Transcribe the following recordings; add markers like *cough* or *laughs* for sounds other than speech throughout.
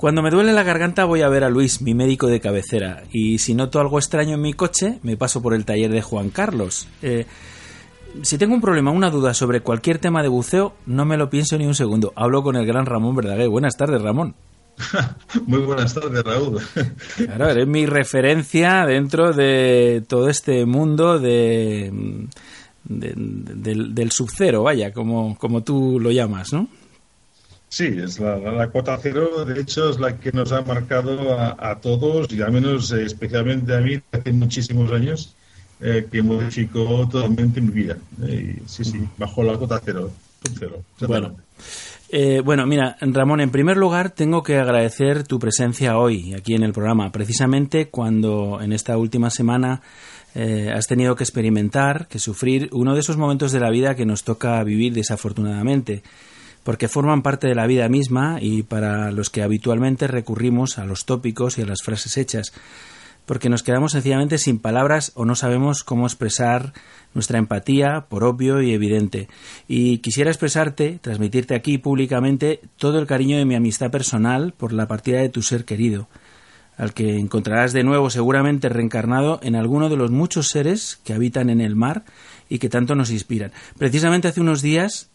Cuando me duele la garganta voy a ver a Luis, mi médico de cabecera, y si noto algo extraño en mi coche, me paso por el taller de Juan Carlos. Eh, si tengo un problema, una duda sobre cualquier tema de buceo, no me lo pienso ni un segundo. Hablo con el gran Ramón Verdaguer. Buenas tardes, Ramón. *laughs* Muy buenas tardes, Raúl. Claro, eres mi referencia dentro de todo este mundo de, del, del subcero, vaya, como, como tú lo llamas, ¿no? Sí, es la, la, cuota cero, de hecho, es la que nos ha marcado a, todos y al menos eh, especialmente a mí hace muchísimos años eh, que modificó totalmente mi vida. Eh, sí, sí, bajo la cuota cero. cero bueno. bueno, mira, Ramón, en primer lugar tengo que agradecer tu presencia hoy aquí en el programa, precisamente cuando en esta última semana has tenido que experimentar, que sufrir uno de esos momentos de la vida que nos toca vivir desafortunadamente porque forman parte de la vida misma y para los que habitualmente recurrimos a los tópicos y a las frases hechas, porque nos quedamos sencillamente sin palabras o no sabemos cómo expresar nuestra empatía, por obvio y evidente. Y quisiera expresarte, transmitirte aquí públicamente todo el cariño de mi amistad personal por la partida de tu ser querido, al que encontrarás de nuevo seguramente reencarnado en alguno de los muchos seres que habitan en el mar y que tanto nos inspiran. Precisamente hace unos días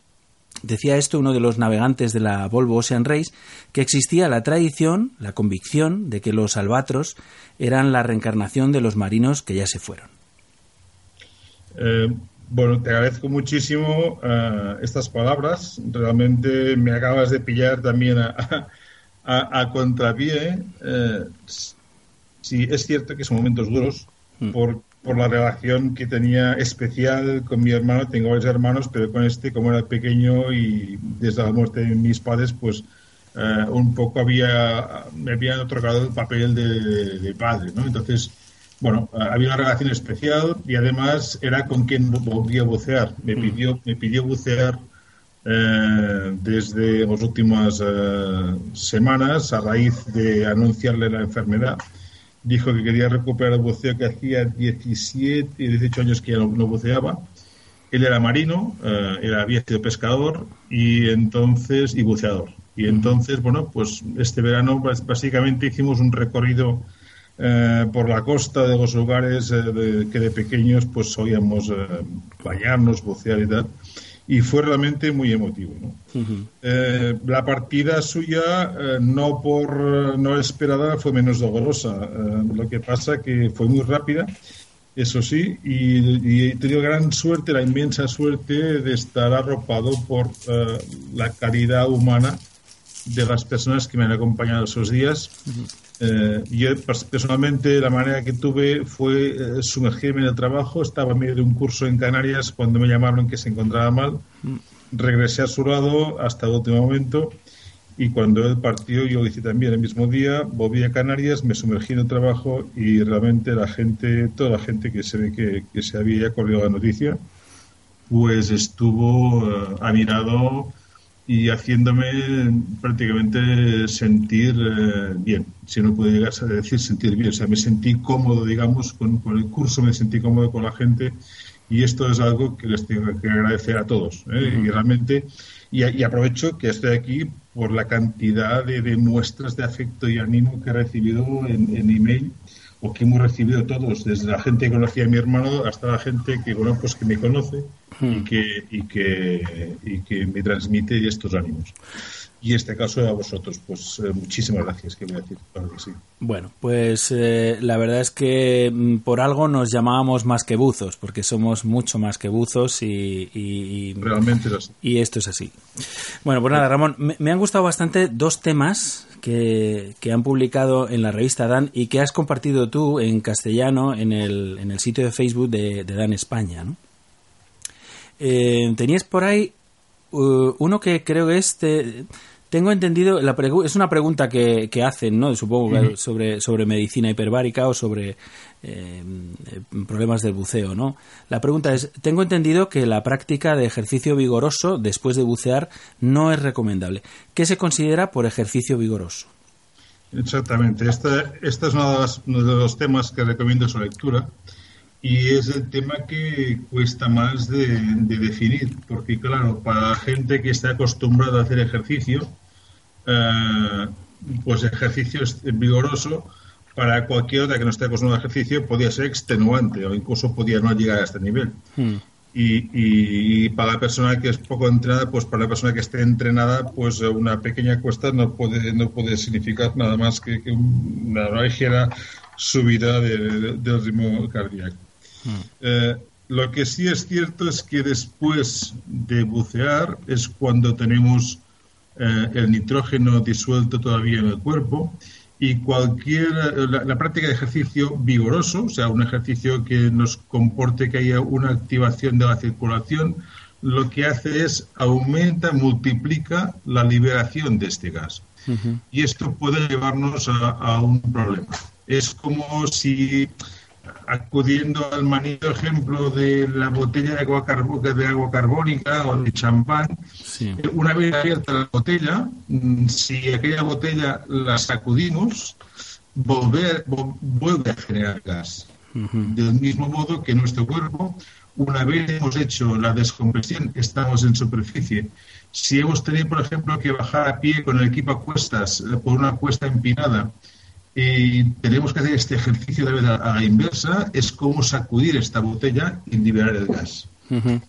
Decía esto uno de los navegantes de la Volvo Ocean Race, que existía la tradición, la convicción de que los albatros eran la reencarnación de los marinos que ya se fueron. Eh, bueno, te agradezco muchísimo uh, estas palabras. Realmente me acabas de pillar también a, a, a contrapié. Eh, sí, es cierto que son momentos duros, mm. Por, la relación que tenía especial con mi hermano. Tengo varios hermanos, pero con este, como era pequeño y desde la muerte de mis padres, pues eh, un poco había, me habían otorgado el papel de, padre, ¿no? Entonces, bueno, eh, había una relación especial y además era con quien volvía a bucear. Me mm. pidió, me pidió bucear eh, desde las últimas semanas a raíz de anunciarle la enfermedad dijo que quería recuperar el buceo que hacía 17 y 18 años que ya no, buceaba. Él era marino, eh, era, había sido pescador y entonces y buceador. Y entonces, bueno, pues este verano básicamente hicimos un recorrido eh, por la costa de los lugares eh, que de pequeños pues solíamos bañarnos, bucear y tal y fue realmente muy emotivo. Eh, la partida suya, eh, no por no esperada, fue menos dolorosa. Eh, lo que pasa que fue muy rápida, eso sí, y, he tenido gran suerte, la inmensa suerte de estar arropado por la caridad humana de las personas que me han acompañado esos días. Eh, yo personalmente la manera que tuve fue eh, sumergirme en el trabajo. Estaba en medio de un curso en Canarias cuando me llamaron que se encontraba mal. Mm. Regresé a su lado hasta el último momento y cuando el partido yo lo hice también el mismo día. Volví a Canarias, me sumergí en el trabajo y realmente la gente, toda la gente que se ve que, que se había corrido la noticia, pues estuvo uh, admirado y haciéndome prácticamente sentir eh, bien, si no puedo llegar a decir sentir bien, o sea, me sentí cómodo, digamos, con, el curso, me sentí cómodo con la gente y esto es algo que les tengo que agradecer a todos. ¿eh? Y realmente, y, aprovecho que estoy aquí por la cantidad de, muestras de afecto y ánimo que he recibido en, en email o que hemos recibido todos, desde la gente que conocía a mi hermano hasta la gente que, bueno, pues que me conoce y, hmm. que, y, que, y que me transmite estos ánimos. Y este caso a vosotros, pues eh, muchísimas gracias, que voy a decir, claro que sí. Bueno, pues eh, la verdad es que mm, por algo nos llamábamos más que buzos, porque somos mucho más que buzos y... y Realmente es así. Y esto es así. Bueno, pues nada, Ramón, me, han gustado bastante dos temas que, que, han publicado en la revista Dan y que has compartido tú en castellano en el, en el sitio de Facebook de, de Dan España, ¿no? Eh, tenías por ahí uh, uno que creo que es... tengo entendido, la es una pregunta que, que hacen, ¿no? Supongo sobre, sobre medicina hiperbárica o sobre eh, problemas del buceo, ¿no? La pregunta es, tengo entendido que la práctica de ejercicio vigoroso después de bucear no es recomendable. ¿Qué se considera por ejercicio vigoroso? Exactamente. Este, este es uno de, los, temas que recomiendo su lectura y es el tema que cuesta más de, definir, porque claro, para la gente que está acostumbrada a hacer ejercicio, eh, pues ejercicio vigoroso para cualquier otra que no esté acostumbrada a ejercicio podría ser extenuante o incluso podría no llegar a este nivel. Hmm. Y, para la persona que es poco entrenada, pues para la persona que esté entrenada, pues una pequeña cuesta no puede no puede significar nada más que, una ligera subida del ritmo cardíaco. Eh, lo que sí es cierto es que después de bucear es cuando tenemos eh, el nitrógeno disuelto todavía en el cuerpo y cualquier la, práctica de ejercicio vigoroso, o sea, un ejercicio que nos comporte que haya una activación de la circulación, lo que hace es aumenta, multiplica la liberación de este gas. Y esto puede llevarnos a un problema. Es como si acudiendo al manito ejemplo de la botella de agua, de agua carbónica o de champán, una vez abierta la botella, mm, si aquella botella la sacudimos, volver, vuelve a generar gas. Del mismo modo que nuestro cuerpo, una vez hemos hecho la descompresión, estamos en superficie. Si hemos tenido, por ejemplo, que bajar a pie con el equipo a cuestas eh, por una cuesta empinada, y tenemos que hacer este ejercicio de a la inversa, es como sacudir esta botella y liberar el gas.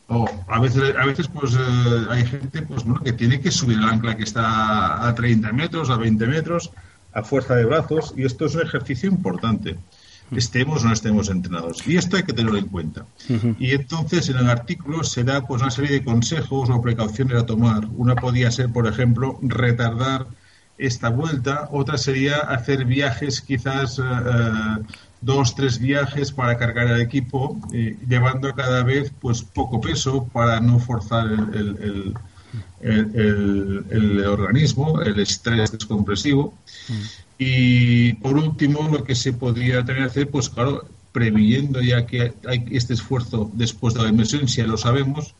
O a veces, a veces pues eh, hay gente pues, que tiene que subir el ancla que está a 30 metros, a 20 metros, a fuerza de brazos, y esto es un ejercicio importante, estemos o no estemos entrenados. Y esto hay que tenerlo en cuenta. Y entonces en el artículo se da pues, una serie de consejos o precauciones a tomar. Una podría ser, por ejemplo, retardar esta vuelta. Otra sería hacer viajes, quizás eh, eh, dos, tres viajes para cargar el equipo, eh, llevando cada vez pues poco peso para no forzar el, el, organismo, el estrés descompresivo. Mm. Y por último, lo que se podría tener que hacer, pues claro, previendo ya que hay este esfuerzo después de la inmersión, si ya lo sabemos,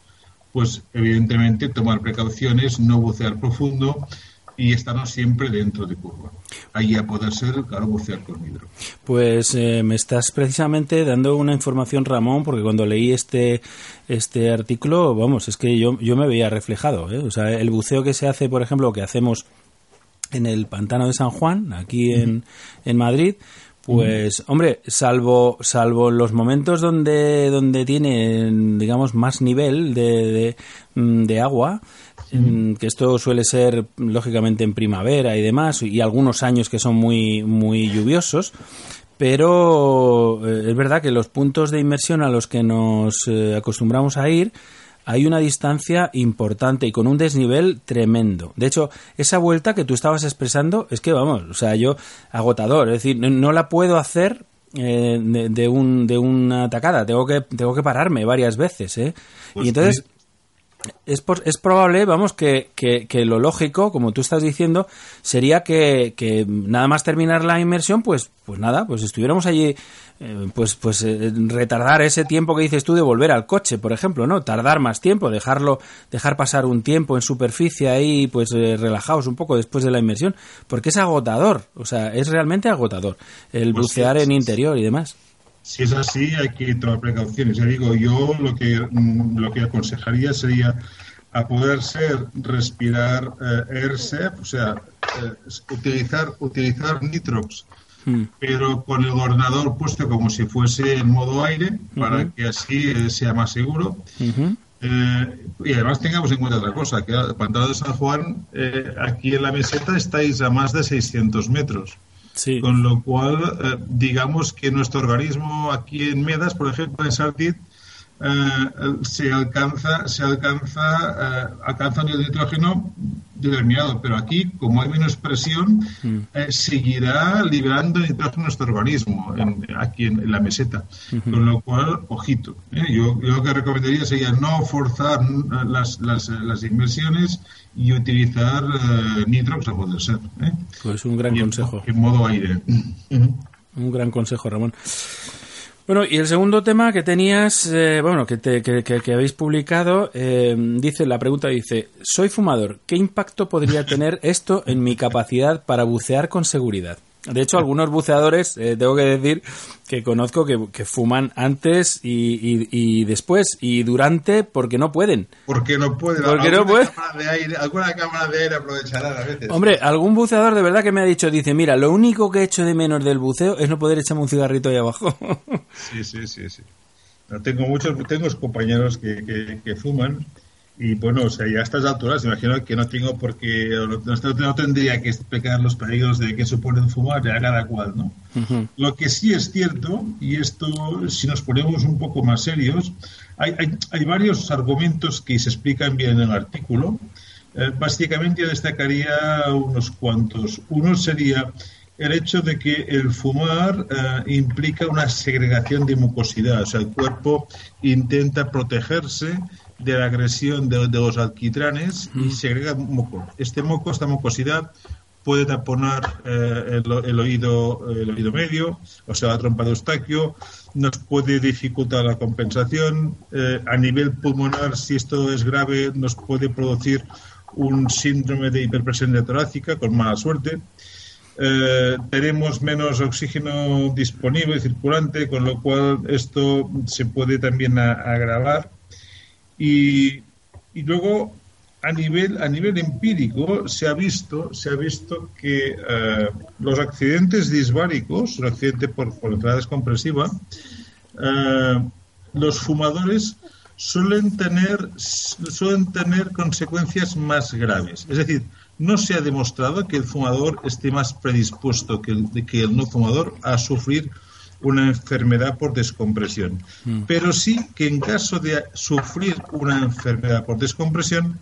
pues evidentemente tomar precauciones, no bucear profundo, y estarnos siempre dentro de curva. Ahí a poder ser, claro, bucear con hidro. Pues eh, me estás precisamente dando una información, Ramón, porque cuando leí este, este artículo, vamos, es que yo, yo me veía reflejado. ¿eh? O sea, el buceo que se hace, por ejemplo, que hacemos en el pantano de San Juan, aquí en, en Madrid, pues, hombre, salvo, salvo los momentos donde, donde tiene, digamos, más nivel de, de, agua, que esto suele ser, lógicamente, en primavera y demás, y algunos años que son muy, muy lluviosos, pero eh, es verdad que los puntos de inmersión a los que nos eh, acostumbramos a ir, hay una distancia importante y con un desnivel tremendo. De hecho, esa vuelta que tú estabas expresando es que, vamos, o sea, yo agotador, es decir, no, la puedo hacer eh, de, un, de una tacada, tengo que, tengo que pararme varias veces, ¿eh? y pues entonces... es, es probable, vamos, que, que, lo lógico, como tú estás diciendo, sería que, que, nada más terminar la inmersión, pues, pues nada, pues estuviéramos allí, eh, pues, pues eh, retardar ese tiempo que dices tú de volver al coche, por ejemplo, ¿no? Tardar más tiempo, dejarlo, dejar pasar un tiempo en superficie ahí, pues eh, relajados un poco después de la inmersión, porque es agotador, o sea, es realmente agotador el pues bucear en interior y demás. Si es así, hay que tomar precauciones. Ya digo, yo lo que, mm, lo que aconsejaría sería a poder ser respirar eh, o sea, eh, utilizar, utilizar nitrox, hmm. pero con el ordenador puesto como si fuese en modo aire, para que así eh, sea más seguro. Eh, y además tengamos en cuenta otra cosa, que el pantano de San Juan, aquí en la meseta estáis a más de 600 metros. Con lo cual, eh, digamos que nuestro organismo aquí en Medas, por ejemplo, en Sartit, eh, se alcanza, se alcanza, eh, alcanza un nitrógeno determinado, pero aquí, como hay menos presión, mm. seguirá liberando nitrógeno nuestro organismo aquí en, la meseta. Con lo cual, ojito. Yo, yo, lo que recomendaría sería no forzar las, las, las inversiones y utilizar uh, nitrox a poder ser. ¿eh? Pues un gran consejo. En, modo aire. Un gran consejo, Ramón. Bueno, y el segundo tema que tenías, eh, bueno, que, te, que, que, habéis publicado, eh, dice, la pregunta dice, soy fumador, ¿qué impacto podría *laughs* tener esto en mi capacidad para bucear con seguridad? De hecho, algunos buceadores, eh, tengo que decir que conozco que, fuman antes y, después y durante porque no pueden. Porque no pueden. Porque no pueden. alguna cámara de aire aprovecharán a veces. Hombre, algún buceador de verdad que me ha dicho, dice, mira, lo único que he hecho de menos del buceo es no poder echarme un cigarrito ahí abajo. sí, sí, sí, sí. tengo muchos, tengo compañeros que, que fuman y bueno, o sea, ya a estas alturas, imagino que no tengo por qué, no, tendría que explicar los peligros de que suponen fumar ya cada cual, ¿no? Lo que sí es cierto, y esto, si nos ponemos un poco más serios, hay, hay, varios argumentos que se explican bien en el artículo. Eh, básicamente yo destacaría unos cuantos. Uno sería el hecho de que el fumar eh, implica una segregación de mucosidad, o sea, el cuerpo intenta protegerse de la agresión de, los alquitranes y segrega moco. Este moco, esta mucosidad, puede taponar eh, el, oído, el oído medio, o sea, la trompa de Eustaquio, nos puede dificultar la compensación. Eh, a nivel pulmonar, si esto es grave, nos puede producir un síndrome de hiperpresión torácica con mala suerte. Eh, tenemos menos oxígeno disponible, circulante, con lo cual esto se puede también agravar. Y, luego, a nivel, a nivel empírico, se ha visto, se ha visto que eh, los accidentes disbáricos, un accidente por, por entrada descompresiva, eh, los fumadores suelen tener, suelen tener consecuencias más graves. Es decir, no se ha demostrado que el fumador esté más predispuesto que el, que el no fumador a sufrir una enfermedad por descompresión. Mm. Pero sí que en caso de sufrir una enfermedad por descompresión,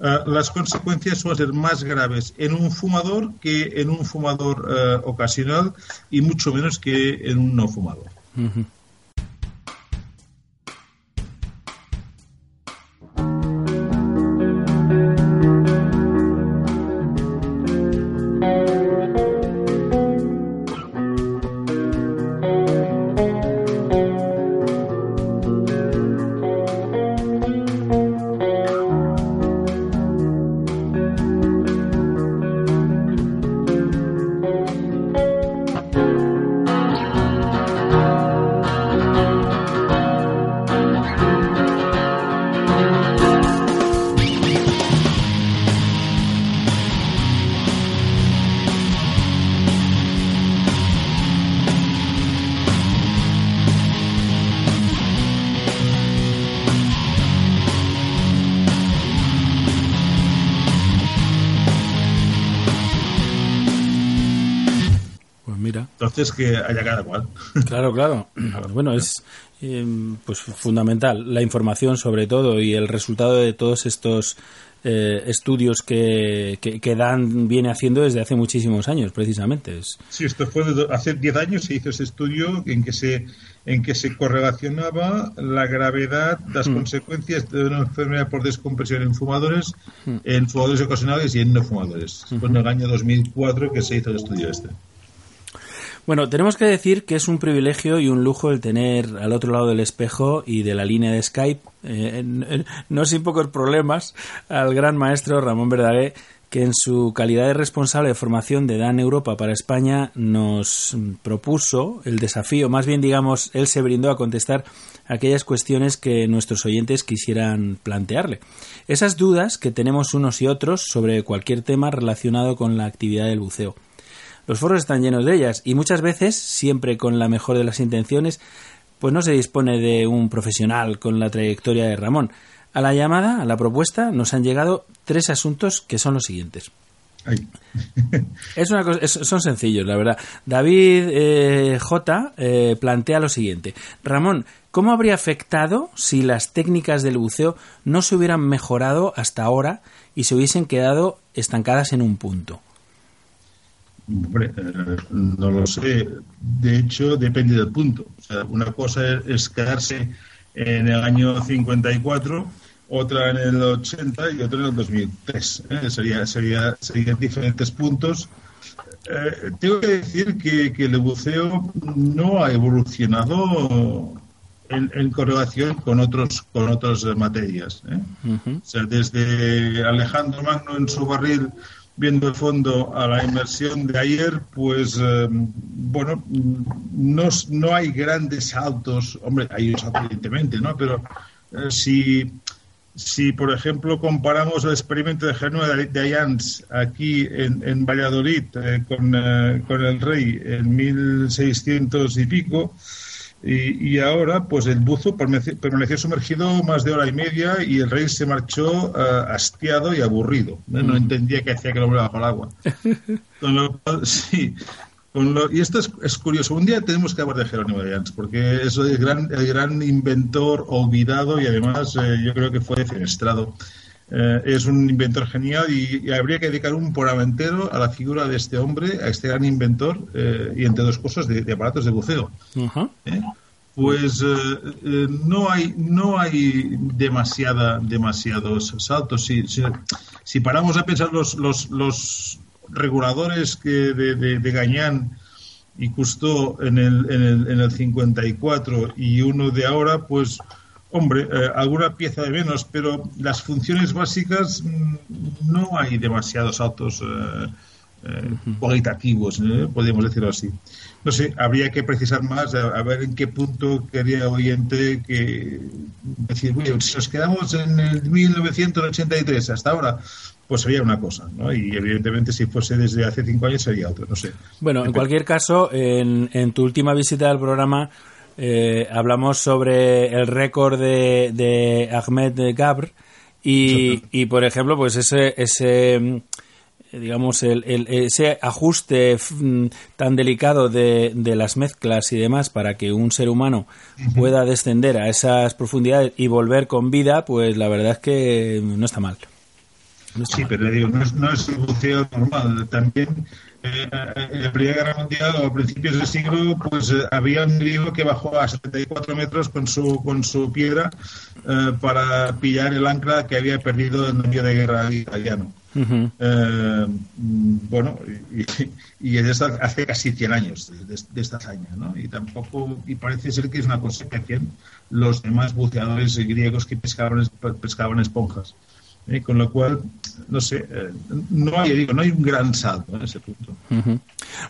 eh, las consecuencias suelen ser más graves en un fumador que en un fumador eh, ocasional y mucho menos que en un no fumador. Que haya cada cual. *laughs* Claro, claro. Bueno, es em, pues fundamental la información sobre todo y el resultado de todos estos eh, estudios que, que, Dan viene haciendo desde hace muchísimos años, precisamente. Sí, esto fue hace 10 años se hizo ese estudio en que se en que se correlacionaba la gravedad, las mm. consecuencias de una enfermedad por descompresión en fumadores, mm. en fumadores ocasionales y en no fumadores. Fue en el año 2004 que se hizo el estudio este. Bueno, tenemos que decir que es un privilegio y un lujo el tener al otro lado del espejo y de la línea de Skype, eh, no sin pocos problemas, al gran maestro Ramón Verdaguer, que en su calidad de responsable de formación de DAN Europa para España nos propuso el desafío, más bien digamos, él se brindó a contestar aquellas cuestiones que nuestros oyentes quisieran plantearle. Esas dudas que tenemos unos y otros sobre cualquier tema relacionado con la actividad del buceo. Los foros están llenos de ellas y muchas veces, siempre con la mejor de las intenciones, pues no se dispone de un profesional con la trayectoria de Ramón. A la llamada, a la propuesta, nos han llegado tres asuntos que son los siguientes. *laughs* Es una son sencillos, la verdad. David eh, J. Eh, plantea lo siguiente. Ramón, ¿cómo habría afectado si las técnicas del buceo no se hubieran mejorado hasta ahora y se hubiesen quedado estancadas en un punto? Eh, no lo sé. De hecho, depende del punto. O sea, una cosa es, quedarse en el año 54, otra en el 80 y otra en el 2003. ¿eh? Sería, sería, serían diferentes puntos. Eh, tengo que decir que, el buceo no ha evolucionado en, correlación con otros con otras materias. O sea, desde Alejandro Magno en su barril viendo el fondo a la inversión de ayer, pues eh, bueno, no, no hay grandes saltos, hombre, hay un salto evidentemente, ¿no? Pero eh, si, si, por ejemplo, comparamos el experimento de Genua de Ayans aquí en, en Valladolid eh, con, con el rey en 1600 y pico, y, ahora, pues el buzo permaneció sumergido más de hora y media y el rey se marchó uh, hastiado y aburrido. ¿eh? No mm. entendía qué hacía que lo bajo el agua. *laughs* Con lo sí. Con lo, y esto es, curioso. Un día tenemos que hablar de Jerónimo de Jans, porque es el gran, el gran inventor olvidado y además eh, yo creo que fue defenestrado. Eh, es un inventor genial y, habría que dedicar un programa entero a la figura de este hombre, a este gran inventor eh, y entre dos cosas de, aparatos de buceo. ¿Eh? Pues no hay no hay demasiada demasiados saltos. Si, si, paramos a pensar los, los, los reguladores que de, de, Gañán y Custó en el, en, el, en el 54 y uno de ahora, pues Hombre, eh, alguna pieza de menos, pero las funciones básicas mm, no hay demasiados saltos eh, eh, cualitativos, podríamos decirlo así. No sé, habría que precisar más, a, ver en qué punto quería el oyente que decir, bueno, si nos quedamos en el 1983 hasta ahora, pues sería una cosa, ¿no? Y evidentemente si fuese desde hace cinco años sería otra, no sé. Bueno, en cualquier caso, en, en tu última visita al programa eh, hablamos sobre el récord de, de Ahmed Gabr y, y, por ejemplo, pues ese, ese mm, digamos, el, ese ajuste mm, tan delicado de, de, las mezclas y demás para que un ser humano pueda descender a esas profundidades y volver con vida, pues la verdad es que no está mal. sí, pero digo, no es, no es un buceo normal. También en la Primera Guerra Mundial o a principios del siglo, pues eh, había un griego que bajó a 74 metros con su, con su piedra eh, para pillar el ancla que había perdido en el día de guerra italiano. Eh, bueno, y, es hace casi 100 años de, esta hazaña, ¿no? Y tampoco, y parece ser que es una cosa que hacían los demás buceadores griegos que pescaban, pescaban esponjas. ¿Eh? con lo cual, no sé, eh, no, hay, digo, no hay un gran salto en ese punto.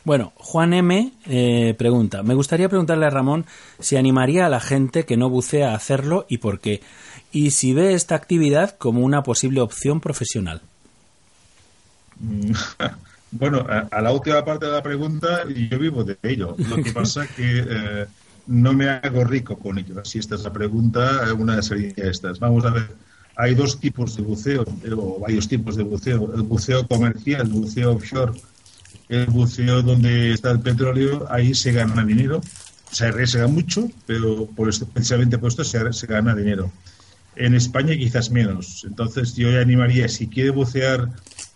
Bueno, Juan M. Eh, pregunta, me gustaría preguntarle a Ramón si animaría a la gente que no bucea a hacerlo y por qué, y si ve esta actividad como una posible opción profesional. *laughs* Bueno, a, la última parte de la pregunta, yo vivo de ello. Lo que *laughs* pasa es que no me hago rico con ello. Si esta es la pregunta, una serie de estas. Vamos a ver hay dos tipos de buceo, o varios tipos de buceo. El buceo comercial, el buceo offshore, el buceo donde está el petróleo, ahí se gana dinero. Se arriesga mucho, pero por esto, precisamente por esto se, gana dinero. En España quizás menos. Entonces yo le animaría, si quiere bucear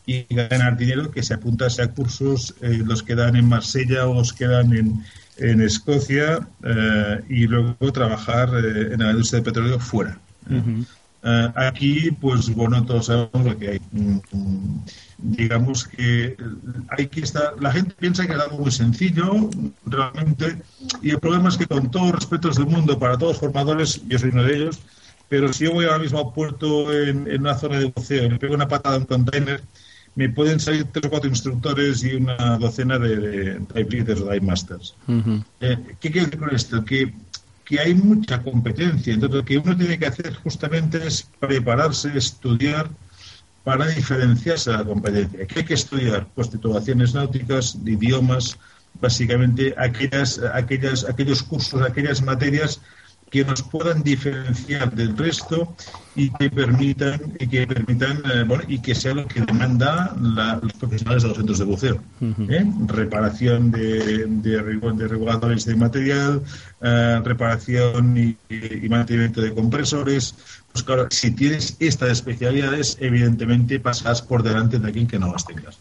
y ganar dinero, que se apuntase a cursos, eh, los que dan en Marsella o los que dan en, en Escocia, eh, y luego trabajar eh, en la industria del petróleo fuera. Eh, aquí, pues bueno, todos sabemos lo que hay. Mm, mm, digamos que hay que estar. La gente piensa que es algo muy sencillo, realmente, y el problema es que, con todos respetos del mundo para todos los formadores, yo soy uno de ellos, pero si yo voy ahora mismo a puerto en, una zona de buceo y le pego una patada a un container, me pueden salir tres o cuatro instructores y una docena de, de dive leaders o dive masters. Eh, ¿Qué quiero decir con esto? Que que hay mucha competencia. Entonces, lo que uno tiene que hacer justamente es prepararse, estudiar para diferenciarse de la competencia. ¿Qué hay que estudiar? Pues titulaciones náuticas, idiomas, básicamente aquellas, aquellas, aquellos cursos, aquellas materias que nos puedan diferenciar del resto y que permitan y que permitan eh, bueno, y que sea lo que demanda los profesionales de los centros de buceo ¿eh? reparación de, de, reguladores de material eh, reparación y, mantenimiento de compresores pues claro si tienes estas especialidades evidentemente pasas por delante de alguien que no las tengas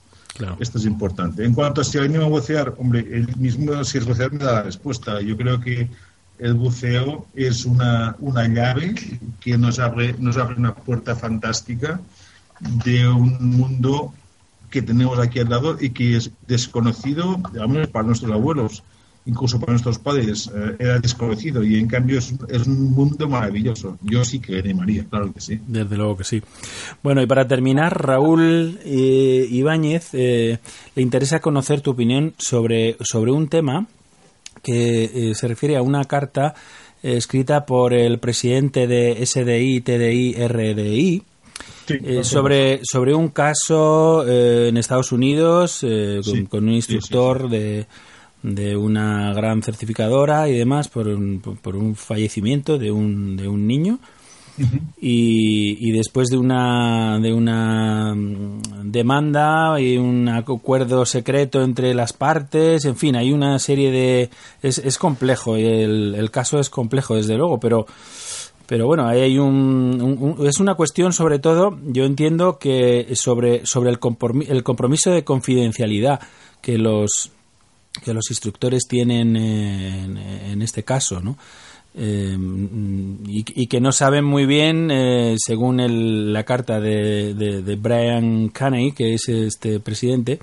Esto es importante. En cuanto a si animo a bucear, hombre, el mismo si es bucear me da la respuesta. Yo creo que el buceo es una, una llave que nos abre, nos abre una puerta fantástica de un mundo que tenemos aquí al lado y que es desconocido, digamos, para nuestros abuelos, incluso para nuestros padres, eh, era desconocido y en cambio es, es, un mundo maravilloso. Yo sí que animaría, claro que sí. Desde luego que sí. Bueno, y para terminar, Raúl eh, Ibáñez, eh, le interesa conocer tu opinión sobre, sobre un tema que eh, se refiere a una carta eh, escrita por el presidente de SDI, TDI, RDI, eh, sobre, sobre un caso en Estados Unidos con, un instructor de, de una gran certificadora y demás por un, por un fallecimiento de un, de un niño y, después de una, de una mm, demanda y un acuerdo secreto entre las partes, en fin, hay una serie de... Es, complejo, el, el caso es complejo, desde luego, pero pero bueno, hay un, es una cuestión sobre todo, yo entiendo que sobre sobre el compromiso, el compromiso de confidencialidad que los que los instructores tienen en, en este caso, ¿no? Eh, y, que no saben muy bien, eh, según la carta de, de, Brian Caney, que es este presidente,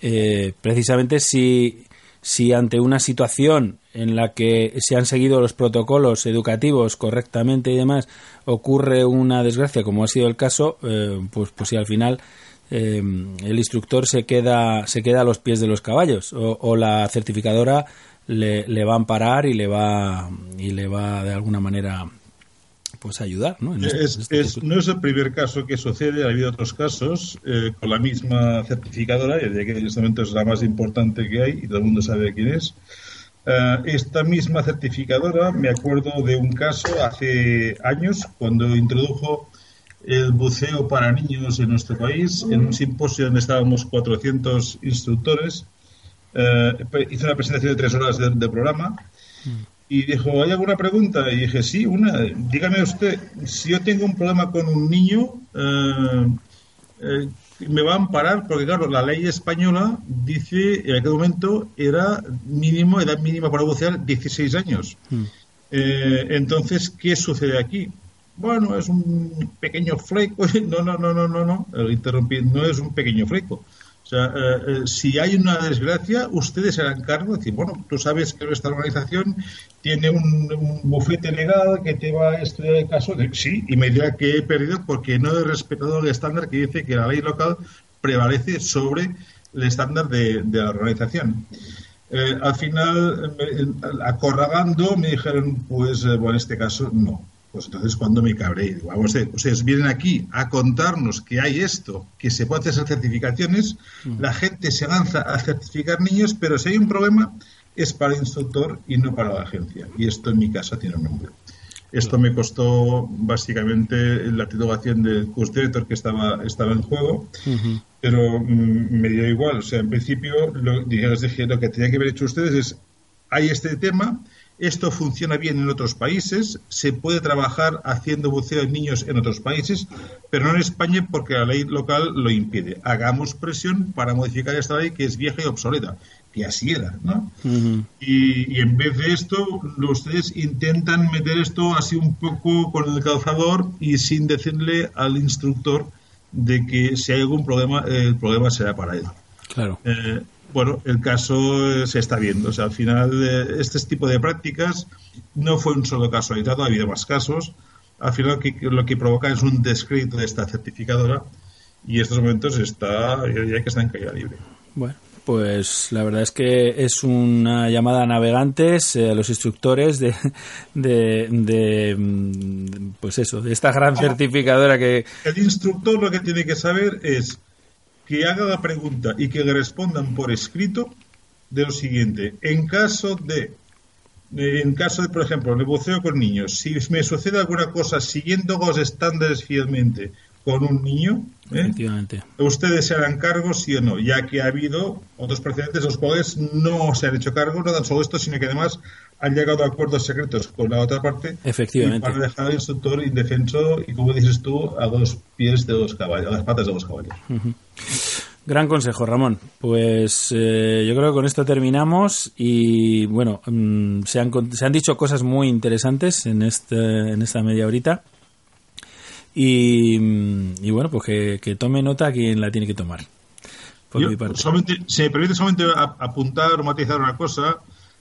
eh, precisamente si, si ante una situación en la que se han seguido los protocolos educativos correctamente y demás, ocurre una desgracia, como ha sido el caso, pues, pues si al final el instructor se queda, se queda a los pies de los caballos o la certificadora le, le, va a amparar y le va y le va de alguna manera pues ayudar ¿no? Este, es, este es, no es el primer caso que sucede ha habido otros casos eh, con la misma certificadora y que en este momento es la más importante que hay y todo el mundo sabe quién es uh, esta misma certificadora me acuerdo de un caso hace años cuando introdujo el buceo para niños en nuestro país en un simposio donde estábamos 400 instructores eh, hizo una presentación de tres horas de programa y dijo, ¿hay alguna pregunta? Y dije, sí, una. Dígame usted, si yo tengo un problema con un niño, eh, eh, me va a amparar, porque claro, la ley española dice, en aquel momento era mínimo, edad mínima para bucear 16 años. Mm. entonces, ¿qué sucede aquí? Bueno, es un pequeño fleco. *laughs* No, no, no, no, no, no. Interrumpí, no es un pequeño fleco. O sea, eh, eh, si hay una desgracia, ustedes harán cargo de decir, bueno, tú sabes que nuestra organización tiene un, bufete legal que te va a estudiar el caso. De, sí, y me dirá que he perdido porque no he respetado el estándar que dice que la ley local prevalece sobre el estándar de, la organización. Eh, al final, acorragando, me dijeron, pues, bueno, en este caso no pues entonces cuando me cabré, vamos a ustedes vienen aquí a contarnos que hay esto, que se puede hacer certificaciones, mm. la gente se lanza a certificar niños, pero si hay un problema es para el instructor y no para la agencia. Y esto en mi casa tiene un nombre. Esto me costó básicamente la titulación del curso director que estaba, estaba en juego, pero mm, me dio igual. O sea, en principio, lo, digamos, dije, lo que tenían que haber hecho ustedes es, hay este tema, esto funciona bien en otros países, se puede trabajar haciendo buceo en niños en otros países, pero no en España porque la ley local lo impide. Hagamos presión para modificar esta ley que es vieja y obsoleta, que así era, ¿no? y, en vez de esto, ustedes intentan meter esto así un poco con el calzador y sin decirle al instructor de que si hay algún problema, el problema será para él. Claro. Eh, bueno, el caso eh, se está viendo. O sea, al final, eh, este tipo de prácticas no fue un solo caso aislado, ha habido más casos. Al final, lo que, provoca es un descrédito de esta certificadora y en estos momentos está, ya que está en caída libre. Bueno, pues la verdad es que es una llamada a navegantes, eh, a los instructores de, de, mm, pues eso, de esta gran certificadora que... El instructor lo que tiene que saber es que haga la pregunta y que le respondan por escrito de lo siguiente. En caso de, en caso de, por ejemplo, el buceo con niños, si me sucede alguna cosa siguiendo los estándares fielmente con un niño, ¿eh? ustedes se harán cargo, sí o no, ya que ha habido otros precedentes los cuales no se han hecho cargo, no tan solo esto, sino que además han llegado a acuerdos secretos con la otra parte Efectivamente. para dejar al instructor indefenso y, como dices tú, a dos pies de dos caballos, a las patas de dos caballos. Gran consejo, Ramón. Pues eh, yo creo que con esto terminamos y bueno, mm, se, han, se han dicho cosas muy interesantes en, este, en esta media horita. Y, mm, bueno, pues que, tome nota quien la tiene que tomar. Por mi parte. Solamente, si me permite solamente apuntar o matizar una cosa,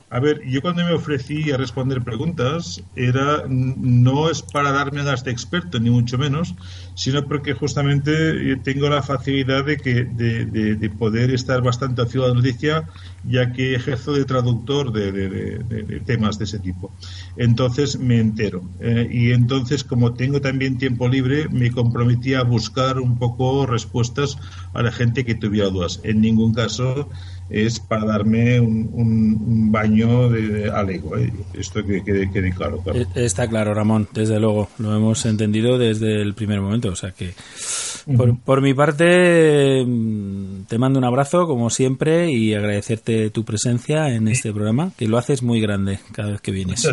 a ver, yo cuando me ofrecí a responder preguntas, era no es para darme a de experto, ni mucho menos, sino porque justamente eh, tengo la facilidad de, que, de, poder estar bastante a de noticia, ya que ejerzo de traductor de, temas de ese tipo. Entonces me entero. Eh, y entonces, como tengo también tiempo libre, me comprometí a buscar un poco respuestas a la gente que tuviera dudas. En ningún caso es para darme un, baño de, alego. ¿eh? Esto que quede, claro, eh, Está claro, Ramón, desde luego. Lo hemos entendido desde el primer momento. O sea que, por, mi parte, mm, te mando un abrazo, como siempre, y agradecerte tu presencia en este programa, que lo haces muy grande cada vez que vienes.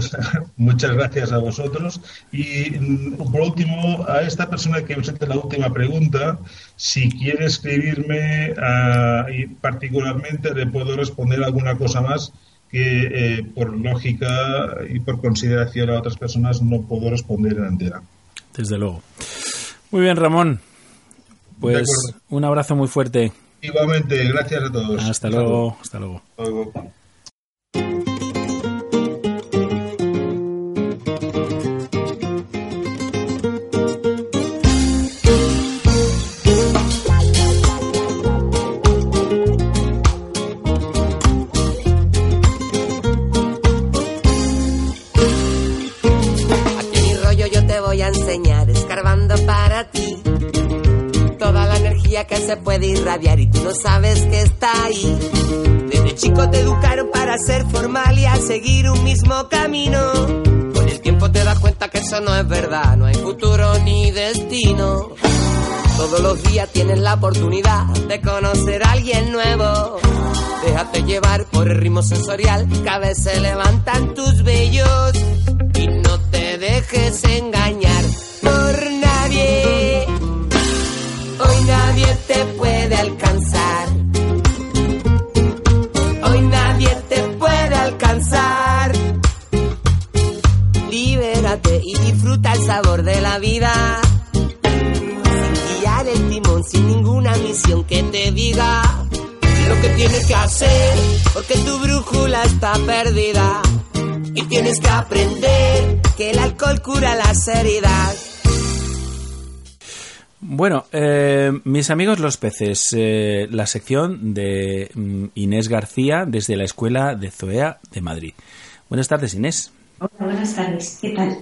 Muchas, *laughs* gracias a vosotros. Y mm, por último, a esta persona que me hace la última pregunta, si quiere escribirme ah, y particularmente le puedo responder alguna cosa más que eh, por lógica y por consideración a otras personas no puedo responder en entera. Desde luego. Muy bien, Ramón. Pues un abrazo muy fuerte. Igualmente, gracias a todos. Hasta, luego. Hasta luego. Hasta luego. Que se puede irradiar y tú no sabes que está ahí. Desde chico te educaron para ser formal y a seguir un mismo camino. Con el tiempo te das cuenta que eso no es verdad, no hay futuro ni destino. Todos los días tienes la oportunidad de conocer a alguien nuevo. Déjate llevar por el ritmo sensorial, cada vez se levantan tus vellos y no te dejes engañar por vida. Sin guiar el timón, sin ninguna misión que te diga lo que tienes que hacer, porque tu brújula está perdida. Y tienes que aprender que el alcohol cura las heridas bueno, eh, mis amigos los peces, eh, la sección de mm, Inés García desde la Escuela de Zoea de Madrid. Buenas tardes, Inés. Hola, buenas tardes. ¿Qué tal?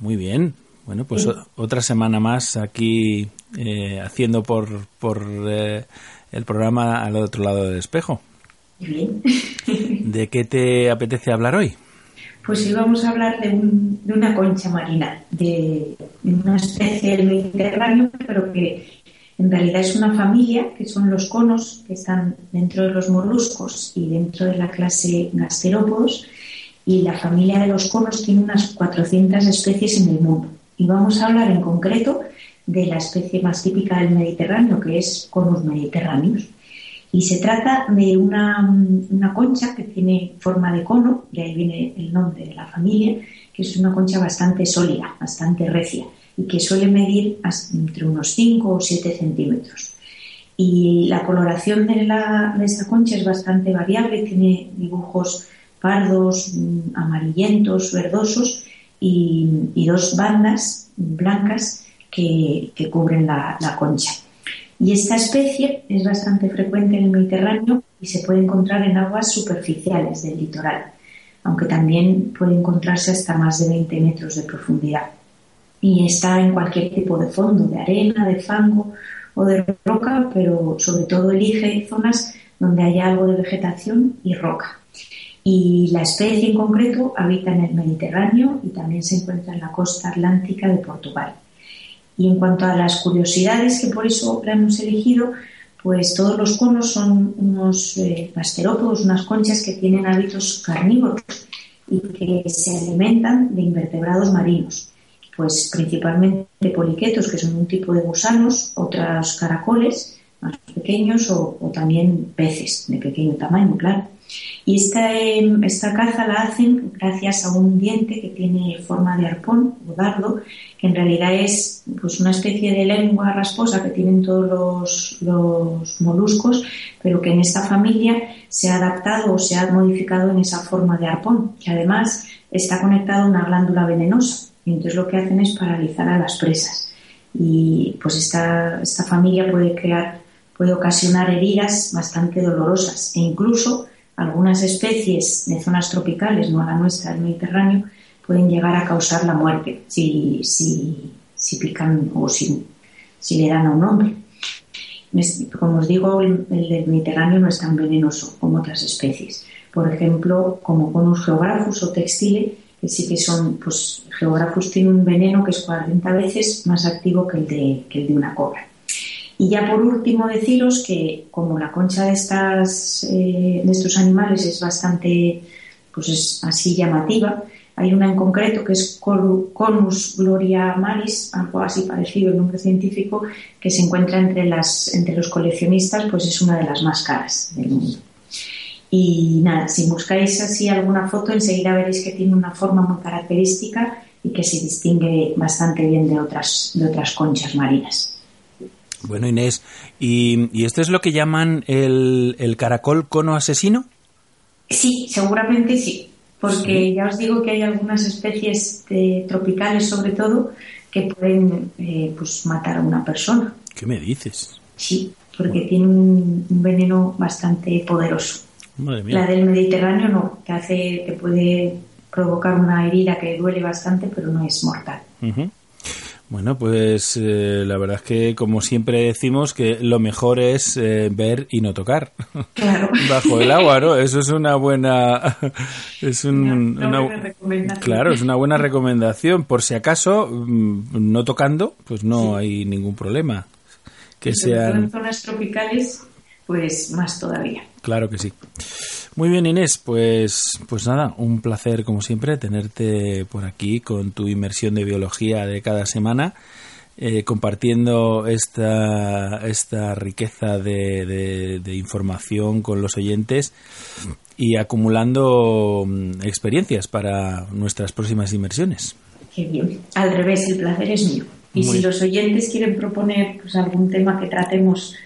Muy bien. Bueno, pues otra semana más aquí eh, haciendo por, por el programa al otro lado del espejo. Bien. *laughs* ¿De qué te apetece hablar hoy? Pues hoy vamos a hablar de, una concha marina, de, una especie del Mediterráneo, pero que en realidad es una familia, que son los conos, que están dentro de los moluscos y dentro de la clase gasterópodos, y la familia de los conos tiene unas 400 especies en el mundo. Y vamos a hablar en concreto de la especie más típica del Mediterráneo, que es Conus mediterráneos. Y se trata de una, una, concha que tiene forma de cono, de ahí viene el nombre de la familia, que es una concha bastante sólida, bastante recia y que suele medir entre unos 5 o 7 centímetros. Y la coloración de, la, de esta concha es bastante variable, tiene dibujos pardos, mm, amarillentos, verdosos y, dos bandas blancas que, cubren la, la, concha. Y esta especie es bastante frecuente en el Mediterráneo y se puede encontrar en aguas superficiales del litoral, aunque también puede encontrarse hasta más de 20 metros de profundidad. Y está en cualquier tipo de fondo, de arena, de fango o de roca, pero sobre todo elige zonas donde haya algo de vegetación y roca. Y la especie en concreto habita en el Mediterráneo y también se encuentra en la costa atlántica de Portugal. Y en cuanto a las curiosidades, que por eso la hemos elegido, pues todos los conos son unos eh, unas conchas que tienen hábitos carnívoros y que se alimentan de invertebrados marinos pues principalmente poliquetos, que son un tipo de gusanos, otros caracoles más pequeños o, también peces de pequeño tamaño, claro. Y esta, em, esta caza la hacen gracias a un diente que tiene forma de arpón o dardo, que en realidad es pues, una especie de lengua rasposa que tienen todos los, los moluscos, pero que en esta familia se ha adaptado o se ha modificado en esa forma de arpón, que además está conectado a una glándula venenosa y entonces lo que hacen es paralizar a las presas. Y pues esta, esta familia puede crear, puede ocasionar heridas bastante dolorosas e incluso algunas especies de zonas tropicales, no la nuestra, el Mediterráneo, pueden llegar a causar la muerte si, si, si pican o si, si le dan a un hombre. Como os digo, el, del Mediterráneo no es tan venenoso como otras especies. Por ejemplo, como conus geógrafos o textile, que sí que son, pues Geógrafos tiene un veneno que es 40 veces más activo que el de, que el de una cobra. Y ya por último deciros que como la concha de, estas, eh, de estos animales es bastante pues es así llamativa, hay una en concreto que es Conus gloria maris, algo así parecido el nombre científico, que se encuentra entre, las, entre los coleccionistas, pues es una de las más caras del mundo. Y nada, si buscáis así alguna foto, enseguida veréis que tiene una forma muy característica y que se distingue bastante bien de otras, de otras conchas marinas. Bueno, Inés, ¿y, esto es lo que llaman el, caracol cono asesino? Sí, seguramente sí, porque ya os digo que hay algunas especies tropicales, sobre todo, que pueden eh, pues, matar a una persona. ¿Qué me dices? Sí, porque tiene un veneno bastante poderoso. La del Mediterráneo no, que hace, que puede provocar una herida que duele bastante, pero no es mortal. Bueno, pues eh, la verdad es que, como siempre decimos, que lo mejor es eh, ver y no tocar. Claro. *laughs* Bajo el agua, ¿no? Eso es una buena. *laughs* Es una, buena recomendación. Claro, es una buena recomendación. Por si acaso, mm, no tocando, pues no hay ningún problema. Que sean. En zonas tropicales, pues más todavía. Claro que sí. Muy bien, Inés, pues, pues nada, un placer como siempre tenerte por aquí con tu inmersión de biología de cada semana, eh, compartiendo esta, esta riqueza de, de, información con los oyentes y acumulando mm, experiencias para nuestras próximas inmersiones. Qué bien. Al revés, el placer es mío. Y si los oyentes quieren proponer pues, algún tema que tratemos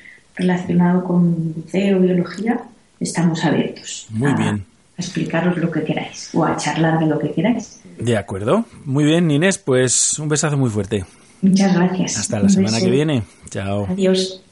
relacionado con buceo, biología, estamos abiertos. Muy bien. A explicaros lo que queráis o a charlar de lo que queráis. De acuerdo. Muy bien, Inés, pues un besazo muy fuerte. Muchas gracias. Hasta la semana que viene. Chao. Adiós.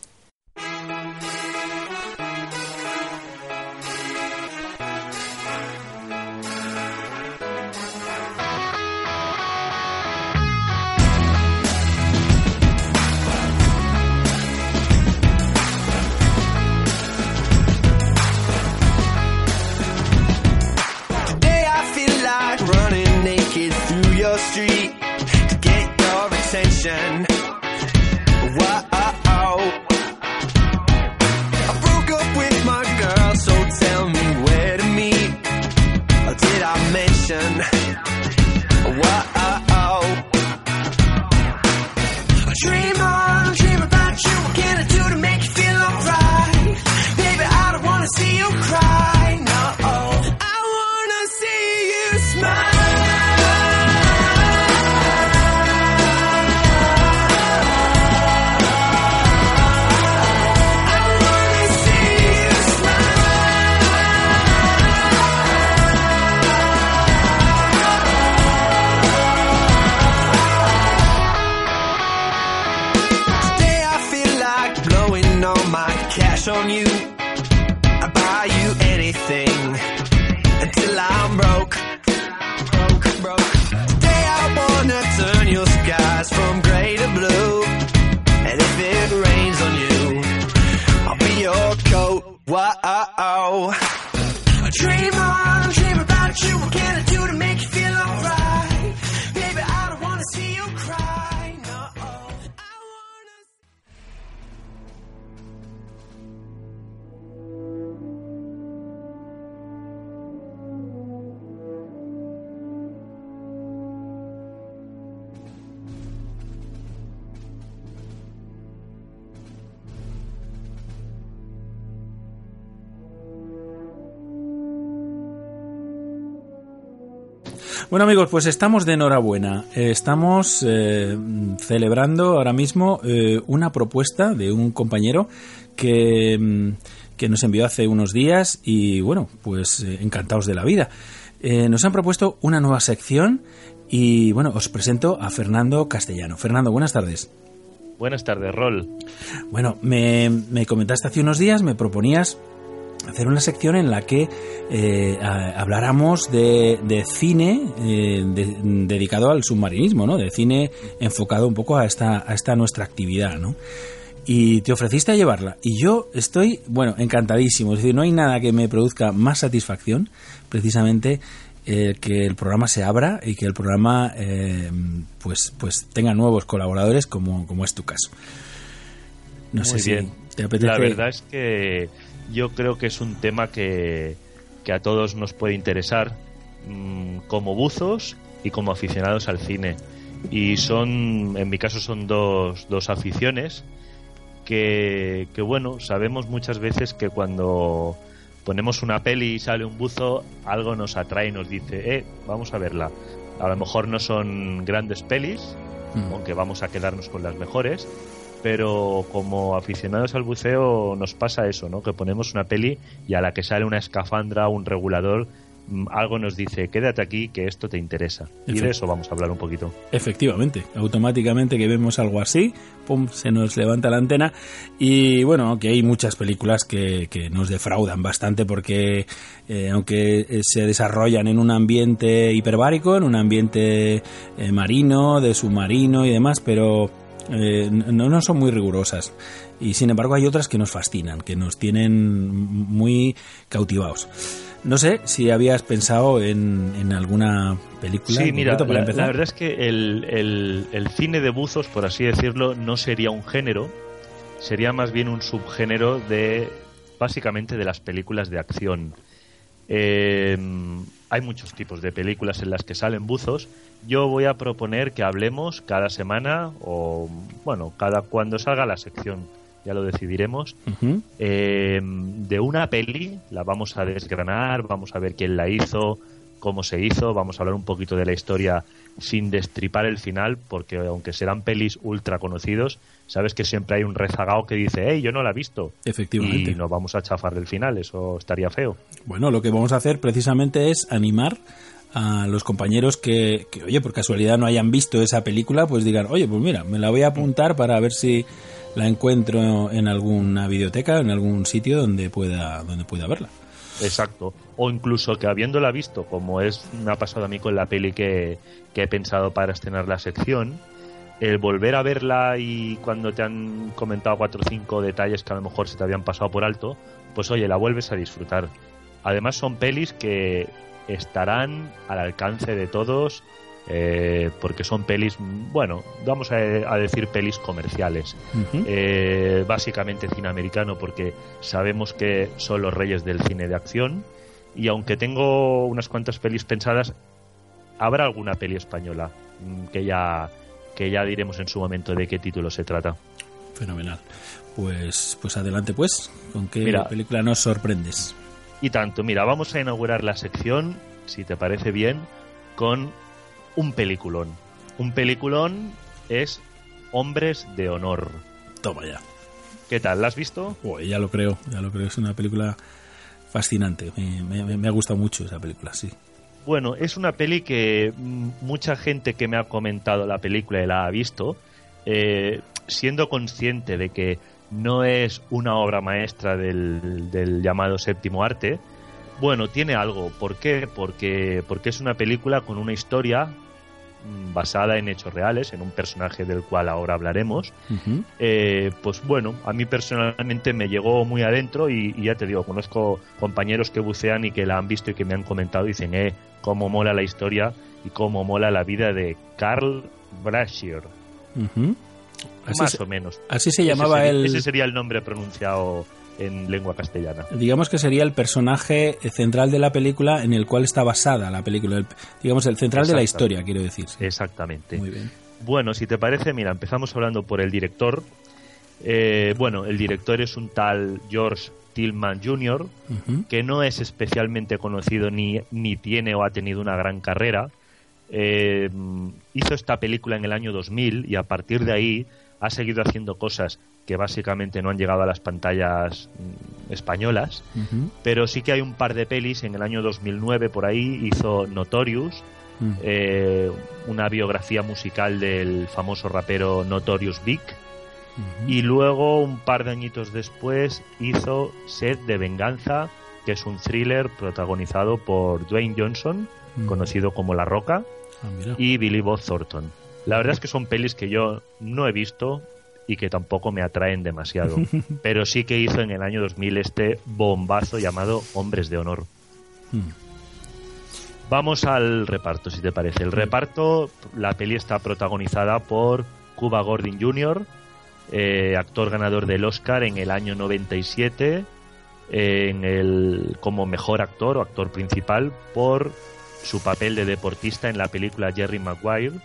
Bueno amigos, pues estamos de enhorabuena. Estamos eh, celebrando ahora mismo eh, una propuesta de un compañero que, mm, que nos envió hace unos días y bueno, pues eh, encantados de la vida. Eh, nos han propuesto una nueva sección y bueno, os presento a Fernando Castellano. Fernando, buenas tardes. Buenas tardes, Rol. Bueno, me, me comentaste hace unos días, me proponías hacer una sección en la que eh, a- habláramos de, de cine eh, de- dedicado al submarinismo, ¿no? De cine enfocado un poco a esta, a esta nuestra actividad, ¿no? Y te ofreciste a llevarla. Y yo estoy, bueno, encantadísimo. Es decir, no hay nada que me produzca más satisfacción, precisamente, eh, que el programa se abra y que el programa, eh, pues, pues tenga nuevos colaboradores, como, como es tu caso. No sé Muy si bien. te apetece. La verdad es que yo creo que es un tema que, que a todos nos puede interesar mm, como buzos y como aficionados al cine. Y son, en mi caso, son dos, dos aficiones que, que, bueno, sabemos muchas veces que cuando ponemos una peli y sale un buzo, algo nos atrae y nos dice, eh, vamos a verla. A lo mejor no son grandes pelis, Mm. aunque vamos a quedarnos con las mejores, pero como aficionados al buceo nos pasa eso, ¿no? Que ponemos una peli y a la que sale una escafandra, un regulador, mm, algo nos dice, quédate aquí, que esto te interesa. Y de eso vamos a hablar un poquito. Efectivamente, automáticamente que vemos algo así, pum, se nos levanta la antena y bueno, que hay muchas películas que, que nos defraudan bastante porque eh, aunque eh, se desarrollan en un ambiente hiperbárico, en un ambiente eh, marino, de submarino y demás, pero eh, no, no son muy rigurosas. Y sin embargo hay otras que nos fascinan, que nos tienen muy cautivados. No sé si habías pensado en, en alguna película. Sí, mira, para la verdad es que el, el- el cine de buzos, por así decirlo, no sería un género, sería más bien un subgénero de, básicamente, de las películas de acción. Eh, hay muchos tipos de películas en las que salen buzos. Yo voy a proponer que hablemos cada semana o, bueno, cada cuando salga la sección, ya lo decidiremos, eh, de una peli, la vamos a desgranar, vamos a ver quién la hizo, cómo se hizo, vamos a hablar un poquito de la historia sin destripar el final, porque aunque serán pelis ultra conocidos, sabes que siempre hay un rezagado que dice, hey, yo no la he visto. Efectivamente. Y nos vamos a chafar del final, eso estaría feo. Bueno, lo que vamos a hacer precisamente es animar a los compañeros que, que, oye, por casualidad no hayan visto esa película, pues digan, oye, pues mira, me la voy a apuntar para ver si la encuentro en alguna videoteca, en algún sitio donde pueda, donde pueda verla. Exacto. O incluso que habiéndola visto, como es me ha pasado a mí con la peli que, que he pensado para estrenar la sección, el volver a verla y cuando te han comentado cuatro o cinco detalles que a lo mejor se te habían pasado por alto, pues oye, la vuelves a disfrutar. Además son pelis que estarán al alcance de todos eh, porque son pelis, bueno, vamos a, a decir pelis comerciales. Eh, básicamente cine americano porque sabemos que son los reyes del cine de acción y aunque tengo unas cuantas pelis pensadas habrá alguna peli española mm, que ya que ya diremos en su momento de qué título se trata Fenomenal. Pues, pues adelante, pues, ¿con qué Mira. película nos sorprendes? y tanto mira vamos a inaugurar la sección si te parece bien con un peliculón un peliculón es Hombres de Honor Toma ya. ¿qué tal? ¿la has visto? Uy, ya lo creo, ya lo creo. Es una película fascinante. Me, me- me ha gustado mucho esa película, sí. Bueno, es una peli que mm, mucha gente que me ha comentado la película y la ha visto, eh, siendo consciente de que no es una obra maestra del, del llamado séptimo arte. Bueno, tiene algo. ¿Por qué? Porque, porque es una película con una historia basada en hechos reales, en un personaje del cual ahora hablaremos. Eh, pues bueno, a mí personalmente me llegó muy adentro y, y ya te digo, conozco compañeros que bucean y que la han visto y que me han comentado y dicen, eh, cómo mola la historia y cómo mola la vida de Carl. Así, Más se, o menos. así se Ese llamaba sería- el... Ese sería el nombre pronunciado en lengua castellana. Digamos que sería el personaje central de la película en el cual está basada la película. el- digamos, el central de la historia, quiero decir. sí. Exactamente. Muy bien. Bueno, si te parece, mira, empezamos hablando por el director. Eh, bueno, el director es un tal George Tillman Jr., que no es especialmente conocido ni, ni tiene o ha tenido una gran carrera. Eh, hizo esta película en el año 2000 y a partir de ahí ha seguido haciendo cosas que básicamente no han llegado a las pantallas mm, españolas, pero sí que hay un par de pelis. En el año 2009 por ahí hizo Notorious, Mm. eh, una biografía musical del famoso rapero Notorious Big. Y luego, un par de añitos después, hizo Sed de Venganza, que es un thriller protagonizado por Dwayne Johnson, Mm. conocido como La Roca, Ah, y Billy Bob Thornton. La verdad es que son pelis que yo no he visto y que tampoco me atraen demasiado. *laughs* Pero sí que hizo en el año 2000 este bombazo llamado Hombres de Honor. Mm. Vamos al reparto, si te parece. El reparto, la peli está protagonizada por Cuba Gordon Jr., eh, actor ganador del Oscar en el año 97, eh, en el, como mejor actor o actor principal por su papel de deportista en la película Jerry Maguire,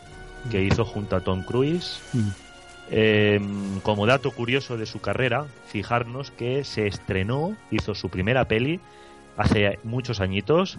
que hizo junto a Tom Cruise. Mm. Eh, como dato curioso de su carrera, fijarnos que se estrenó, hizo su primera peli hace muchos añitos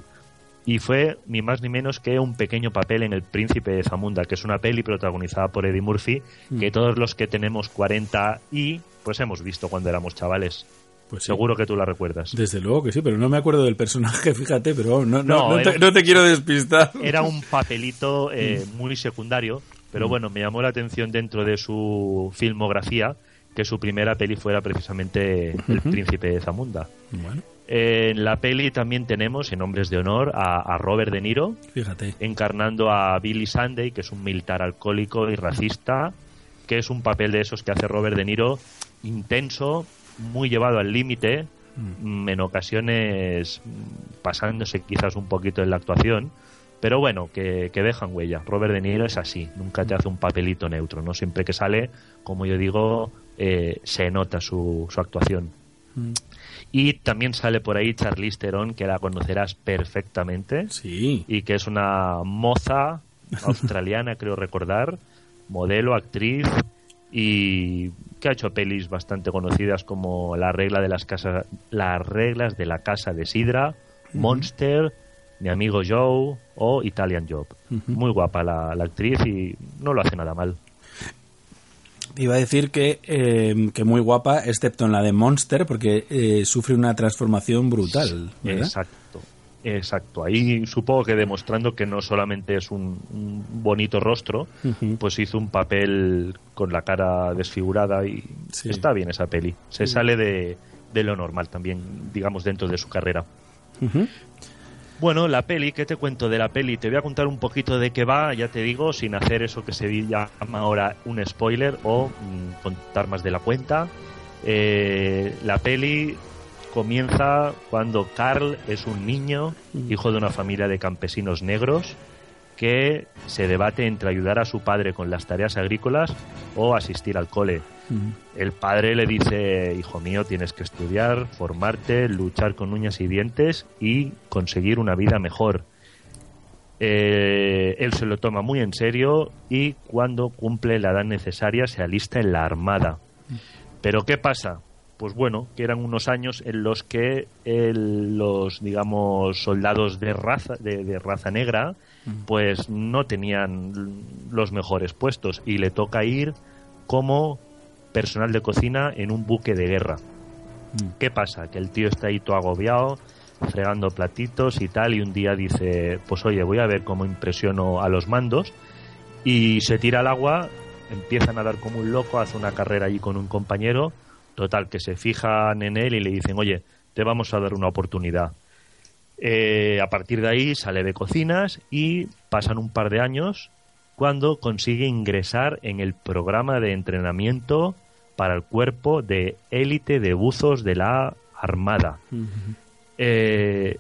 y fue ni más ni menos que un pequeño papel en El Príncipe de Zamunda, que es una peli protagonizada por Eddie Murphy, que todos los que tenemos 40 y pues hemos visto cuando éramos chavales. Pues sí. Seguro que tú la recuerdas. Desde luego que sí, pero no me acuerdo del personaje, *laughs* fíjate, pero no, no, No, no te, era- no te quiero despistar. Era un *laughs* papelito eh, Mm. muy secundario, pero bueno, me llamó la atención dentro de su filmografía que su primera peli fuera precisamente El. Príncipe de Zamunda. Bueno, En la peli también tenemos, en Hombres de Honor, a, a Robert De Niro, fíjate. encarnando a Billy Sunday, que es un militar alcohólico y racista, que es un papel de esos que hace Robert De Niro intenso, muy llevado al límite, mm, en ocasiones mm, pasándose quizás un poquito en la actuación, pero bueno, que, que dejan huella. Robert De Niro es así, nunca te hace un papelito neutro, ¿no? Siempre que sale, como yo digo, eh, se nota su, su actuación. Mm. Y también sale por ahí Charlize Theron, que la conocerás perfectamente Sí. y que es una moza *laughs* australiana, creo recordar, modelo, actriz y que ha hecho pelis bastante conocidas como La regla de las casas, Las reglas de la casa de Sidra, Monster, Mi amigo Joe o Italian Job. Muy guapa la, la actriz y no lo hace nada mal. Iba a decir que, eh, que muy guapa, excepto en la de Monster, porque eh, sufre una transformación brutal, ¿verdad? Exacto. Exacto, ahí supongo que demostrando que no solamente es un, un bonito rostro, pues hizo un papel con la cara desfigurada y Sí. está bien esa peli. Se sale de, de lo normal también, digamos, dentro de su carrera. Bueno, la peli, ¿qué te cuento de la peli? Te voy a contar un poquito de qué va, ya te digo, sin hacer eso que se llama ahora un spoiler o mm, contar más de la cuenta. Eh, la peli comienza cuando Carl es un niño, hijo de una familia de campesinos negros, que se debate entre ayudar a su padre con las tareas agrícolas o asistir al cole. El padre le dice, hijo mío, tienes que estudiar, formarte, luchar con uñas y dientes y conseguir una vida mejor. Eh, él se lo toma muy en serio y cuando cumple la edad necesaria se alista en la armada. Pero ¿qué pasa? Pues bueno, que eran unos años en los que el- los, digamos, soldados de raza, de, de raza negra, pues no tenían los mejores puestos y le toca ir como personal de cocina en un buque de guerra. ¿Qué pasa? Que el tío está ahí todo agobiado, fregando platitos y tal, y un día dice, pues oye, voy a ver cómo impresiono a los mandos, y se tira al agua, empieza a nadar como un loco, hace una carrera allí con un compañero, Total, que se fijan en él y le dicen, oye, te vamos a dar una oportunidad. Eh, a partir de ahí sale de cocinas y pasan un par de años cuando consigue ingresar en el programa de entrenamiento para el cuerpo de élite de buzos de la Armada. Eh,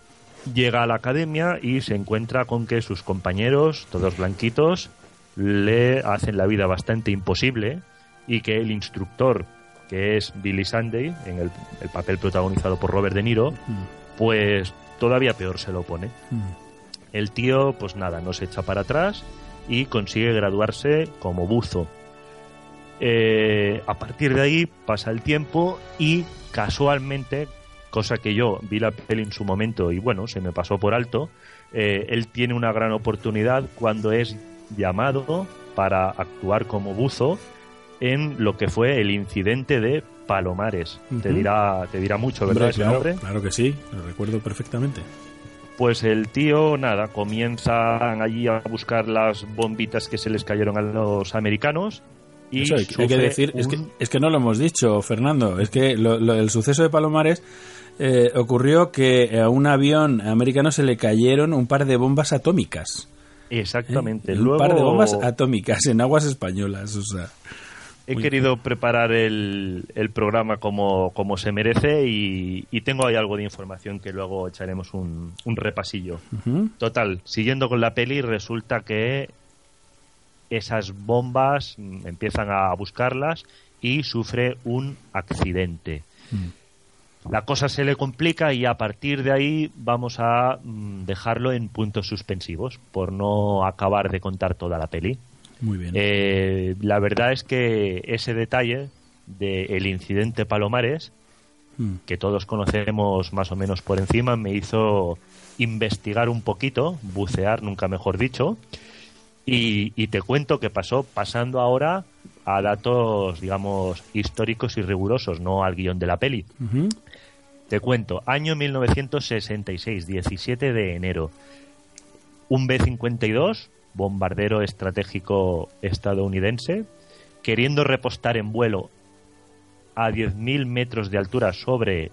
llega a la academia y se encuentra con que sus compañeros, todos blanquitos, le hacen la vida bastante imposible y que el instructor, que es Billy Sunday, en el, el papel protagonizado por Robert De Niro, pues todavía peor se lo pone. El tío, pues nada, no se echa para atrás y consigue graduarse como buzo. Eh, a partir de ahí pasa el tiempo y casualmente, cosa que yo vi la peli en su momento y bueno, se me pasó por alto, eh, él tiene una gran oportunidad cuando es llamado para actuar como buzo en lo que fue el incidente de Palomares. Te dirá, te dirá mucho, ¿verdad? Hombre, ese claro, nombre? claro que sí, lo recuerdo perfectamente. Pues el tío, nada, comienzan allí a buscar las bombitas que se les cayeron a los americanos. Y Eso hay, hay que decir, es, que, un- es que no lo hemos dicho, Fernando, es que lo- lo- el suceso de Palomares eh, ocurrió que a un avión americano se le cayeron un par de bombas atómicas. ¿eh? Exactamente. Un Luego par de bombas atómicas en aguas españolas, o sea... he querido preparar el, el programa como, como se merece y, y tengo ahí algo de información que luego echaremos un, un repasillo. Total, siguiendo con la peli, resulta que esas bombas mm, empiezan a buscarlas y sufre un accidente. La cosa se le complica y a partir de ahí vamos a mm, dejarlo en puntos suspensivos por no acabar de contar toda la peli. Muy bien. Eh, la verdad es que ese detalle del incidente Palomares, Mm. que todos conocemos más o menos por encima, me hizo investigar un poquito, bucear, nunca mejor dicho, y, y te cuento qué pasó, pasando ahora a datos, digamos, históricos y rigurosos, no al guion de la peli. Te cuento, año 1966, 17 de enero. Un B-52, bombardero estratégico estadounidense, queriendo repostar en vuelo a 10.000 metros de altura sobre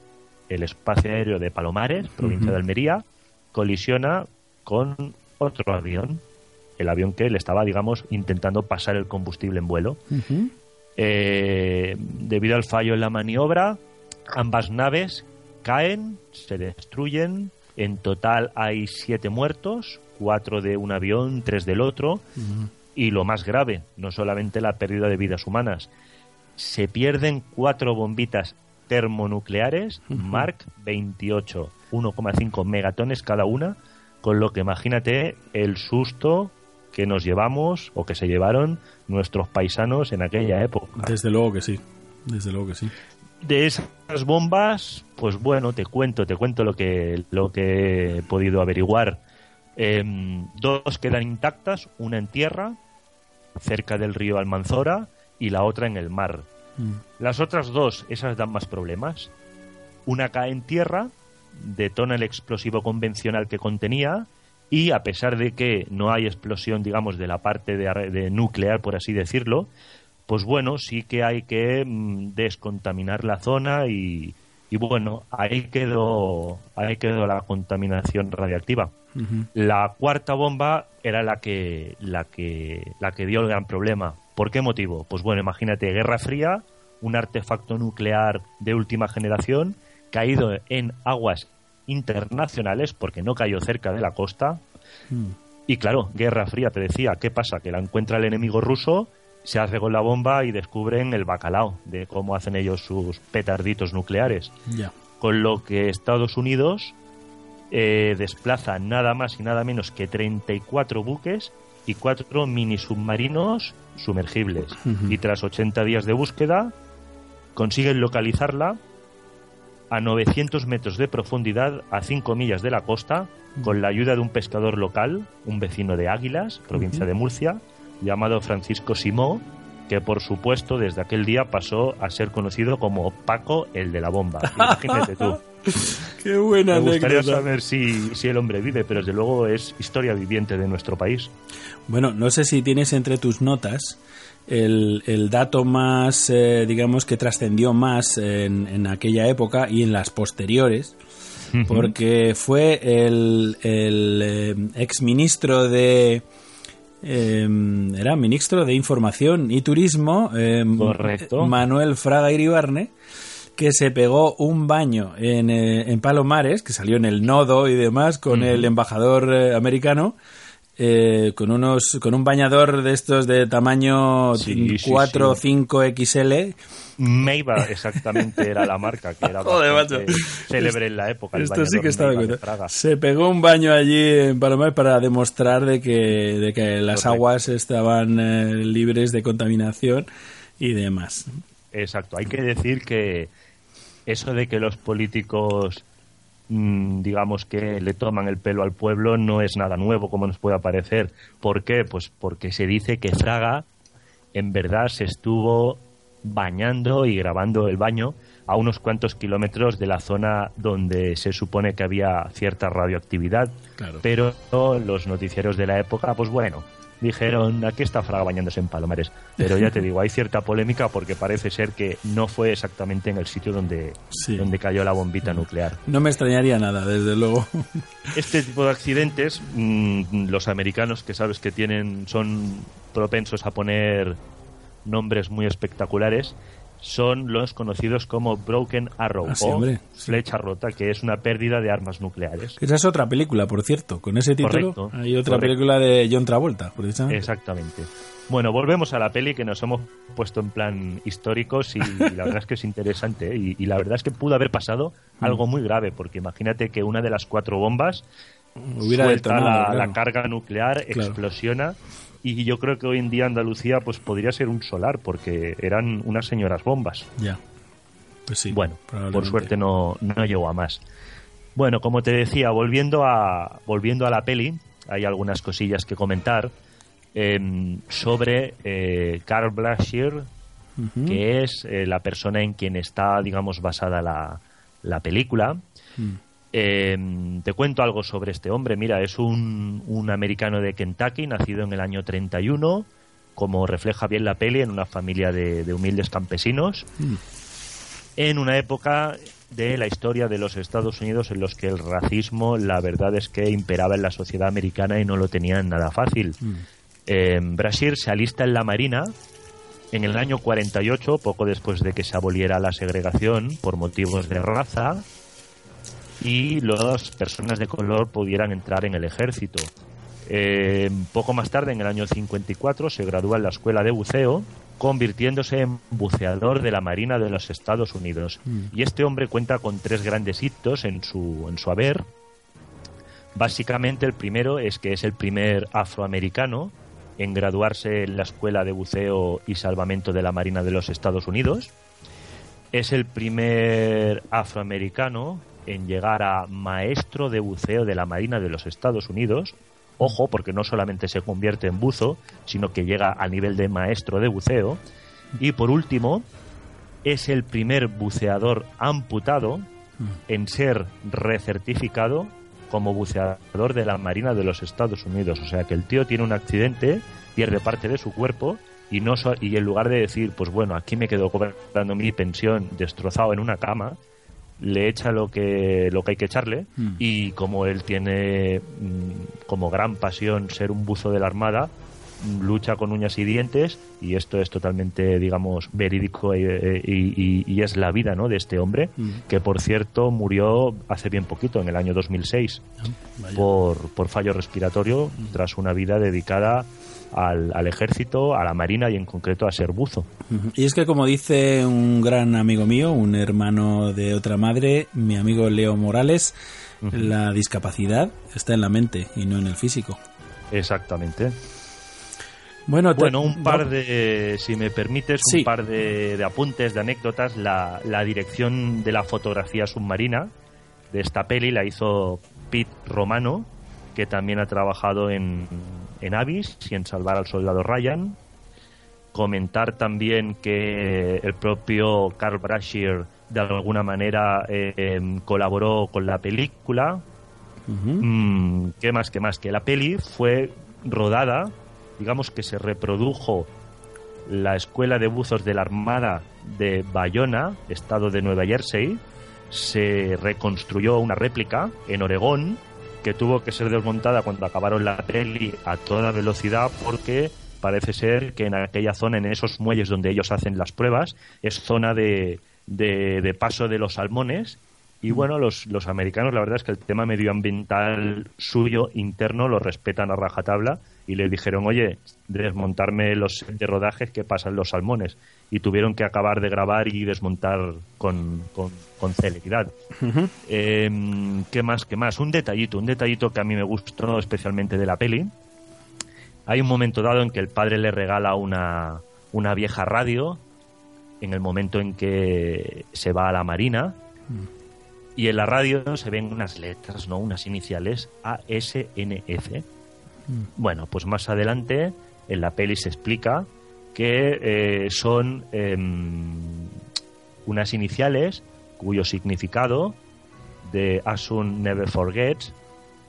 el espacio aéreo de Palomares, provincia de Almería, colisiona con otro avión, el avión que le estaba, digamos, intentando pasar el combustible en vuelo. Eh, debido al fallo en la maniobra, ambas naves caen, se destruyen. En total hay siete muertos, cuatro de un avión, tres del otro. Y lo más grave, no solamente la pérdida de vidas humanas, se pierden cuatro bombitas termonucleares Mark 28, 1,5 megatones cada una, con lo que imagínate el susto que nos llevamos o que se llevaron nuestros paisanos en aquella época. Desde luego que sí, desde luego que sí. De esas bombas, pues bueno, te cuento, te cuento lo que, lo que he podido averiguar. Em, dos quedan intactas, una en tierra, cerca del río Almanzora, y la otra en el mar. Mm. Las otras dos, esas dan más problemas. Una cae en tierra, detona el explosivo convencional que contenía y a pesar de que no hay explosión, digamos, de la parte de, de nuclear, por así decirlo, pues bueno, sí que hay que mm, descontaminar la zona y, y bueno, ahí quedó, ahí quedó la contaminación radiactiva. La cuarta bomba era la que, la que, la que dio el gran problema. ¿Por qué motivo? Pues bueno, imagínate, Guerra Fría, un artefacto nuclear de última generación, caído en aguas internacionales, porque no cayó cerca de la costa. Mm. Y claro, Guerra Fría, te decía, ¿qué pasa? Que la encuentra el enemigo ruso, se hace con la bomba y descubren el bacalao de cómo hacen ellos sus petarditos nucleares. Con lo que Estados Unidos eh, desplaza nada más y nada menos que 34 buques y cuatro mini submarinos sumergibles. Y tras 80 días de búsqueda, consiguen localizarla a 900 metros de profundidad, a 5 millas de la costa, con la ayuda de un pescador local, un vecino de Águilas, provincia de Murcia, llamado Francisco Simó, que por supuesto desde aquel día pasó a ser conocido como Paco el de la bomba. Imagínate tú. *laughs* Qué buena Me gustaría anécdota. saber si, si el hombre vive, pero desde luego es historia viviente de nuestro país. Bueno, no sé si tienes entre tus notas el, el dato más, eh, digamos, que trascendió más en, en aquella época y en las posteriores, porque fue el, el eh, exministro de... eh, era ministro de Información y Turismo, eh, Correcto. Manuel Fraga Iribarne, que se pegó un baño en, eh, en Palomares, que salió en el nodo y demás, con el embajador eh, americano, eh, con unos con un bañador de estos de tamaño Sí, sí, 4 o sí. 5 XL. Meiba exactamente era la marca que era *laughs* Joder, célebre en la época. el Esto sí que. Fraga. Se pegó un baño allí en Palomares para demostrar de que, de que las aguas estaban eh, libres de contaminación y demás. Exacto. Hay que decir que eso de que los políticos, digamos que le toman el pelo al pueblo, no es nada nuevo como nos puede parecer. ¿Por qué? Pues porque se dice que Fraga en verdad se estuvo bañando y grabando el baño a unos cuantos kilómetros de la zona donde se supone que había cierta radioactividad. Claro. Pero los noticieros de la época, pues bueno, dijeron, aquí está Fraga bañándose en Palomares. Pero ya te *laughs* digo, hay cierta polémica porque parece ser que no fue exactamente en el sitio donde, Sí. donde cayó la bombita nuclear. No me extrañaría nada, desde luego. Este tipo de accidentes, mm, los americanos que sabes que tienen, son propensos a poner nombres muy espectaculares, son los conocidos como Broken Arrow Ah, sí, o hombre, sí. flecha rota, que es una pérdida de armas nucleares. Esa es otra película, por cierto. Con ese título Correcto, hay otra correcto. película de John Travolta, precisamente. Exactamente. Bueno, volvemos a la peli que nos hemos puesto en plan históricos y, la verdad es que es interesante ¿eh? y, y la verdad es que pudo haber pasado Mm. algo muy grave porque imagínate que una de las cuatro bombas Hubiera detonado, la, claro. la carga nuclear, Claro. explosiona y yo creo que hoy en día Andalucía pues podría ser un solar porque eran unas señoras bombas. Ya. Pues sí. bueno, por suerte no, no llegó a más. Bueno, como te decía, volviendo a, volviendo a la peli, hay algunas cosillas que comentar em, sobre eh, Carl Brashear, Ujú. que es eh, la persona en quien está, digamos, basada la, la película. Mm. Eh, te cuento algo sobre este hombre. Mira, es un, un americano de Kentucky, nacido en el año 31, como refleja bien la peli, en una familia de, de humildes campesinos, Mm. en una época de la historia de los Estados Unidos en los que el racismo, la verdad es que imperaba en la sociedad americana y no lo tenían nada fácil. Mm. Eh, Brashear se alista en la Marina en el año 48, poco después de que se aboliera la segregación por motivos de raza y las personas de color pudieran entrar en el ejército. Eh, poco más tarde, en el año 54, se gradúa en la escuela de buceo, convirtiéndose en buceador de la Marina de los Estados Unidos. Y este hombre cuenta con tres grandes hitos en su, en su haber. Básicamente, el primero es que es el primer afroamericano en graduarse en la Escuela de Buceo y Salvamento de la Marina de los Estados Unidos. Es el primer afroamericano en llegar a maestro de buceo de la Marina de los Estados Unidos. Ojo, porque no solamente se convierte en buzo, sino que llega al nivel de maestro de buceo. Y por último, es el primer buceador amputado en ser recertificado como buceador de la Marina de los Estados Unidos. O sea que el tío tiene un accidente, pierde parte de su cuerpo y no so- y en lugar de decir, pues bueno, aquí me quedo cobrando mi pensión destrozado en una cama, le echa lo que lo que hay que echarle Mm. y como él tiene mm, como gran pasión ser un buzo de la Armada, mm, lucha con uñas y dientes y esto es totalmente digamos verídico y, y- y es la vida ¿no? de este hombre Mm. que por cierto murió hace bien poquito en el año 2006 Vaya. por, por fallo respiratorio tras una vida dedicada al, al ejército, a la marina y en concreto a ser buzo. Y es que como dice un gran amigo mío, un hermano de otra madre, mi amigo Leo Morales, la discapacidad está en la mente y no en el físico. Exactamente. Bueno, te- Bueno, un par de, si me permites, Sí. un par de, de apuntes, de anécdotas. La, la dirección de la fotografía submarina de esta peli la hizo Pete Romano, que también ha trabajado en, en Avis y en Salvar al Soldado Ryan. Comentar también que el propio Carl Brashear de alguna manera eh, em, colaboró con la película. Mm, ¿Qué más? ¿Qué más? Que la peli fue rodada, digamos que se reprodujo la Escuela de Buzos de la Armada de Bayona, estado de Nueva Jersey, se reconstruyó una réplica en Oregón que tuvo que ser desmontada cuando acabaron la peli a toda velocidad porque parece ser que en aquella zona, en esos muelles donde ellos hacen las pruebas, es zona de, de, de paso de los salmones y bueno, los, los americanos, la verdad es que el tema medioambiental suyo interno lo respetan a rajatabla y le dijeron, oye, desmontarme los de rodajes que pasan los salmones. Y tuvieron que acabar de grabar y desmontar con, con, con celeridad. Em, ¿Qué más? ¿Qué más? Un detallito, un detallito que a mí me gustó especialmente de la peli. Hay un momento dado en que el padre le regala una, una vieja radio en el momento en que se va a la marina y en la radio se ven unas letras, ¿no? Unas iniciales ASNF. Bueno, pues más adelante en la peli se explica que eh, son em, unas iniciales cuyo significado de Asun Never Forgets,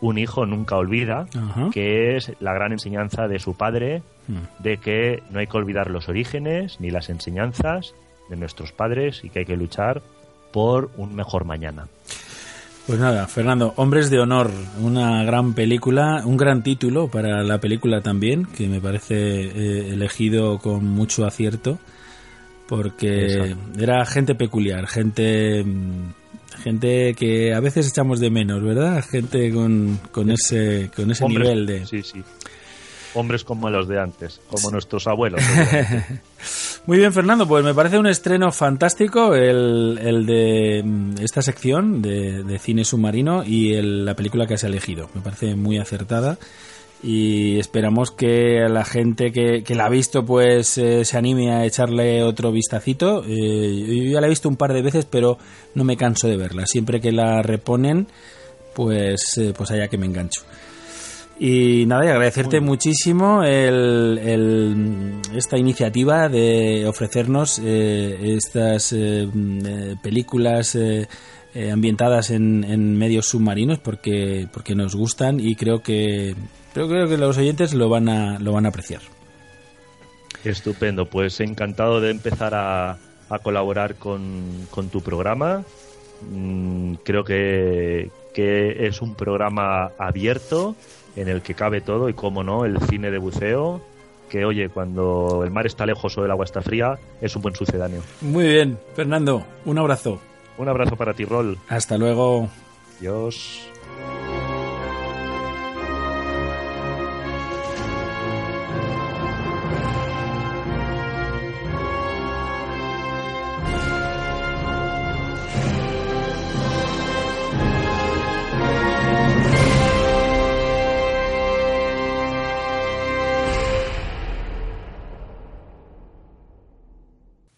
un hijo nunca olvida, que es la gran enseñanza de su padre Mm. de que no hay que olvidar los orígenes ni las enseñanzas de nuestros padres y que hay que luchar por un mejor mañana. Pues nada, Fernando, Hombres de Honor, una gran película, un gran título para la película también, que me parece eh, elegido con mucho acierto, porque Exacto. era gente peculiar, gente gente que a veces echamos de menos, ¿verdad? Gente con, con ese con ese Hombres- nivel de Sí, sí. Hombres como los de antes, como nuestros abuelos. *laughs* Muy bien, Fernando, pues me parece un estreno fantástico el, el de mm, esta sección de, de cine submarino y el- la película que has elegido. Me parece muy acertada y esperamos que la gente que, que la ha visto pues eh, se anime a echarle otro vistacito. Eh, yo ya la he visto un par de veces, pero no me canso de verla. Siempre que la reponen, pues, eh, pues allá que me engancho. Y nada, y agradecerte muchísimo el, el- esta iniciativa de ofrecernos eh, estas eh, mm, películas eh, eh, ambientadas en, en medios submarinos porque, porque nos gustan y creo que creo, creo que los oyentes lo van a, lo van a apreciar. Estupendo, pues encantado de empezar a, a colaborar con, con tu programa. Mm, creo que, que es un programa abierto en el que cabe todo y, como no, el cine de buceo, que oye, cuando el mar está lejos o el agua está fría, es un buen sucedáneo. Muy bien, Fernando, un abrazo. Un abrazo para ti, Rol. Hasta luego. Adiós.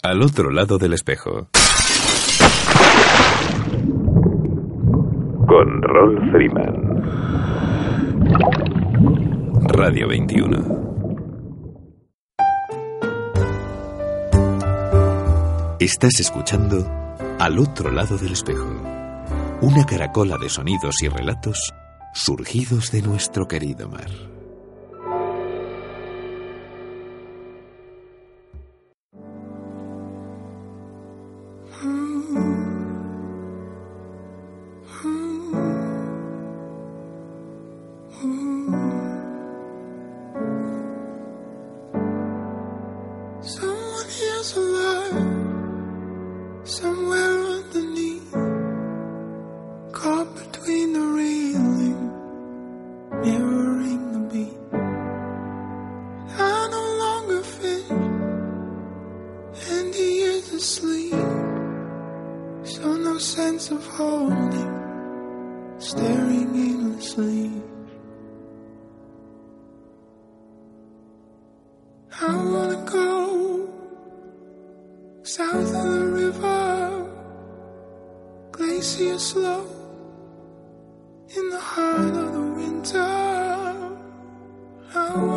Al otro lado del espejo. Con Rolf Freeman. Radio 21. Estás escuchando Al otro lado del espejo. Una caracola de sonidos y relatos surgidos de nuestro querido mar.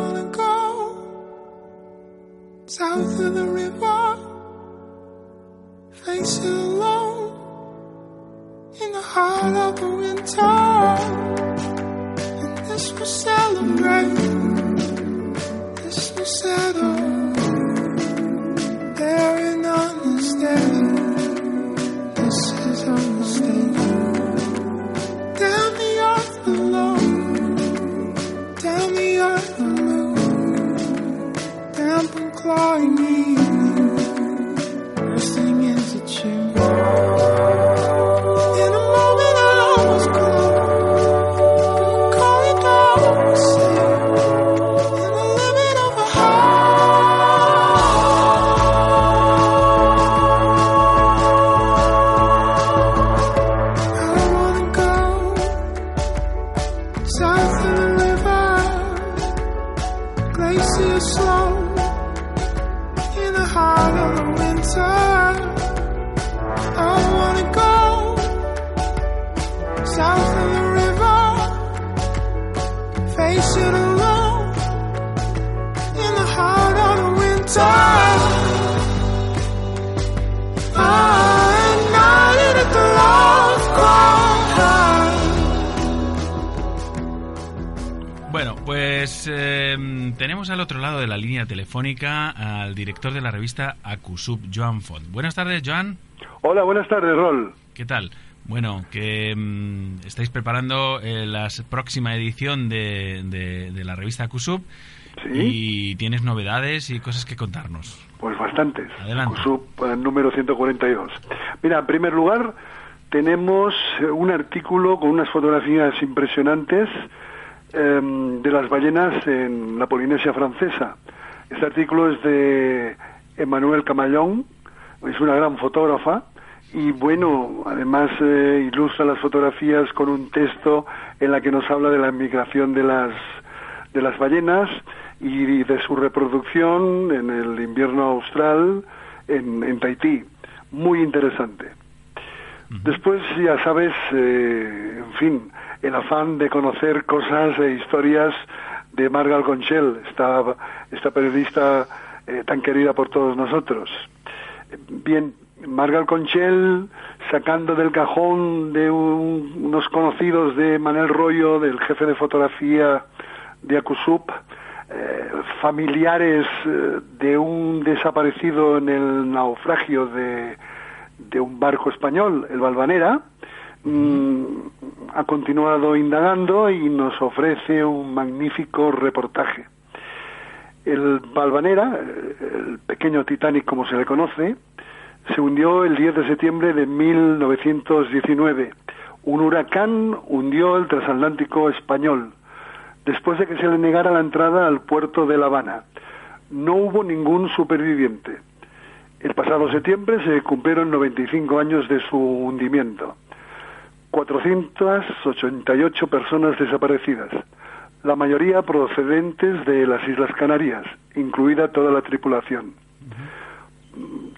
Wanna go south of the river, face it alone, in the heart of the winter. And this will celebrate, this will settle. Telefónica al director de la revista Acusub, Joan Font. Buenas tardes, Joan. Hola, buenas tardes, Rol. ¿Qué tal? Bueno, que mm, estáis preparando eh, la próxima edición de, de- de la revista Acusub y tienes novedades y cosas que contarnos. Pues bastantes. Adelante. Sub eh, número 142. Mira, en primer lugar, tenemos eh, un artículo con unas fotografías impresionantes em, de las ballenas en la Polinesia francesa. Este artículo es de Emmanuel Camallón, es una gran fotógrafa y bueno, además eh, ilustra las fotografías con un texto en la que nos habla de la migración de las de las ballenas y de su reproducción en el invierno austral en, en Tahití. Muy interesante. Después, ya sabes, eh, en fin, el afán de conocer cosas e historias de Margal Conchel, esta, esta periodista eh, tan querida por todos nosotros. Bien, Margal Conchel sacando del cajón de un- unos conocidos de Manel Rollo, del jefe de fotografía de Acusub, eh, familiares eh, de un desaparecido en el naufragio de, de un barco español, el Valvanera, mm, ha continuado indagando y nos ofrece un magnífico reportaje. El Valvanera, eh, el pequeño Titanic como se le conoce, se hundió el 10 de septiembre de 1919. Un huracán hundió el transatlántico español después de que se le negara la entrada al puerto de La Habana. No hubo ningún superviviente. El pasado septiembre se cumplieron 95 años de su hundimiento. 488 personas desaparecidas, la mayoría procedentes de las Islas Canarias, incluida toda la tripulación.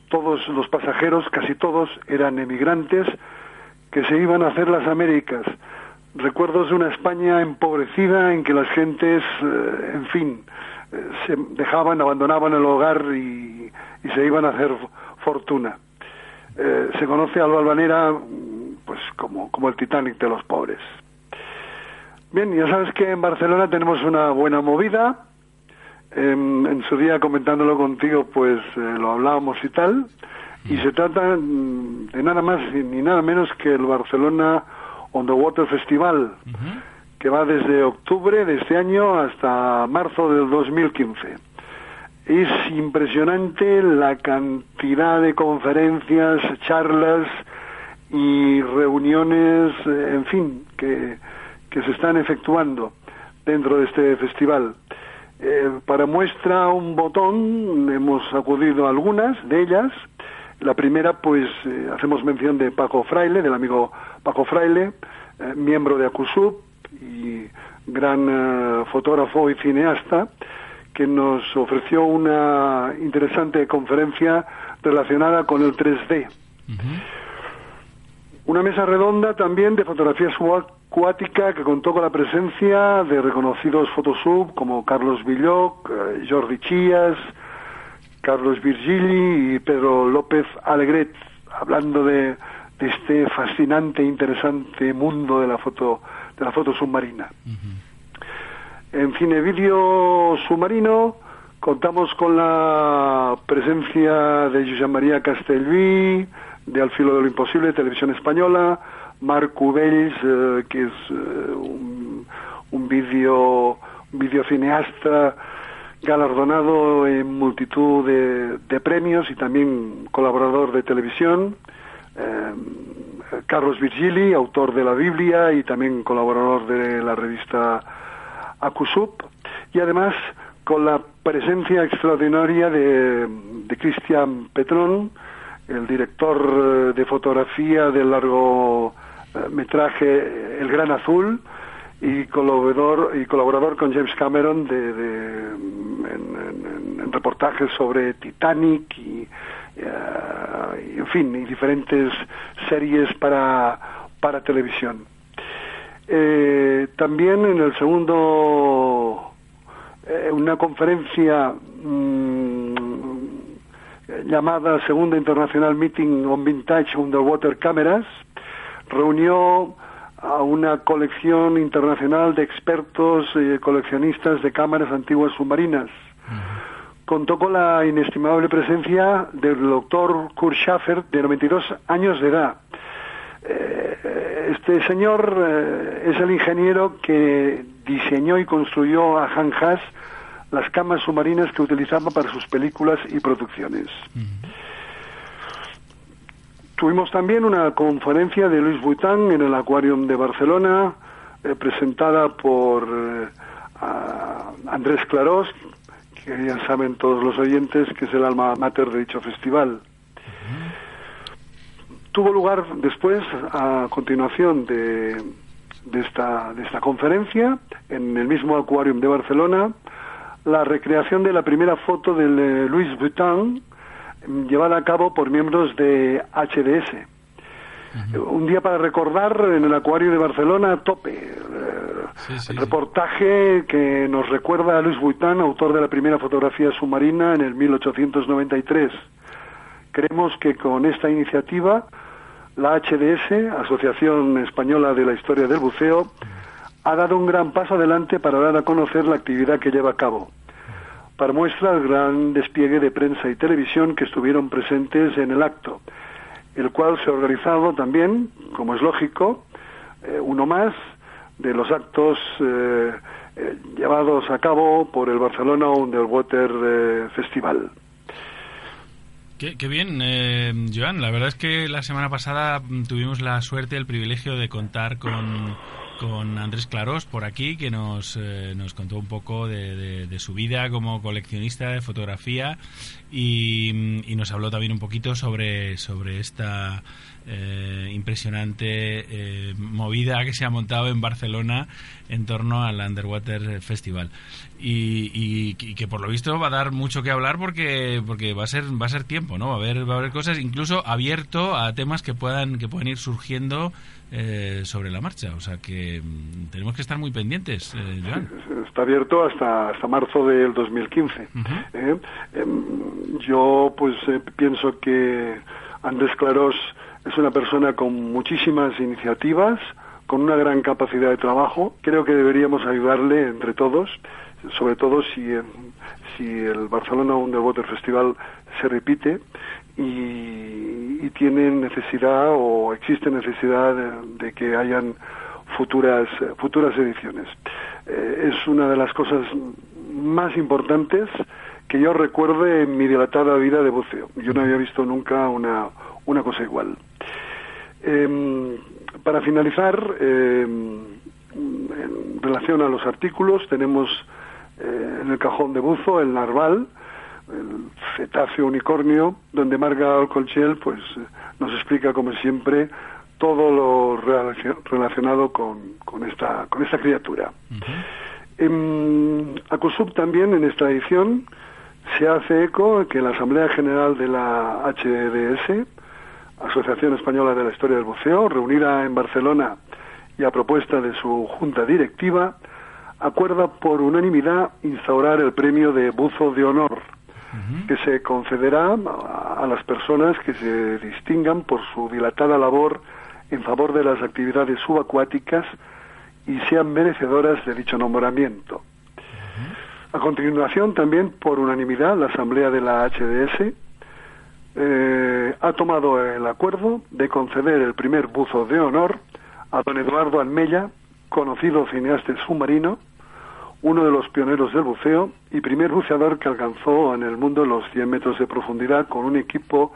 Todos los pasajeros, casi todos, eran emigrantes que se iban a hacer las Américas. Recuerdos de una España empobrecida en que las gentes, eh, en fin, eh, se dejaban, abandonaban el hogar y, y se iban a hacer fortuna. Eh, se conoce a Alba Albanera pues como, como el Titanic de los pobres. Bien, ya sabes que en Barcelona tenemos una buena movida. En, en su día comentándolo contigo, pues eh, lo hablábamos y tal. Y se trata mm, de nada más ni nada menos que el Barcelona On the Water Festival, que va desde octubre de este año hasta marzo del 2015. Es impresionante la cantidad de conferencias, charlas y reuniones, eh, en fin, que, que se están efectuando dentro de este festival. Eh, para muestra un botón, hemos acudido a algunas de ellas. La primera, pues, eh, hacemos mención de Paco Fraile, del amigo Paco Fraile, eh, miembro de Acusub y gran fotógrafo y cineasta, que nos ofreció una interesante conferencia relacionada con el 3D. Una mesa redonda también de fotografía subacuática que contó con la presencia de reconocidos fotosub como Carlos Villoc, eh, Jordi Chías, Carlos Virgili y Pedro López Alegret, hablando de, de este fascinante e interesante mundo de la foto, de la foto submarina. En Cine Vídeo Submarino contamos con la presencia de José María Castellví, de Al filo de lo imposible, Televisión Española, Marc Ubells, eh, que es eh, un, un vídeo un galardonado en multitud de, premios y también colaborador de televisión. Eh, Carlos Virgili, autor de la Biblia y también colaborador de la revista Acusub. Y además con la presencia extraordinaria de, de Cristian Petrón, el director eh, de fotografía del largometraje El Gran Azul y colaborador, y colaborador con James Cameron de, en, reportajes sobre Titanic y, eh, y, en fin, y diferentes series para, para televisión. Eh, también en el segundo, eh, una conferencia mm, llamada Segunda Internacional Meeting on Vintage Underwater Cameras, reunió a una colección internacional de expertos y coleccionistas de cámaras antiguas submarinas. Contó con la inestimable presencia del doctor Kurt Schaffer, de 92 años de edad. Eh, este señor eh, es el ingeniero que diseñó y construyó a Han Haas las camas submarinas que utilizaba para sus películas y producciones. Tuvimos también una conferencia de Luis Vuitton en el Aquarium de Barcelona, eh, presentada por eh, a Andrés Clarós, que ya saben todos los oyentes que es el alma mater de dicho festival. Tuvo lugar después, a continuación de, de, esta, de esta conferencia, en el mismo Aquarium de Barcelona, la recreación de la primera foto de eh, Louis Vuitton llevada a cabo por miembros de HDS. Un día para recordar en el Acuario de Barcelona, tope. Eh, el reportaje que nos recuerda a Luis Vuitton, autor de la primera fotografía submarina en el 1893. Creemos que con esta iniciativa, la HDS, Asociación Española de la Historia del Buceo, ha dado un gran paso adelante para dar a conocer la actividad que lleva a cabo. Para muestra el gran despliegue de prensa y televisión que estuvieron presentes en el acto, el cual se ha organizado también, como es lógico, eh, uno más de los actos eh, eh, llevados a cabo por el Barcelona Underwater Festival. Qué, bien, Joan. La verdad es que la semana pasada mm, tuvimos la suerte, el privilegio de contar con, con Andrés Clarós por aquí, que nos, eh, nos contó un poco de, de- su vida como coleccionista de fotografía y, mm, y nos habló también un poquito sobre, sobre esta eh, impresionante eh, movida que se ha montado en Barcelona en torno al Underwater Festival. Y que por lo visto va a dar mucho que hablar porque porque va a ser va a ser tiempo no va a haber va a haber cosas incluso abierto a temas que puedan que puedan ir surgiendo eh, sobre la marcha o sea que mm, tenemos que estar muy pendientes eh, Joan Está abierto hasta, hasta marzo del 2015. ¿eh? Em, yo pues eh, pienso que Andrés Clarós es una persona con muchísimas iniciativas, con una gran capacidad de trabajo. Creo que deberíamos ayudarle entre todos, sobre todo si, si el Barcelona Underwater Festival se repite y, y tiene necesidad o existe necesidad de, que hayan futuras futuras ediciones. Eh, es una de las cosas más importantes que yo recuerde en mi dilatada vida de buceo. Yo no había visto nunca una, una cosa igual. Em, para finalizar, em, en relación a los artículos, tenemos eh, en el cajón de buzo el narval, el cetáceo unicornio, donde Marga Alcolchel pues, eh, nos explica, como siempre, todo lo relacio- relacionado con, con, esta, con esta criatura. En ACOSUB también, en esta edición, se hace eco que la Asamblea General de la HDS, Asociación Española de la Historia del Buceo, reunida en Barcelona y a propuesta de su junta directiva, acuerda por unanimidad instaurar el premio de buzo de honor, que se concederá a, las personas que se distingan por su dilatada labor en favor de las actividades subacuáticas y sean merecedoras de dicho nombramiento. A continuación, también por unanimidad, la Asamblea de la HDS eh, ha tomado el acuerdo de conceder el primer buzo de honor a don Eduardo Almella, conocido cineasta submarino, uno de los pioneros del buceo y primer buceador que alcanzó en el mundo los 100 metros de profundidad con un equipo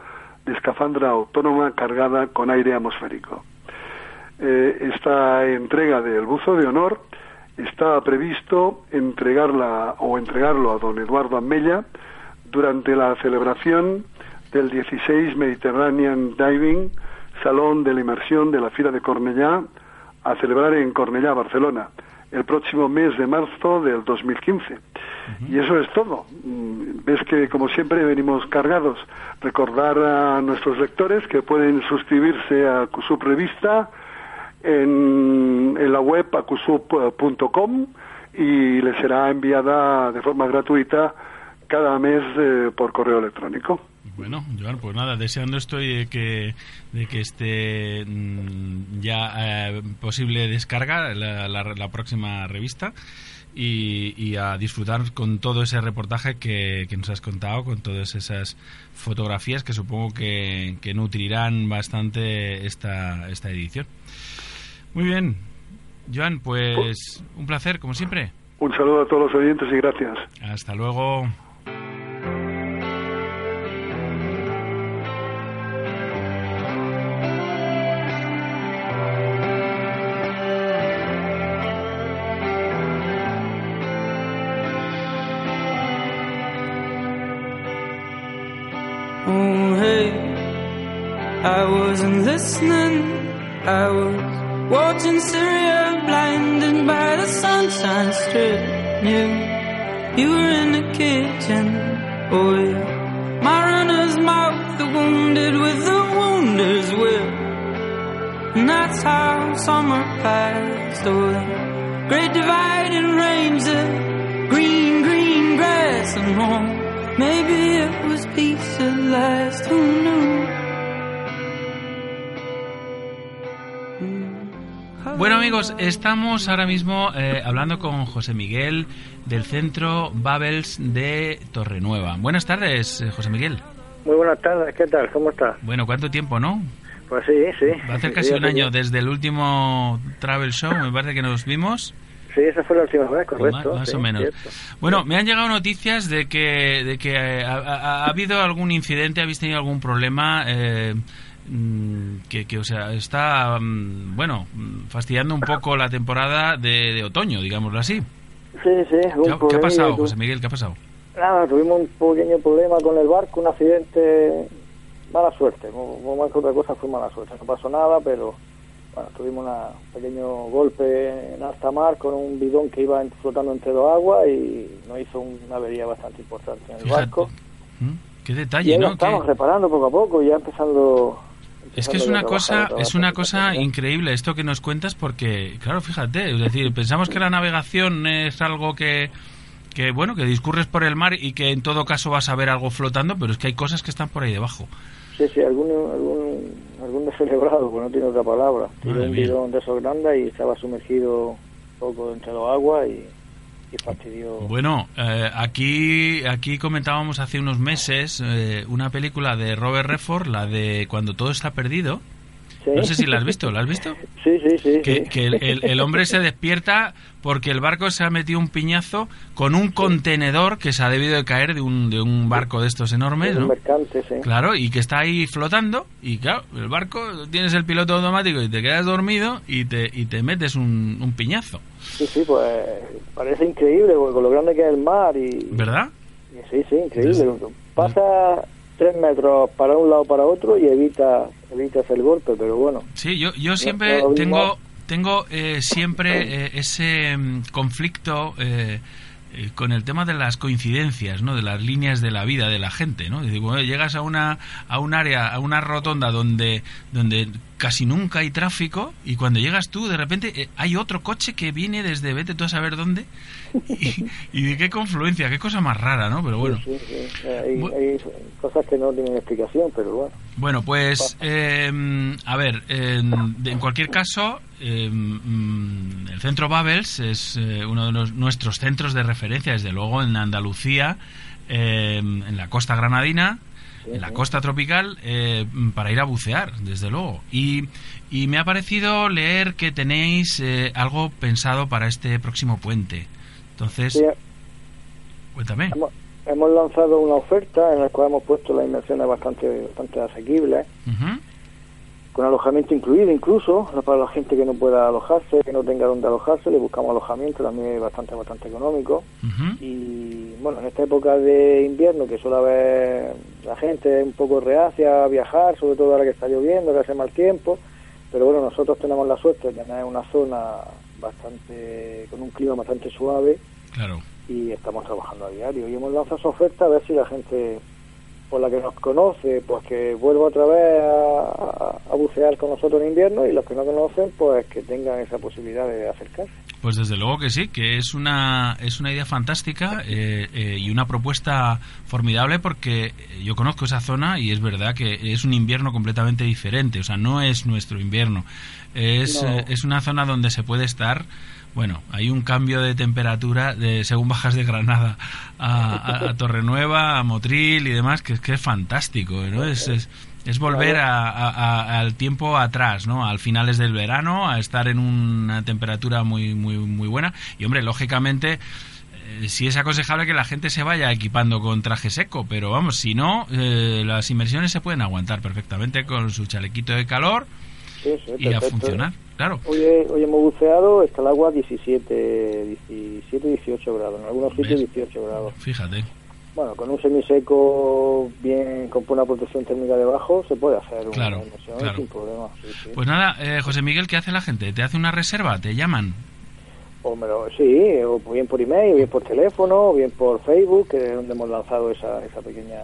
de escafandra autónoma cargada con aire atmosférico. Eh, esta entrega del buzo de honor está previsto entregarla o entregarlo a don Eduardo Amella durante la celebración del 16 Mediterranean Diving Salón de la Inmersión de la Fira de Cornellá a celebrar en Cornellá, Barcelona, el próximo mes de marzo del 2015. Y eso es todo. Mm, Ves que, como siempre, venimos cargados. Recordar a nuestros lectores que pueden suscribirse a su revista en la web acusub.com y le será enviada de forma gratuita cada mes eh, por correo electrónico. Bueno, Joan, pues nada, deseando estoy de que, de que esté mm, ya eh, posible descarga la, la- la próxima revista y, y a disfrutar con todo ese reportaje que, que nos has contado, con todas esas fotografías que supongo que, que nutrirán bastante esta, esta edición. Muy bien, Joan, pues un placer, como siempre. Un saludo a todos los oyentes y gracias. Hasta luego. Oh, hey, I wasn't listening. I was watching Syria, blinded by the sunshine strip. You, you were in the kitchen. Oh, yeah. My runner's mouth, the wounded with the wounder's will. And that's how summer passed. The great dividing range, the green, green grass and home. Maybe it was peace at last, who knew? Bueno amigos, estamos ahora mismo eh, hablando con José Miguel del Centro Babels de Torrenueva. Buenas tardes, eh, José Miguel. Muy buenas tardes, ¿qué tal? ¿Cómo está? Bueno, ¿cuánto tiempo, no? Pues sí, sí. Va a hacer Sí, casi sí, un año desde el último Travel Show, me parece que nos vimos. Sí, esa fue la última vez, Más, correcto. más sí, o menos. cierto. Bueno, me han llegado noticias de que, de que eh, ha, ha- ha habido algún incidente, habéis tenido algún problema eh, mm, que, que, o sea, está, mm, bueno, mm, fastidiando un poco la temporada de, de otoño, digámoslo así. Sí, sí. ¿Qué, qué ha pasado, José Miguel? ¿Qué ha pasado? Nada, tuvimos un pequeño problema con el barco, un accidente, mala suerte. Como como más que otra cosa fue mala suerte. No pasó nada, pero bueno, tuvimos una- un pequeño golpe en alta mar con un bidón que iba flotando entre dos aguas y nos hizo una avería bastante importante en el Fíjate. barco. ¿Mm? Qué Y detalle, lo ¿no? estamos reparando poco a poco, ya empezando... Es que es una cosa, es una cosa increíble esto que nos cuentas porque, claro, fíjate, es decir, pensamos que la navegación es algo que, que bueno, que discurres por el mar y que en todo caso vas a ver algo flotando, pero es que hay cosas que están por ahí debajo. Sí, sí, algún, algún, algún descelebrado, *laughs* pues no tiene otra palabra. Tiró un bidón de esos grandes y estaba sumergido poco entre los aguas y, y fastidió. Bueno, eh, aquí, aquí comentábamos hace unos meses eh, una película de Robert Redford, la de Cuando todo está perdido. Sí. No sé si la has visto, ¿la has visto? *laughs* Sí, sí, sí. Que, sí. que el, el- el hombre se despierta porque el barco se ha metido un piñazo con un contenedor que se ha debido de caer de un, de un barco de estos enormes, un ¿no? mercante, sí. Claro, y que está ahí flotando y claro, el barco tienes el piloto automático y te quedas dormido y te, y te metes un, un piñazo, Sí, sí, pues parece increíble porque con lo grande que es el mar y... ¿verdad? sí, sí, increíble. Pasa tres metros para un lado para otro y evita evitas el golpe, pero bueno. Sí, yo, yo siempre no, no, tengo, tengo eh, siempre eh, ese mm, conflicto eh, eh, con el tema de las coincidencias, ¿no? De las líneas de la vida de la gente, ¿no? Es decir, cuando llegas a una a un área, a una rotonda donde donde casi nunca hay tráfico y cuando llegas tú de repente eh, hay otro coche que viene desde vete tú a saber dónde y, y de qué confluencia, qué cosa más rara, ¿no? Pero bueno. Sí, sí, Hay, hay cosas que no tienen explicación, pero bueno. Bueno, pues eh, a ver, en, cualquier caso, eh, mm, el centro Babels es eh, uno de los- nuestros centros de referencia, desde luego en Andalucía, eh, en la costa granadina, en la costa tropical, eh, para ir a bucear, desde luego. Y, y me ha parecido leer que tenéis eh, algo pensado para este próximo puente. Entonces, Sí, cuéntame. hemos, hemos lanzado una oferta en la cual hemos puesto las inversiones bastante, bastante asequibles, Ujú. Con alojamiento incluido incluso, para la gente que no pueda alojarse, que no tenga donde alojarse, le buscamos alojamiento, también es bastante, bastante económico. Y bueno, en esta época de invierno que suele haber la gente un poco reacia a viajar, sobre todo ahora que está lloviendo, que hace mal tiempo, pero bueno, nosotros tenemos la suerte de tener una zona bastante, con un clima bastante suave Claro. y estamos trabajando a diario. Y hemos lanzado esa oferta a ver si la gente por la que nos conoce, pues que vuelva otra vez a, a bucear con nosotros en invierno y los que no conocen, pues que tengan esa posibilidad de acercarse. Pues desde luego que sí, que es una, es una idea fantástica eh, eh, y una propuesta formidable porque yo conozco esa zona y es verdad que es un invierno completamente diferente, o sea, no es nuestro invierno, es, No. eh, es una zona donde se puede estar, bueno, hay un cambio de temperatura de, según bajas de Granada a, a, a Torrenueva, a Motril y demás, que, es que es fantástico, ¿no? Es, es, es volver a- al tiempo atrás, ¿no? Al finales del verano, a estar en una temperatura muy, muy, muy buena. Y hombre, lógicamente, eh, sí es aconsejable que la gente se vaya equipando con traje seco, pero vamos, si no, eh, las inmersiones se pueden aguantar perfectamente con su chalequito de calor Sí, sí, y a funcionar, claro. Hoy, hoy hemos buceado, está el agua 17, 17, 18 grados, en algunos sitios 18 grados. Fíjate. Bueno, con un semiseco bien, con una protección térmica debajo, se puede hacer Claro, una inmersión claro. sin problema. sí, sí. Pues nada, eh, José Miguel, ¿qué hace la gente? ¿Te hace una reserva? ¿Te llaman? O me lo- sí, o bien por email, o bien por teléfono, o bien por Facebook, que es donde hemos lanzado esa, esa pequeña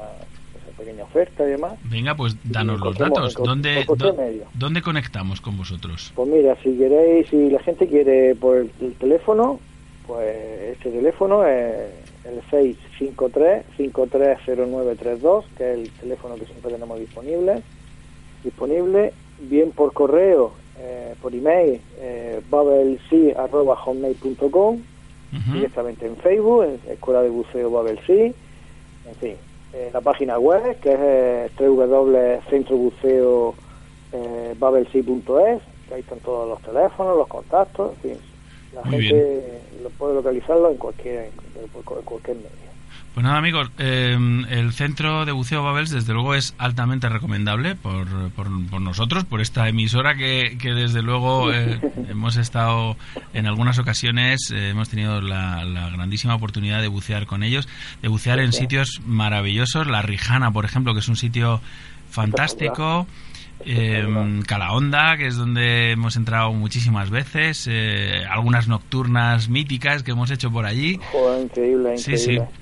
esa pequeña oferta y demás. Venga, pues danos los datos. encont- ¿Dónde, por dó- medio. ¿Dónde conectamos con vosotros? Pues mira, si queréis, si la gente quiere por el, el teléfono, pues este teléfono es el 653-530932, que es el teléfono que siempre tenemos disponible. Disponible bien por correo, eh, por email, eh, babelsea.hotmail.com, directamente en Facebook, en Escuela de Buceo Babel Sea, en fin, en la página web que es eh, www.centrobuceo eh, que ahí están todos los teléfonos, los contactos, en fin, la Muy gente lo puede localizarlo en cualquier, en cualquier medio. Pues nada, amigos, eh, el centro de buceo Babels, desde luego, es altamente recomendable por, por, por nosotros, por esta emisora que, que desde luego, eh, *laughs* hemos estado en algunas ocasiones, eh, hemos tenido la, la grandísima oportunidad de bucear con ellos, de bucear en sitios maravillosos. La Rijana, por ejemplo, que es un sitio fantástico. Eh, Calahonda, que es donde hemos entrado muchísimas veces, eh, algunas nocturnas míticas que hemos hecho por allí. Joder, increíble, Sí, increíble. sí.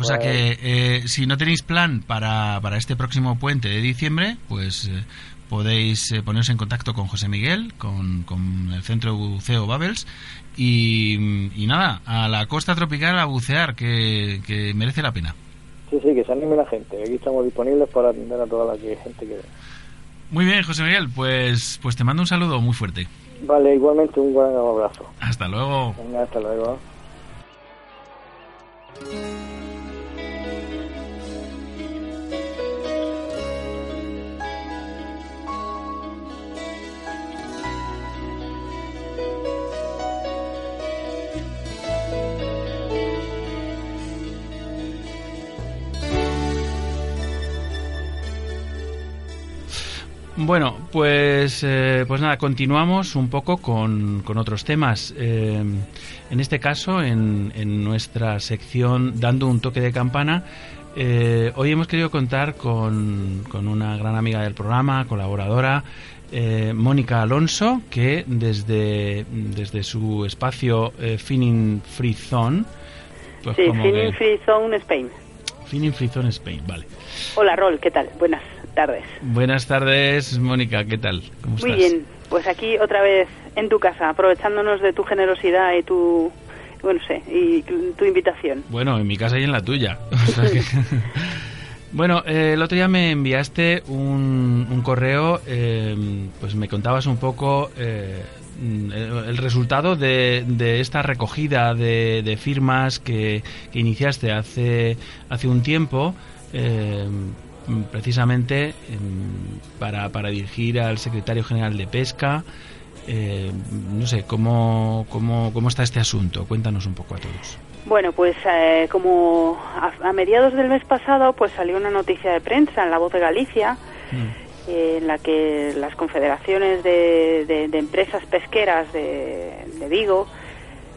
O sea que eh, si no tenéis plan para, para este próximo puente de diciembre, pues eh, podéis eh, poneros en contacto con José Miguel, con, con el centro de buceo Babels y, y nada, a la costa tropical a bucear, que, que merece la pena. Sí, sí, que se anime la gente. Aquí estamos disponibles para atender a toda la gente que... Muy bien, José Miguel, pues, pues te mando un saludo muy fuerte. Vale, igualmente un buen abrazo. Hasta luego. Venga, hasta luego. Bueno, pues, eh, pues nada, continuamos un poco con, con otros temas. Eh, en este caso, en, en nuestra sección Dando un toque de campana, eh, hoy hemos querido contar con, con una gran amiga del programa, colaboradora, eh, Mónica Alonso, que desde, desde su espacio eh, Finning Free Zone, pues sí, como Finning que- Free Zone Spain. Finning Free Zone Spain, vale. Hola, Rol, ¿qué tal? Buenas tardes. Buenas tardes, Mónica, ¿qué tal? ¿Cómo Muy estás? bien, pues aquí otra vez en tu casa, aprovechándonos de tu generosidad y tu, bueno, no sé, y tu invitación. Bueno, en mi casa y en la tuya. *laughs* O sea que- *laughs* bueno, eh, el otro día me enviaste un, un correo, eh, pues me contabas un poco eh, el, el resultado de, de esta recogida de, de firmas que, que iniciaste hace, hace un tiempo. Eh, precisamente em, para, para dirigir al secretario general de pesca. Eh, no sé cómo, cómo, cómo está este asunto cuéntanos un poco a todos. Bueno, pues eh, como a, a mediados del mes pasado, pues salió una noticia de prensa en La Voz de Galicia, eh, en la que las confederaciones de, de- de empresas pesqueras de, de Vigo,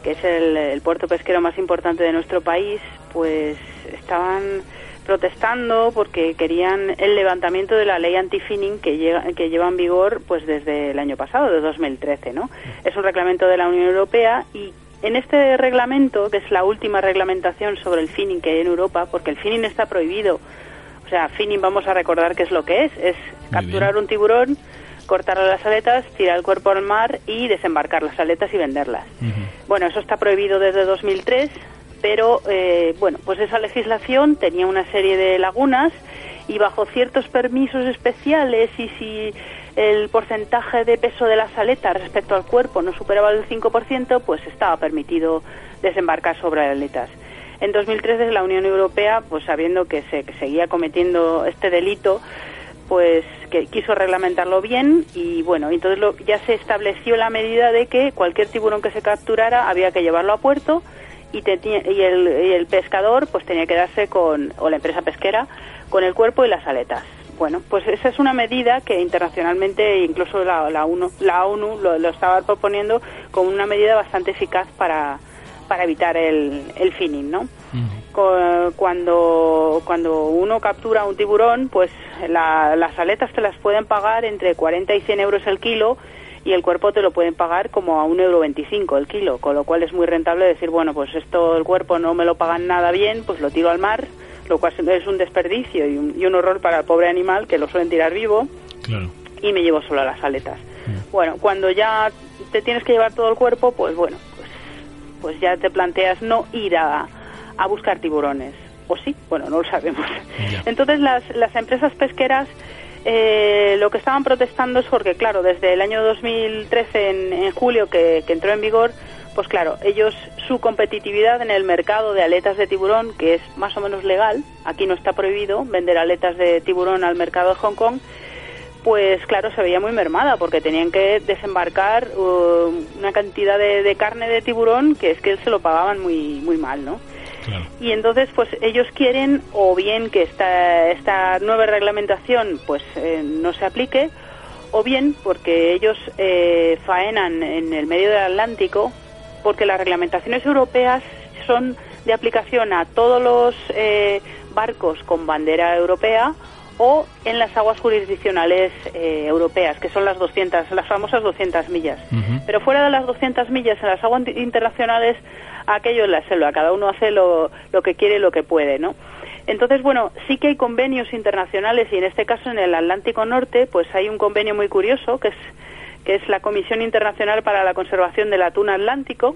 que es el, el puerto pesquero más importante de nuestro país, pues estaban protestando porque querían el levantamiento de la ley anti-finning que, llega- que lleva en vigor pues desde el año pasado, de 2013, ¿no? Es un reglamento de la Unión Europea y en este reglamento, que es la última reglamentación sobre el finning que hay en Europa, porque el finning está prohibido, o sea, finning vamos a recordar qué es lo que es. Es capturar un tiburón, cortarle las aletas, tirar el cuerpo al mar y desembarcar las aletas y venderlas. Bueno, eso está prohibido desde 2003, pero eh, bueno, pues esa legislación tenía una serie de lagunas y bajo ciertos permisos especiales y si el porcentaje de peso de las aletas respecto al cuerpo no superaba el 5%, pues estaba permitido desembarcar sobre aletas. En 2013 la Unión Europea, pues sabiendo que se seguía cometiendo este delito, pues que quiso reglamentarlo bien y bueno, entonces lo, ya se estableció la medida de que cualquier tiburón que se capturara había que llevarlo a puerto y, te- y, el, y el pescador pues tenía que darse con, o la empresa pesquera, con el cuerpo y las aletas. Bueno, pues esa es una medida que internacionalmente, incluso la, la ONU, la ONU lo, lo estaba proponiendo como una medida bastante eficaz para, para evitar el, el finning, ¿no? Cuando, cuando uno captura un tiburón, pues la- las aletas te las pueden pagar entre 40 y 100 euros el kilo y el cuerpo te lo pueden pagar como a 1,25 euro veinticinco el kilo, con lo cual es muy rentable decir, bueno, pues esto el cuerpo no me lo pagan nada bien, pues lo tiro al mar, lo cual es un desperdicio y un, y un horror para el pobre animal que lo suelen tirar vivo Claro. y me llevo solo las aletas. Bueno, cuando ya te tienes que llevar todo el cuerpo, pues bueno, pues, pues ya te planteas no ir a, a buscar tiburones. O sí, bueno, no lo sabemos. Entonces las, las empresas pesqueras eh, lo que estaban protestando es porque, claro, desde el año 2013, en, en julio, que, que entró en vigor, pues claro, ellos, su competitividad en el mercado de aletas de tiburón, que es más o menos legal, aquí no está prohibido vender aletas de tiburón al mercado de Hong Kong, pues claro, se veía muy mermada porque tenían que desembarcar uh, una cantidad de, carne de tiburón que es que se lo pagaban muy, muy mal, ¿no? Y entonces, pues ellos quieren o bien que esta, esta nueva reglamentación pues eh, no se aplique, o bien porque ellos eh, faenan en el medio del Atlántico, porque las reglamentaciones europeas son de aplicación a todos los eh, barcos con bandera europea o en las aguas jurisdiccionales eh, europeas, que son las 200, las famosas 200 millas. Pero fuera de las 200 millas, en las aguas internacionales, aquello es la selva, cada uno hace lo, lo que quiere y lo que puede, ¿no? Entonces, bueno, sí que hay convenios internacionales y en este caso en el Atlántico Norte, pues hay un convenio muy curioso que es que es la Comisión Internacional para la Conservación del Atún Atlántico,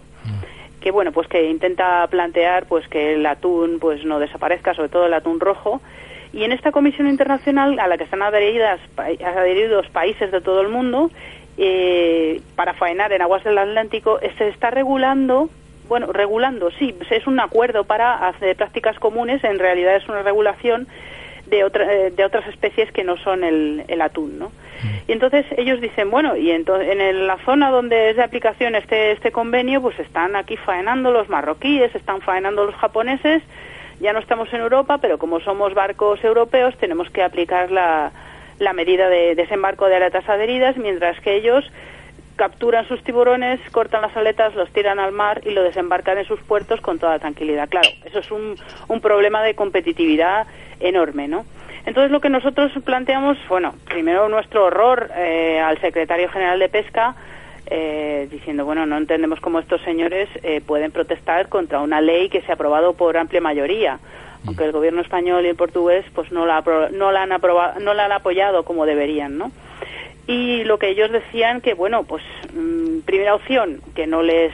que bueno, pues que intenta plantear pues que el atún pues no desaparezca, sobre todo el atún rojo. Y en esta comisión internacional a la que están adheridas, adheridos países de todo el mundo eh, para faenar en aguas del Atlántico, se está regulando, bueno, regulando, sí, es un acuerdo para hacer prácticas comunes, en realidad es una regulación de, otra- eh, de otras especies que no son el, el atún, ¿no? Y entonces ellos dicen, bueno, y entonces en el- la zona donde es de aplicación este, este convenio, pues están aquí faenando los marroquíes, están faenando los japoneses, ya no estamos en Europa, pero como somos barcos europeos tenemos que aplicar la, la medida de desembarco de aletas adheridas, mientras que ellos capturan sus tiburones, cortan las aletas, los tiran al mar y lo desembarcan en sus puertos con toda tranquilidad. Claro, eso es un, un problema de competitividad enorme, ¿no? Entonces lo que nosotros planteamos, bueno, primero nuestro horror eh, al secretario general de Pesca, eh, diciendo, bueno, no entendemos cómo estos señores eh, pueden protestar contra una ley que se ha aprobado por amplia mayoría, aunque el gobierno español y el portugués pues no la, no la han aprobado, no la han apoyado como deberían, ¿no? Y lo que ellos decían que, bueno, pues mm, primera opción, que no les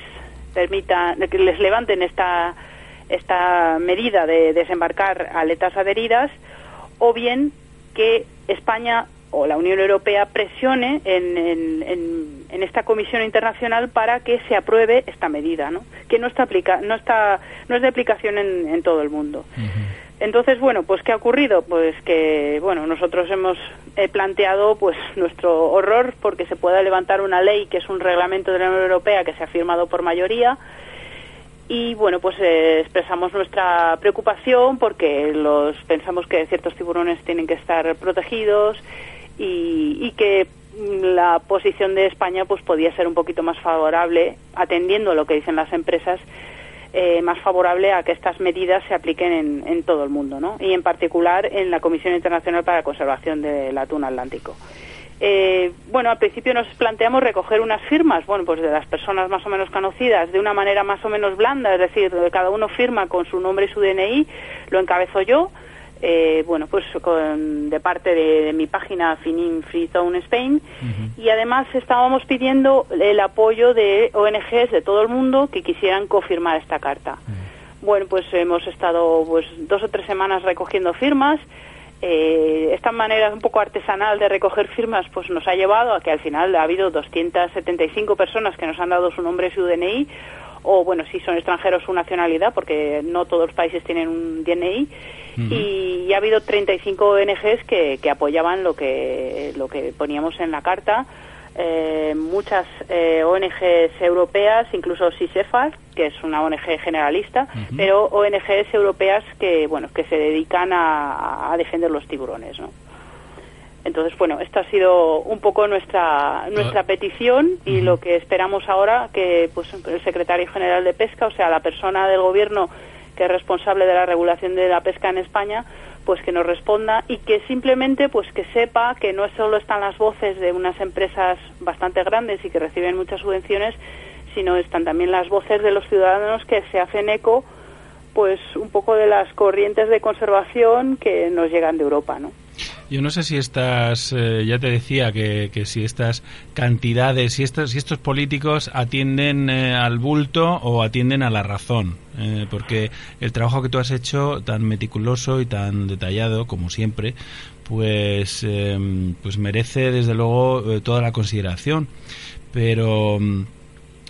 permita, que les levanten esta, esta medida de desembarcar aletas adheridas, o bien que España o la Unión Europea presione en, en- en- esta comisión internacional para que se apruebe esta medida, ¿no? que no está aplica, no está no es de aplicación en todo el mundo. Entonces, bueno, pues ¿qué ha ocurrido? Pues que, bueno, nosotros hemos eh, planteado pues nuestro horror porque se pueda levantar una ley que es un reglamento de la Unión Europea que se ha firmado por mayoría y bueno, pues eh, expresamos nuestra preocupación porque los pensamos que ciertos tiburones tienen que estar protegidos y, y que mm, la posición de España pues podía ser un poquito más favorable atendiendo lo que dicen las empresas eh, más favorable a que estas medidas se apliquen en, en todo el mundo, ¿no? Y en particular en la Comisión Internacional para la Conservación del Atún Atlántico. Eh, bueno, al principio nos planteamos recoger unas firmas, bueno, pues de las personas más o menos conocidas, de una manera más o menos blanda, es decir, cada uno firma con su nombre y su DNI, lo encabezo yo, eh, bueno, pues con, de parte de, mi página Finim Free Zone Spain y además estábamos pidiendo el apoyo de ONGs de todo el mundo que quisieran confirmar esta carta. Bueno, pues hemos estado pues dos o tres semanas recogiendo firmas. Eh, esta manera un poco artesanal de recoger firmas pues nos ha llevado a que al final ha habido 275 personas que nos han dado su nombre y su DNI o bueno, si son extranjeros su nacionalidad porque no todos los países tienen un DNI y, ha habido 35 ONGs que, que apoyaban lo que lo que poníamos en la carta. Eh, muchas eh, ONGs europeas, incluso SISEFAR, que es una ONG generalista, pero ONGs europeas que, bueno, que se dedican a, defender los tiburones, ¿no? Entonces, bueno, esta ha sido un poco nuestra nuestra petición y lo que esperamos ahora que pues el secretario general de pesca, o sea, la persona del gobierno que es responsable de la regulación de la pesca en España, pues que nos responda y que simplemente pues que sepa que no solo están las voces de unas empresas bastante grandes y que reciben muchas subvenciones, sino están también las voces de los ciudadanos que se hacen eco pues un poco de las corrientes de conservación que nos llegan de Europa, ¿no? Yo no sé si estas, eh, ya te decía que, que, si estas cantidades, si estos, si estos políticos atienden eh, al bulto o atienden a la razón, eh, porque el trabajo que tú has hecho tan meticuloso y tan detallado como siempre, pues, pues merece desde luego toda la consideración. Pero mm,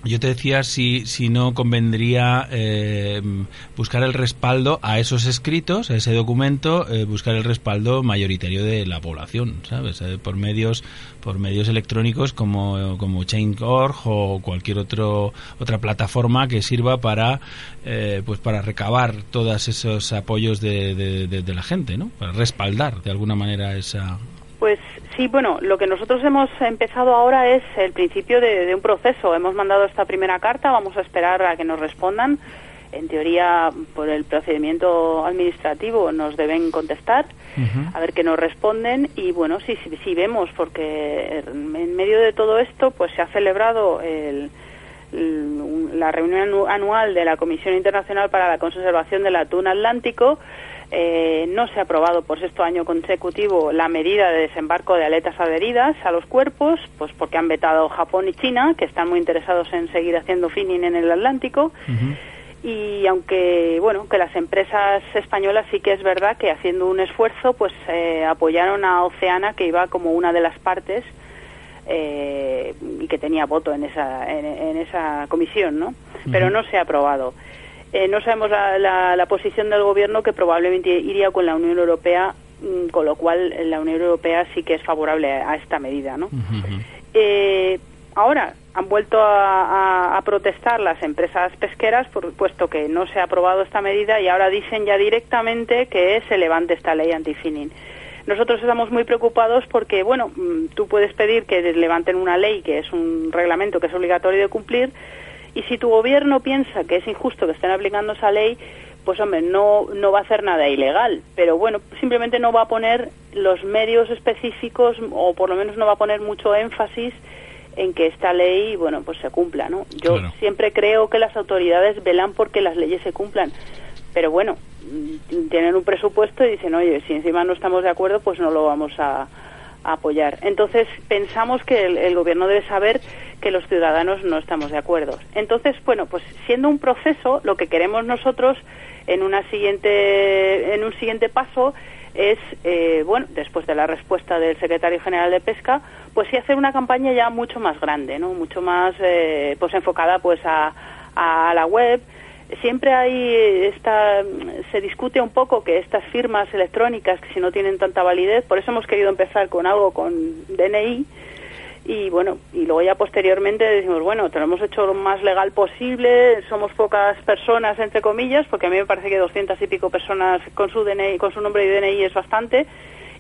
yo te decía si, si no convendría eh, buscar el respaldo a esos escritos, a ese documento, eh, buscar el respaldo mayoritario de la población, ¿sabes? Eh, por medios por medios electrónicos como, como Change.org o cualquier otro, otra plataforma que sirva para pues para recabar todos esos apoyos de, de la gente, ¿no? Para respaldar de alguna manera esa, pues sí, bueno, lo que nosotros hemos empezado ahora es el principio de, un proceso. Hemos mandado esta primera carta, vamos a esperar a que nos respondan. En teoría, por el procedimiento administrativo nos deben contestar, a ver qué nos responden. Y bueno, sí, sí, sí, vemos, porque en medio de todo esto, pues se ha celebrado la reunión anual de la Comisión Internacional para la Conservación del Atún Atlántico, eh, no se ha aprobado por sexto año consecutivo la medida de desembarco de aletas adheridas a los cuerpos, pues porque han vetado Japón y China, que están muy interesados en seguir haciendo finning en el Atlántico. Y aunque, bueno, que las empresas españolas sí que es verdad que haciendo un esfuerzo, pues eh, apoyaron a Oceana, que iba como una de las partes eh, y que tenía voto en esa, en, esa comisión, ¿no? Pero no se ha aprobado. Eh, no sabemos la, la, posición del gobierno que probablemente iría con la Unión Europea, mm, con lo cual la Unión Europea sí que es favorable a, esta medida, ¿no? Eh, ahora han vuelto a, protestar las empresas pesqueras por, puesto que no se ha aprobado esta medida y ahora dicen ya directamente que se levante esta ley anti-finning. Nosotros estamos muy preocupados porque, bueno, mm, tú puedes pedir que levanten una ley que es un reglamento que es obligatorio de cumplir, y si tu gobierno piensa que es injusto que estén aplicando esa ley, pues hombre, no, no va a hacer nada ilegal, pero bueno, simplemente no va a poner los medios específicos o por lo menos no va a poner mucho énfasis en que esta ley, bueno, pues se cumpla, ¿no? Yo siempre creo que las autoridades velan porque las leyes se cumplan, pero bueno, mm, tienen un presupuesto y dicen, oye, si encima no estamos de acuerdo, pues no lo vamos a, apoyar. Entonces, pensamos que el, gobierno debe saber que los ciudadanos no estamos de acuerdo. Entonces, bueno, pues siendo un proceso, lo que queremos nosotros en una siguiente en un siguiente paso es eh, bueno después de la respuesta del secretario general de pesca pues sí hacer una campaña ya mucho más grande no mucho más eh, pues enfocada pues a, a la web siempre hay esta se discute un poco que estas firmas electrónicas que si no tienen tanta validez por eso hemos querido empezar con algo con DNI y bueno y luego ya posteriormente decimos bueno te lo hemos hecho lo más legal posible somos pocas personas entre comillas porque a mí me parece que doscientas y pico personas con su DNI con su nombre y DNI es bastante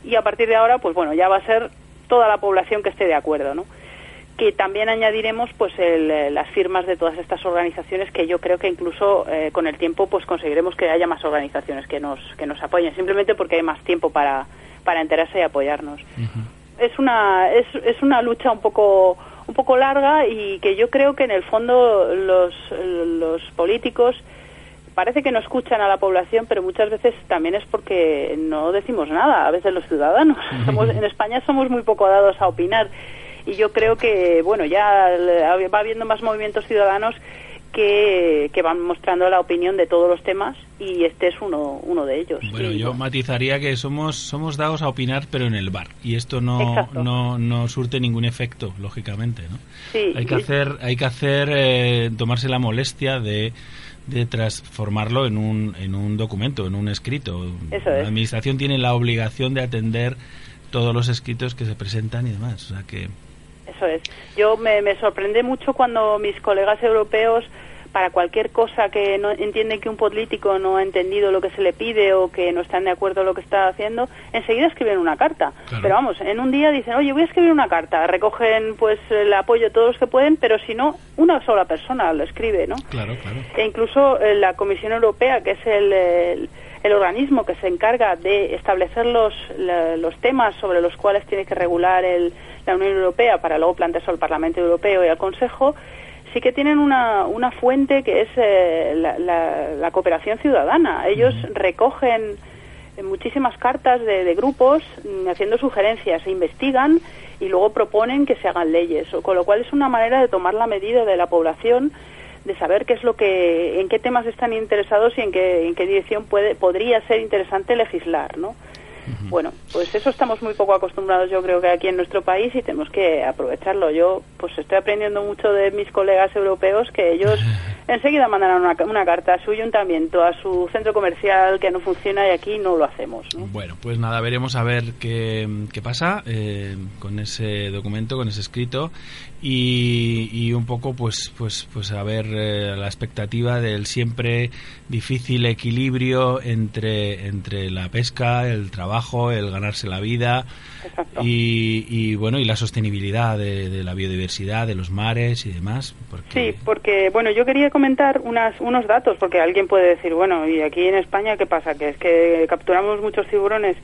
y a partir de ahora pues bueno ya va a ser toda la población que esté de acuerdo no que también añadiremos pues eh, las firmas de todas estas organizaciones que yo creo que incluso eh, con el tiempo pues conseguiremos que haya más organizaciones que nos que nos apoyen simplemente porque hay más tiempo para para enterarse y apoyarnos es una es, es una lucha un poco un poco larga y que yo creo que en el fondo los los políticos parece que no escuchan a la población, pero muchas veces también es porque no decimos nada. A veces los ciudadanos, somos, en España somos muy poco dados a opinar. Y yo creo que, bueno, ya va habiendo más movimientos ciudadanos que, que, van mostrando la opinión de todos los temas y este es uno, uno de ellos. Bueno, yo matizaría que somos, somos dados a opinar, pero en el bar. Y esto no, no, no, surte ningún efecto, lógicamente. ¿no? hay que hacer, hay que hacer eh, tomarse la molestia de de transformarlo en un, en un documento, en un escrito. La administración tiene la obligación de atender todos los escritos que se presentan y demás. O sea que eso es. Yo me, me sorprende mucho cuando mis colegas europeos para cualquier cosa que no entienden que un político no ha entendido lo que se le pide o que no están de acuerdo con lo que está haciendo, enseguida escriben una carta. Pero vamos, en un día dicen, oye, voy a escribir una carta, recogen pues el apoyo de todos los que pueden, pero si no, una sola persona lo escribe, ¿no? Claro, claro. E incluso eh, la Comisión Europea, que es el, el, organismo que se encarga de establecer los, los temas sobre los cuales tiene que regular el la Unión Europea para luego plantearse al Parlamento Europeo y al Consejo, sí que tienen una, una fuente que es eh, la, cooperación ciudadana. Ellos recogen muchísimas cartas de, grupos mm, haciendo sugerencias, se investigan y luego proponen que se hagan leyes, con lo cual es una manera de tomar la medida de la población de saber qué es lo que en qué temas están interesados y en qué en qué dirección puede podría ser interesante legislar, ¿no? Bueno, pues eso estamos muy poco acostumbrados yo creo que aquí en nuestro país y tenemos que aprovecharlo. Yo pues estoy aprendiendo mucho de mis colegas europeos que ellos *laughs* enseguida mandarán una, una, carta a su ayuntamiento, a su centro comercial que no funciona y aquí no lo hacemos. Bueno, pues nada, veremos a ver qué, qué pasa eh, con ese documento, con ese escrito y, y un poco pues pues pues a ver eh, la expectativa del siempre difícil equilibrio entre entre la pesca, el trabajo, el ganarse la vida y, y, bueno y la sostenibilidad de, la biodiversidad, de los mares y demás. Sí, porque bueno yo quería comentar unas, unos datos porque alguien puede decir bueno y aquí en España qué pasa que es que capturamos muchos tiburones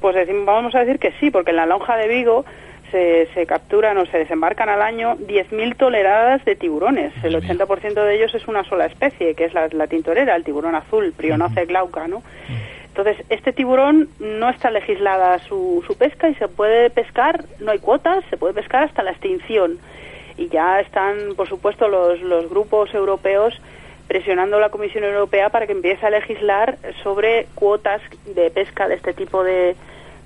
pues decimos, vamos a decir que sí porque en la lonja de Vigo se, se capturan o se desembarcan al año 10.000 toneladas de tiburones. El 80% de ellos es una sola especie, que es la, tintorera, el tiburón azul, Prionoce glauca, ¿no? Entonces, este tiburón no está legislada su, su pesca y se puede pescar, no hay cuotas, se puede pescar hasta la extinción. Y ya están, por supuesto, los, los grupos europeos presionando a la Comisión Europea para que empiece a legislar sobre cuotas de pesca de este tipo de,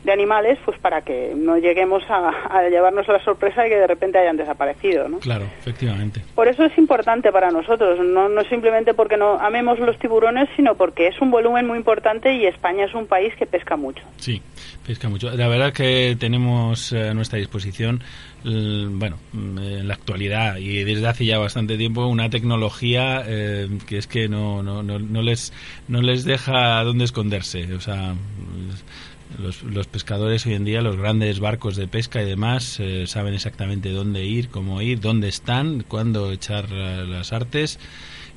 de animales, pues para que no lleguemos a, llevarnos la sorpresa de que de repente hayan desaparecido, ¿no? Claro, efectivamente. Por eso es importante para nosotros, no, no simplemente porque no amemos los tiburones, sino porque es un volumen muy importante y España es un país que pesca mucho. Sí, pesca mucho. La verdad es que tenemos eh, a nuestra disposición, bueno, mm, en la actualidad y desde hace ya bastante tiempo, una tecnología eh, que es que no, no, no, no, les, no les deja dónde esconderse. O sea los, pescadores hoy en día, los grandes barcos de pesca y demás, eh, saben exactamente dónde ir, cómo ir, dónde están, cuándo echar las artes.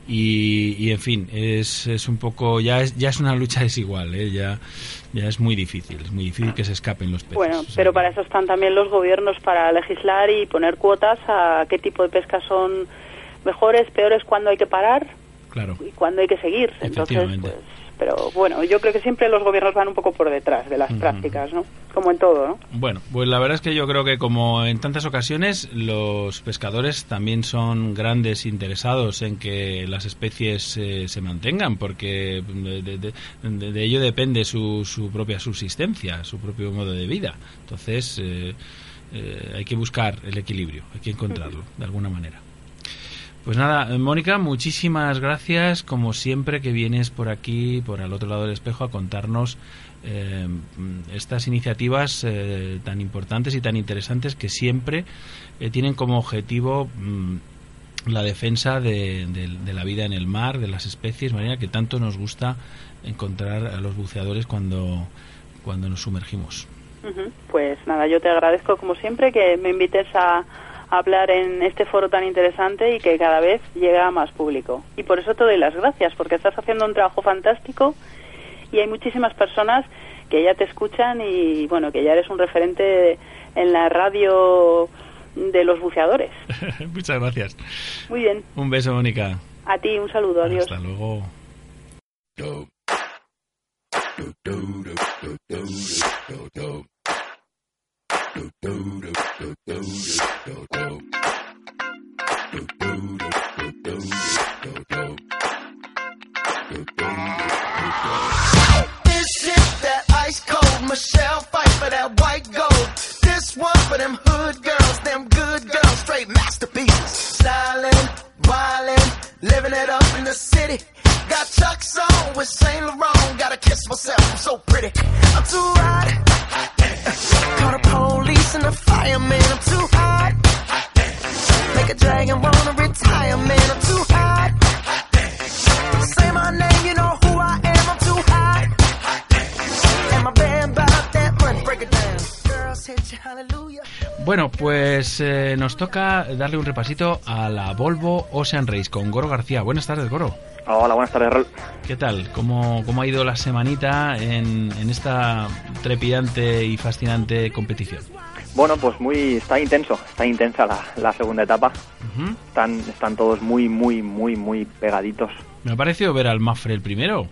Y, en fin, es, es un poco, ya es, ya es una lucha *laughs* desigual, ¿eh? ya, ya es muy difícil, es muy difícil que se escapen los peces. Bueno, pero para eso están también los gobiernos, para legislar y poner cuotas a qué tipo de pesca son mejores, peores, cuándo hay que parar claro. y cuándo hay que seguir. Entonces, pues, pero bueno, yo creo que siempre los gobiernos van un poco por detrás de las prácticas, ¿no? Como en todo, ¿no? Bueno, pues la verdad es que yo creo que como en tantas ocasiones los pescadores también son grandes interesados en que las especies eh, se mantengan, porque de, ello depende su, su, propia subsistencia, su propio modo de vida. Entonces eh, eh, hay que buscar el equilibrio, hay que encontrarlo de alguna manera. Pues nada, Mónica, muchísimas gracias, como siempre que vienes por aquí, por al otro lado del espejo, a contarnos eh, estas iniciativas eh, tan importantes y tan interesantes que siempre eh, tienen como objetivo mm, la defensa de, la vida en el mar, de las especies marinas que tanto nos gusta encontrar a los buceadores cuando, cuando nos sumergimos. Pues nada, yo te agradezco como siempre que me invites a hablar en este foro tan interesante y que cada vez llega a más público. Y por eso te doy las gracias, porque estás haciendo un trabajo fantástico y hay muchísimas personas que ya te escuchan y bueno, que ya eres un referente en la radio de los buceadores. *laughs* Muchas gracias. Muy bien. Un beso, Mónica. A ti, un saludo, adiós. Hasta luego. Michelle fight for that white gold. This one for them hood girls, them good girls, straight masterpieces. Stylin', wildin', living it up in the city. Got Chuck's on with Saint Laurent. Gotta kiss myself, I'm so pretty. I'm too hot. Call the police and the fireman. I'm too hot. Make a dragon wanna retire, man. I'm too hot. Say my name, you know who I am. I'm too hot. And my band bought that money. Break it down. Girls hit you, hallelujah. Bueno, pues eh, nos toca darle un repasito a la Volvo Ocean Race con Goro García. Buenas tardes, Goro. Hola, buenas tardes, Rol. ¿Qué tal? ¿Cómo, cómo ha ido la semanita en, en esta trepidante y fascinante competición? Bueno, pues muy está intenso, está intensa la, la segunda etapa. Están, están todos muy, muy, muy, muy pegaditos. Me ha parecido ver al Mafre el primero.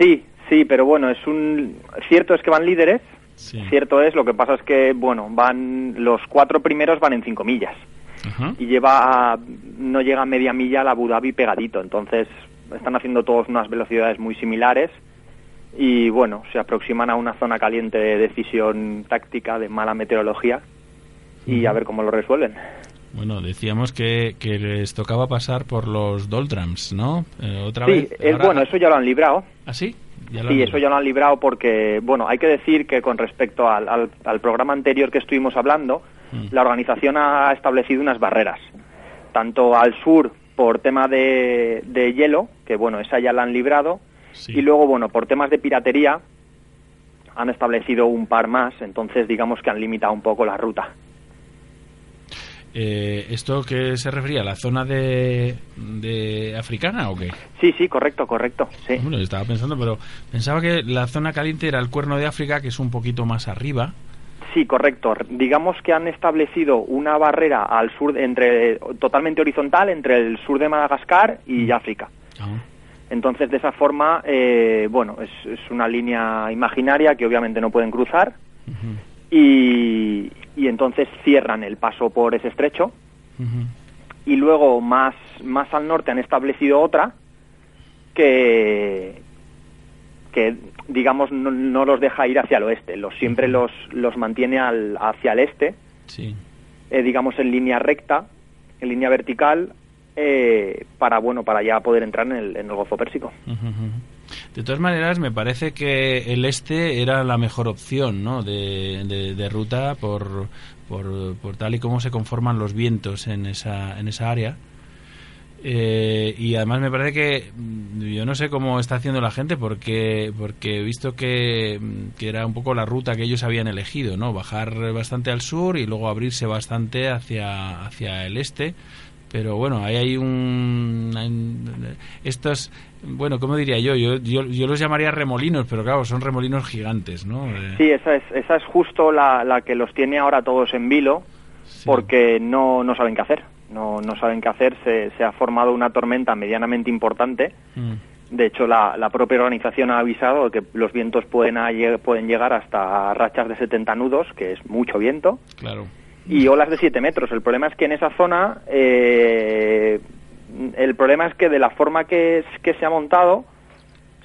Sí, sí, pero bueno, es un cierto es que van líderes. Sí. Cierto es, lo que pasa es que bueno, van los cuatro primeros van en cinco millas y lleva a- no llega a media milla al Abu Dhabi pegadito, entonces están haciendo todos unas velocidades muy similares y bueno, se aproximan a una zona caliente de decisión táctica de mala meteorología y a ver cómo lo resuelven. Bueno, decíamos que, que les tocaba pasar por los Doltrams, ¿no? Eh, otra Sí, vez. es Ahora- bueno, eso ya lo han librado. ¿Ah, sí? Ya lo Sí, han eso ya lo han librado porque, bueno, hay que decir que con respecto al, al- al programa anterior que estuvimos hablando, Mm. la organización ha establecido unas barreras, tanto al sur por tema de, de hielo, que bueno, esa ya la han librado, Sí. y luego, bueno, por temas de piratería han establecido un par más, entonces digamos que han limitado un poco la ruta. Eh, ¿Esto qué se refería? ¿La zona de, de africana o qué? Sí, sí, correcto, correcto, sí. Bueno, yo estaba pensando, pero pensaba que la zona caliente era el cuerno de África, que es un poquito más arriba. Sí, correcto. Digamos que han establecido una barrera al sur entre totalmente horizontal entre el sur de Madagascar y África. Entonces, de esa forma, eh, bueno, es, es una línea imaginaria que obviamente no pueden cruzar y, y entonces cierran el paso por ese estrecho. Y luego más, más al norte han establecido otra que, que digamos no, no los deja ir hacia el oeste, los siempre los, los mantiene al, hacia el este, Sí. eh, digamos en línea recta, en línea vertical, eh, para bueno para ya poder entrar en el, en el Golfo Pérsico. De todas maneras, me parece que el este era la mejor opción ¿no? de, de- de ruta por, por, por tal y como se conforman los vientos en esa, en esa área. Eh, y además me parece que mm, yo no sé cómo está haciendo la gente porque porque he visto que, mm, que era un poco la ruta que ellos habían elegido, ¿no? Bajar bastante al sur y luego abrirse bastante hacia, hacia el este. Pero bueno, ahí hay un... Estos, bueno, ¿cómo diría yo? Yo, yo? yo los llamaría remolinos, pero claro, son remolinos gigantes, ¿no? Eh, Sí, esa es, esa es justo la, la que los tiene ahora todos en vilo, porque no, no saben qué hacer. No, no saben qué hacer. Se, se ha formado una tormenta medianamente importante. mm, De hecho, la, la propia organización ha avisado que los vientos pueden, a- pueden llegar hasta rachas de 70 nudos, que es mucho viento, claro. y olas de 7 metros. El problema es que en esa zona, eh, el problema es que de la forma que, es- que se ha montado,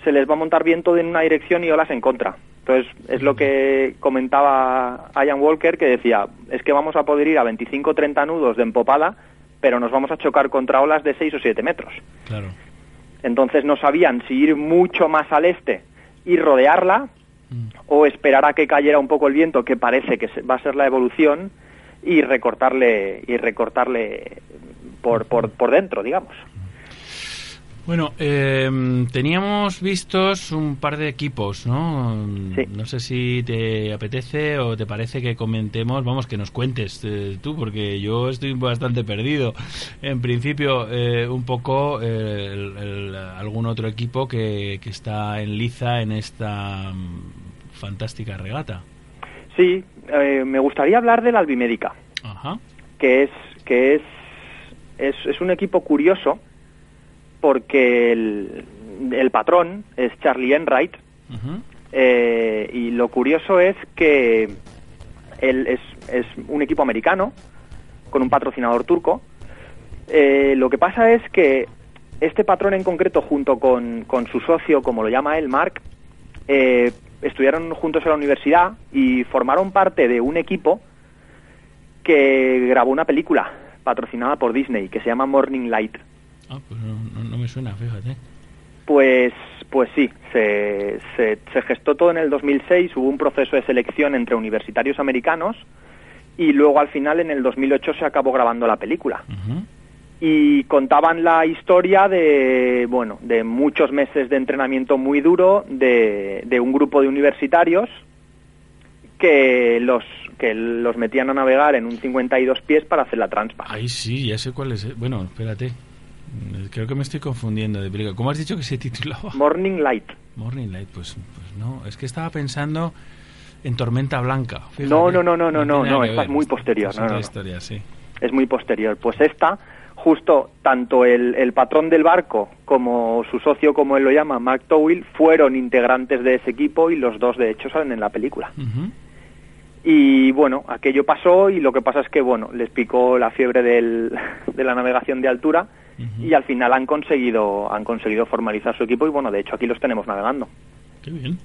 se les va a montar viento en una dirección y olas en contra. Entonces, es lo que comentaba Ian Walker, que decía, es que vamos a poder ir a 25 30 nudos de empopada, pero nos vamos a chocar contra olas de 6 o 7 metros. Claro. Entonces no sabían si ir mucho más al este y rodearla o esperar a que cayera un poco el viento, que parece que va a ser la evolución, y recortarle y recortarle por, por, por dentro, digamos. Bueno, eh, teníamos vistos un par de equipos, ¿no? No sé si te apetece o te parece que comentemos, vamos, que nos cuentes eh, tú, porque yo estoy bastante perdido. En principio, eh, un poco eh, el- el- algún otro equipo que, que está en liza en esta mm, fantástica regata. Sí, eh, me gustaría hablar del Albimédica, Ajá. que es que es, es, es un equipo curioso porque el- el patrón es Charlie Enright. Eh, y lo curioso es que él es, es un equipo americano con un patrocinador turco. Eh, lo que pasa es que este patrón en concreto, junto con, con su socio, como lo llama él, Mark, eh, estudiaron juntos en la universidad y formaron parte de un equipo que grabó una película patrocinada por Disney que se llama Morning Light. Ah, pues no, no me suena, fíjate. Pues, pues sí, se, se, se, gestó todo en el 2006, hubo un proceso de selección entre universitarios americanos y luego al final en el 2008 se acabó grabando la película. Y contaban la historia de, bueno, de muchos meses de entrenamiento muy duro de, de un grupo de universitarios que los que los metían a navegar en un 52 pies para hacer la transpa. Ay, sí, ya sé cuál es. Bueno, espérate. Creo que me estoy confundiendo de película. ¿Cómo has dicho que se titulaba? Morning Light. Morning Light, pues, pues no. Es que estaba pensando en Tormenta Blanca. Fíjate. No, no, no, no, no, no, no, esta es muy posterior. Es no, no, no. historia, sí. Es muy posterior. Pues esta, justo tanto el, el, patrón del barco como su socio, como él lo llama, Mark Towell, fueron integrantes de ese equipo y los dos, de hecho, salen en la película. Uh -huh. Y bueno, aquello pasó y lo que pasa es que, bueno, les picó la fiebre del, *laughs* de la navegación de altura uh -huh. y al final han conseguido, han conseguido formalizar su equipo y bueno, de hecho aquí los tenemos navegando. Qué bien.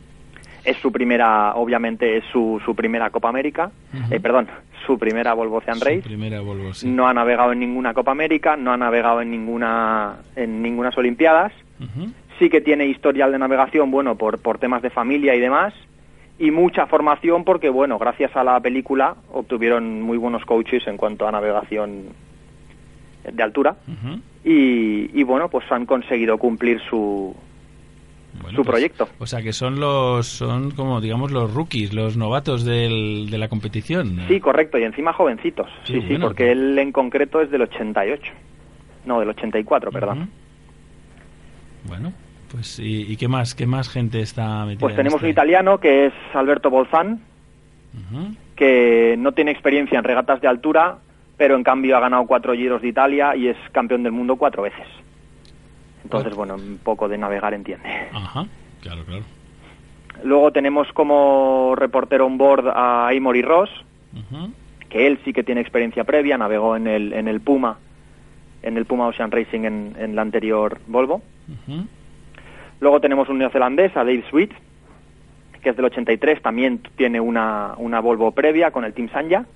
Es su primera, obviamente es su, su primera Copa América, uh -huh. eh, perdón, su primera Volvo Ocean Su Race. primera Volvo, sí. No ha navegado en ninguna Copa América, no ha navegado en ninguna, en ningunas Olimpiadas. Uh -huh. Sí que tiene historial de navegación, bueno, por, por temas de familia y demás y mucha formación porque, bueno, gracias a la película obtuvieron muy buenos coaches en cuanto a navegación de altura Uh -huh. y, y, bueno, pues han conseguido cumplir su, Bueno, su pues, proyecto. O sea que son los, son como digamos los rookies, los novatos del, de la competición. Sí, correcto, y encima jovencitos. Sí, sí, bueno. porque él en concreto es del 88. No, del 84, perdón. Ujú. Bueno, pues ¿y, y qué más? ¿Qué más gente está metida? Pues en tenemos este? un italiano que es Alberto Bolzán, que no tiene experiencia en regatas de altura, pero en cambio ha ganado cuatro giros de Italia y es campeón del mundo cuatro veces. Entonces, bueno, un poco de navegar entiende. Ajá, claro, claro. Luego tenemos como reportero on board a Amory Ross, que él sí que tiene experiencia previa, navegó en el, en el Puma, en el Puma Ocean Racing en, en la anterior Volvo. Luego tenemos un neozelandés, a Dave Sweet, que es del 83, también tiene una, una Volvo previa con el Team Sanja.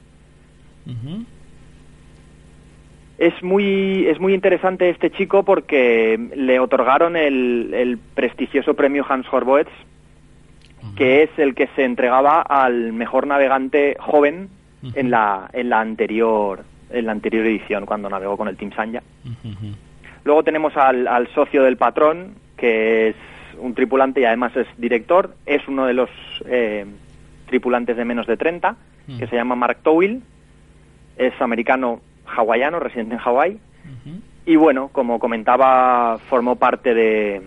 Es muy, es muy interesante este chico porque le otorgaron el, el prestigioso premio Hans Horowitz, que es el que se entregaba al mejor navegante joven en la, en la anterior en la anterior edición cuando navegó con el Team Sanja. Luego tenemos al, al socio del patrón, que es un tripulante y además es director. Es uno de los eh, tripulantes de menos de 30, Mm. que se llama Mark Towell. Es americano hawaiano, residente en Hawái. Y bueno, como comentaba, formó parte de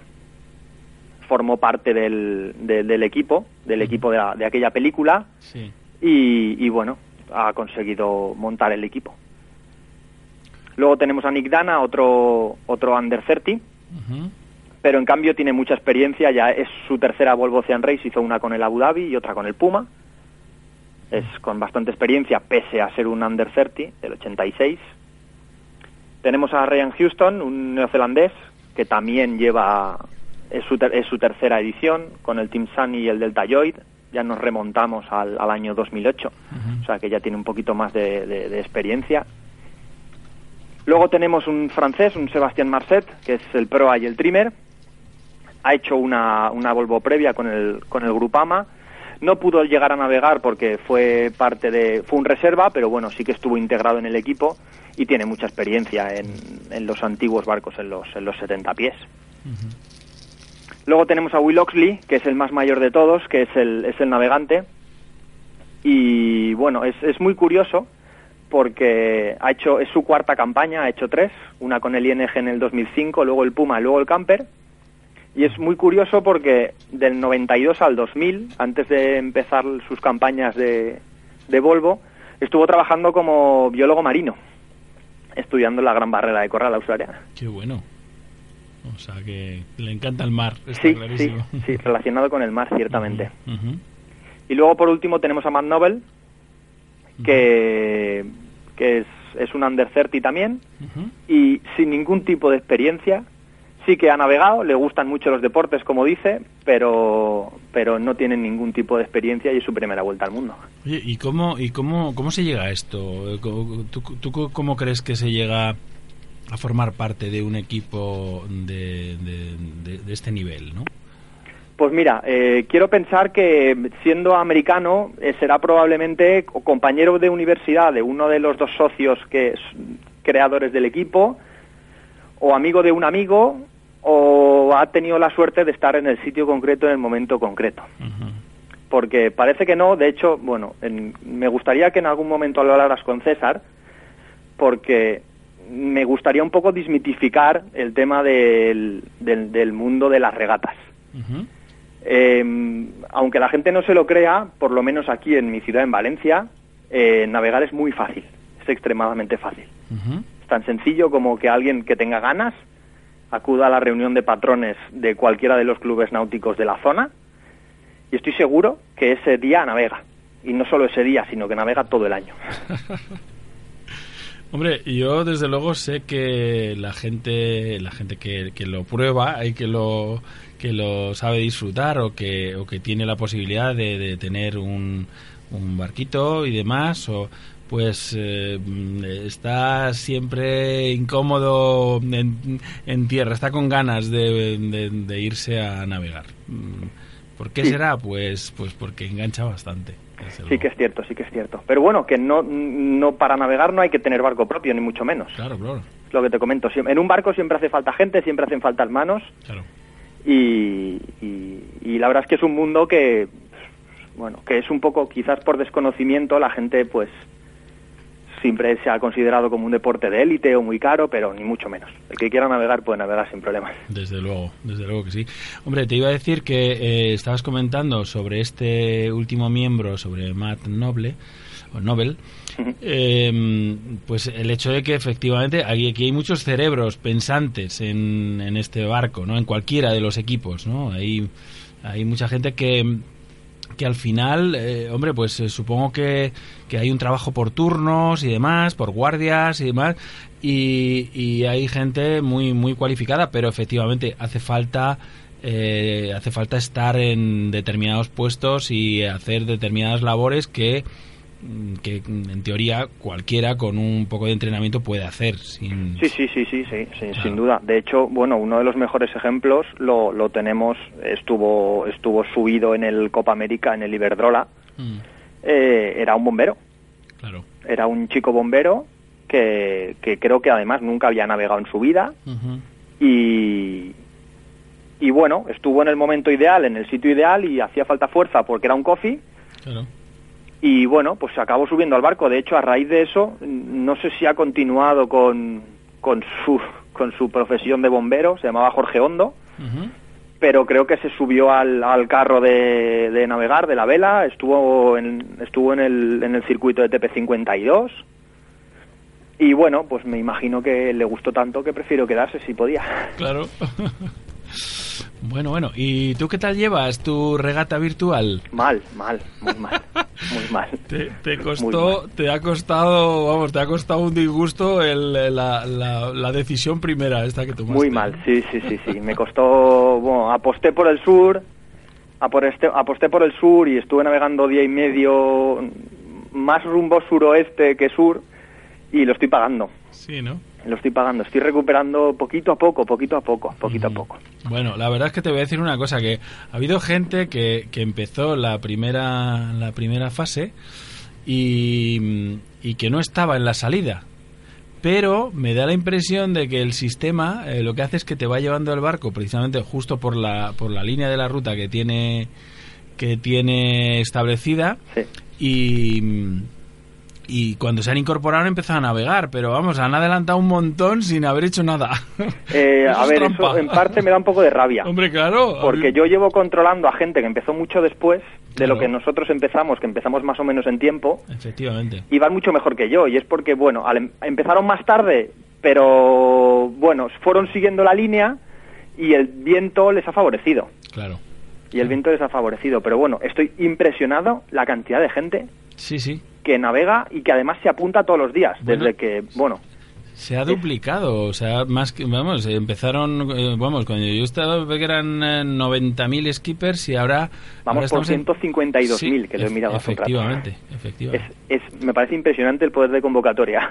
formó parte del, de- del equipo, del equipo de, la- de aquella película Sí. y, y bueno, ha conseguido montar el equipo. Luego tenemos a Nick Dana, otro, otro under 30, Ujú. pero en cambio tiene mucha experiencia, ya es su tercera Volvo Ocean Race, hizo una con el Abu Dhabi y otra con el Puma. Es con bastante experiencia, pese a ser un under 30 del 86. Tenemos a Ryan Houston, un neozelandés, que también lleva, es su, ter- es su tercera edición, con el Team Sunny y el Delta Lloyd. Ya nos remontamos al, al año 2008, o sea que ya tiene un poquito más de, de- de experiencia. Luego tenemos un francés, un Sebastián Marcet, que es el proa y el trimmer. Ha hecho una, una Volvo previa con el, con el Grupama. No pudo llegar a navegar porque fue parte de, fue un reserva, pero bueno, sí que estuvo integrado en el equipo y tiene mucha experiencia en, en los antiguos barcos, en los, en los 70 pies. Luego tenemos a Will Oxley, que es el más mayor de todos, que es el, es el navegante. Y bueno, es, es muy curioso porque ha hecho, es su cuarta campaña, ha hecho tres, una con el ING en el 2005, luego el Puma, luego el Camper. Y es muy curioso porque del 92 al 2000, antes de empezar sus campañas de, de Volvo, estuvo trabajando como biólogo marino, estudiando la Gran Barrera de Coral australiana. Qué bueno. O sea que le encanta el mar, está Sí, sí, clarísimo. sí, relacionado con el mar, ciertamente. Y luego, por último, tenemos a Matt Nobel, que, que es, es un under 30 también, y sin ningún tipo de experiencia. Sí que ha navegado, le gustan mucho los deportes, como dice, pero, pero no tiene ningún tipo de experiencia y es su primera vuelta al mundo. Oye, ¿y cómo, y cómo, cómo se llega a esto? ¿Tú, tú cómo crees que se llega a formar parte de un equipo de, de, de- de este nivel, no? Pues mira, eh, quiero pensar que siendo americano eh, será probablemente co- compañero de universidad de uno de los dos socios que es creadores del equipo, o amigo de un amigo, o ha tenido la suerte de estar en el sitio concreto en el momento concreto. Porque parece que no, de hecho, bueno, en- me gustaría que en algún momento lo hablaras con César, porque me gustaría un poco desmitificar el tema del, del- del mundo de las regatas. Eh, aunque la gente no se lo crea, por lo menos aquí en mi ciudad, en Valencia, eh, navegar es muy fácil, es extremadamente fácil. Tan sencillo como que alguien que tenga ganas acuda a la reunión de patrones de cualquiera de los clubes náuticos de la zona y estoy seguro que ese día navega. Y no solo ese día, sino que navega todo el año. *laughs* Hombre, yo desde luego sé que la gente, la gente que, lo prueba y que lo que lo sabe disfrutar o que, o que tiene la posibilidad de, de tener un, un barquito y demás, o pues eh, está siempre incómodo en, en tierra, está con ganas de, de- de irse a navegar. Mm, ¿Por qué será? Pues, pues porque engancha bastante. Sí que es cierto, sí que es cierto. Pero bueno, que no, no para navegar no hay que tener barco propio, ni mucho menos. Claro, claro. Lo que te comento. En un barco siempre hace falta gente, siempre hacen falta manos. Claro. Y, y, y la verdad es que es un mundo que, bueno, que es un poco, quizás por desconocimiento, la gente pues siempre se ha considerado como un deporte de élite o muy caro, pero ni mucho menos. El que quiera navegar puede navegar sin problemas. Desde luego, desde luego que sí. Hombre, te iba a decir que eh, estabas comentando sobre este último miembro, sobre Matt Noble, o Nobel, eh, pues el hecho de que efectivamente aquí, aquí hay muchos cerebros pensantes en, en este barco, ¿no? En cualquiera de los equipos, ¿no? Hay, hay mucha gente que que al final, eh, hombre, pues eh, supongo que, que hay un trabajo por turnos y demás, por guardias y demás, y, y hay gente muy muy cualificada, pero efectivamente hace falta eh, hace falta estar en determinados puestos y hacer determinadas labores que que mm, en teoría cualquiera con un poco de entrenamiento puede hacer sin Sí, sí, sí, sí, sí, sí, sin duda. De hecho, bueno, uno de los mejores ejemplos lo, lo tenemos, estuvo, estuvo subido en el Copa América, en el Iberdrola, eh, era un bombero. Claro. Era un chico bombero que, que creo que además nunca había navegado en su vida y, y bueno, estuvo en el momento ideal, en el sitio ideal y hacía falta fuerza porque era un coffee Claro. Y bueno, pues se acabó subiendo al barco. De hecho, a raíz de eso, no sé si ha continuado con, con, su, con su profesión de bombero, se llamaba Jorge Hondo, pero creo que se subió al, al carro de, de navegar, de la vela, estuvo en, estuvo en, el, en el circuito de TP52 y bueno, pues me imagino que le gustó tanto que prefiero quedarse si podía. Claro. *laughs* Bueno, bueno, ¿y tú qué tal llevas tu regata virtual? Mal, mal, muy mal, muy *laughs* mal. Te, ha costado, vamos, te ha costado un disgusto el, la, la, la decisión primera esta que tomaste. Muy mal, sí, sí, sí, sí. Me costó, bueno, aposté por el sur, aposté, aposté por el sur y estuve navegando día y medio más rumbo suroeste que sur y lo estoy pagando. Sí, ¿no? Lo estoy pagando, estoy recuperando poquito a poco, poquito a poco, poquito a poco. Bueno, la verdad es que te voy a decir una cosa, que ha habido gente que, que empezó la primera, la primera fase y, y que no estaba en la salida. Pero me da la impresión de que el sistema eh, lo que hace es que te va llevando el barco precisamente justo por la, por la línea de la ruta que tiene, que tiene establecida y, y cuando se han incorporado han empezado a navegar, pero vamos, han adelantado un montón sin haber hecho nada. Eh, *laughs* a ver, trampa. eso en parte me da un poco de rabia. Hombre, claro. Porque yo llevo controlando a gente que empezó mucho después de Claro. lo que nosotros empezamos, que empezamos más o menos en tiempo, Efectivamente. y van mucho mejor que yo. Y es porque, bueno, al em- empezaron más tarde, pero bueno, fueron siguiendo la línea y el viento les ha favorecido. Claro. Y el viento les ha favorecido. Pero bueno, estoy impresionado la cantidad de gente Sí, sí. que navega y que además se apunta todos los días. Bueno. Desde que, bueno, Se ha duplicado, o sea, más que, vamos, empezaron, eh, vamos, cuando yo estaba, que eran eh, 90.000 skippers y ahora... ahora vamos por estamos en- 152.000, que lo he mirado hace un rato. Efectivamente, efectivamente. Es, me parece impresionante el poder de convocatoria.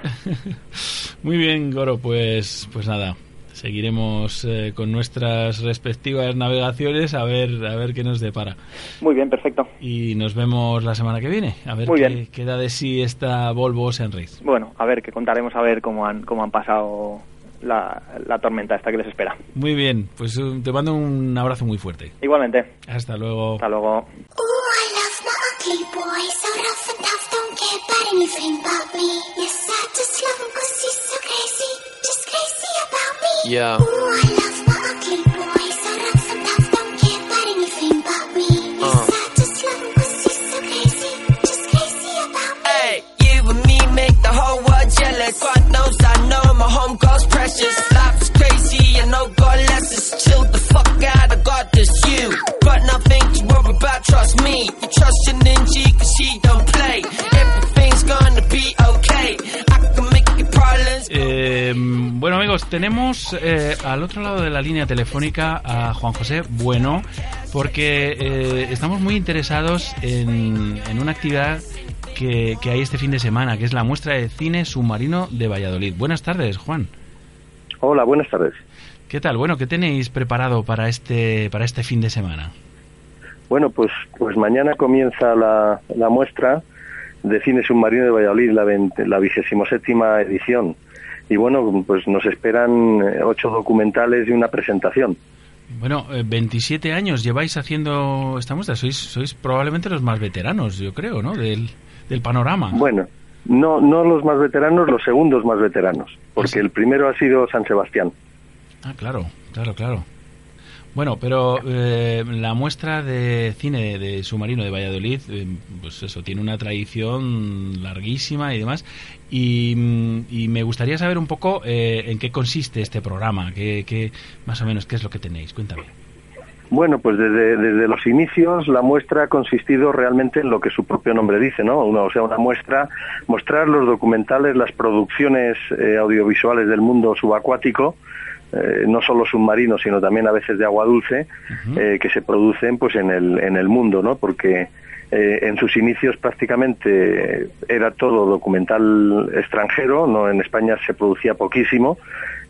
*laughs* Muy bien, Goro, pues, pues nada, seguiremos eh, con nuestras respectivas navegaciones a ver, a ver qué nos depara. Muy bien, perfecto. Y nos vemos la semana que viene, a ver Muy qué, bien. qué da de sí esta Volvo Ocean Race. Bueno, a ver, que contaremos a ver cómo han, cómo han pasado la, la tormenta esta que les espera. Muy bien, pues eh, te mando un abrazo muy fuerte. Igualmente. Hasta luego. Hasta luego. I Yeah. Amigos, tenemos eh, al otro lado de la línea telefónica a Juan José Bueno, porque eh, estamos muy interesados en, en una actividad que, que hay este fin de semana, que es la muestra de cine submarino de Valladolid. Buenas tardes, Juan. Hola, buenas tardes. ¿Qué tal? Bueno, ¿qué tenéis preparado para este, para este fin de semana? Bueno, pues, pues mañana comienza la, la muestra de cine submarino de Valladolid, la, veinte- la vigésimo séptima edición. Y bueno, pues nos esperan eh, ocho documentales y una presentación. Bueno, eh, 27 años lleváis haciendo esta muestra. Sois, sois probablemente los más veteranos, yo creo, ¿no? Del, del panorama. Bueno, no, no los más veteranos, los segundos más veteranos, porque el primero ha sido San Sebastián. Ah, claro, claro, claro. Bueno, pero eh, la muestra de cine de submarino de Valladolid, eh, pues eso, tiene una tradición larguísima y demás. Y, mm, y me gustaría saber un poco eh, en qué consiste este programa, qué, qué- más o menos qué es lo que tenéis. Cuéntame. Bueno, pues desde, desde los inicios la muestra ha consistido realmente en lo que su propio nombre dice, ¿no? Una, o sea, una muestra, mostrar los documentales, las producciones eh, audiovisuales del mundo subacuático, eh, no solo submarinos, sino también a veces de agua dulce, eh, que se producen pues en el, en el mundo, ¿no? Porque eh, en sus inicios prácticamente era todo documental extranjero, no en España se producía poquísimo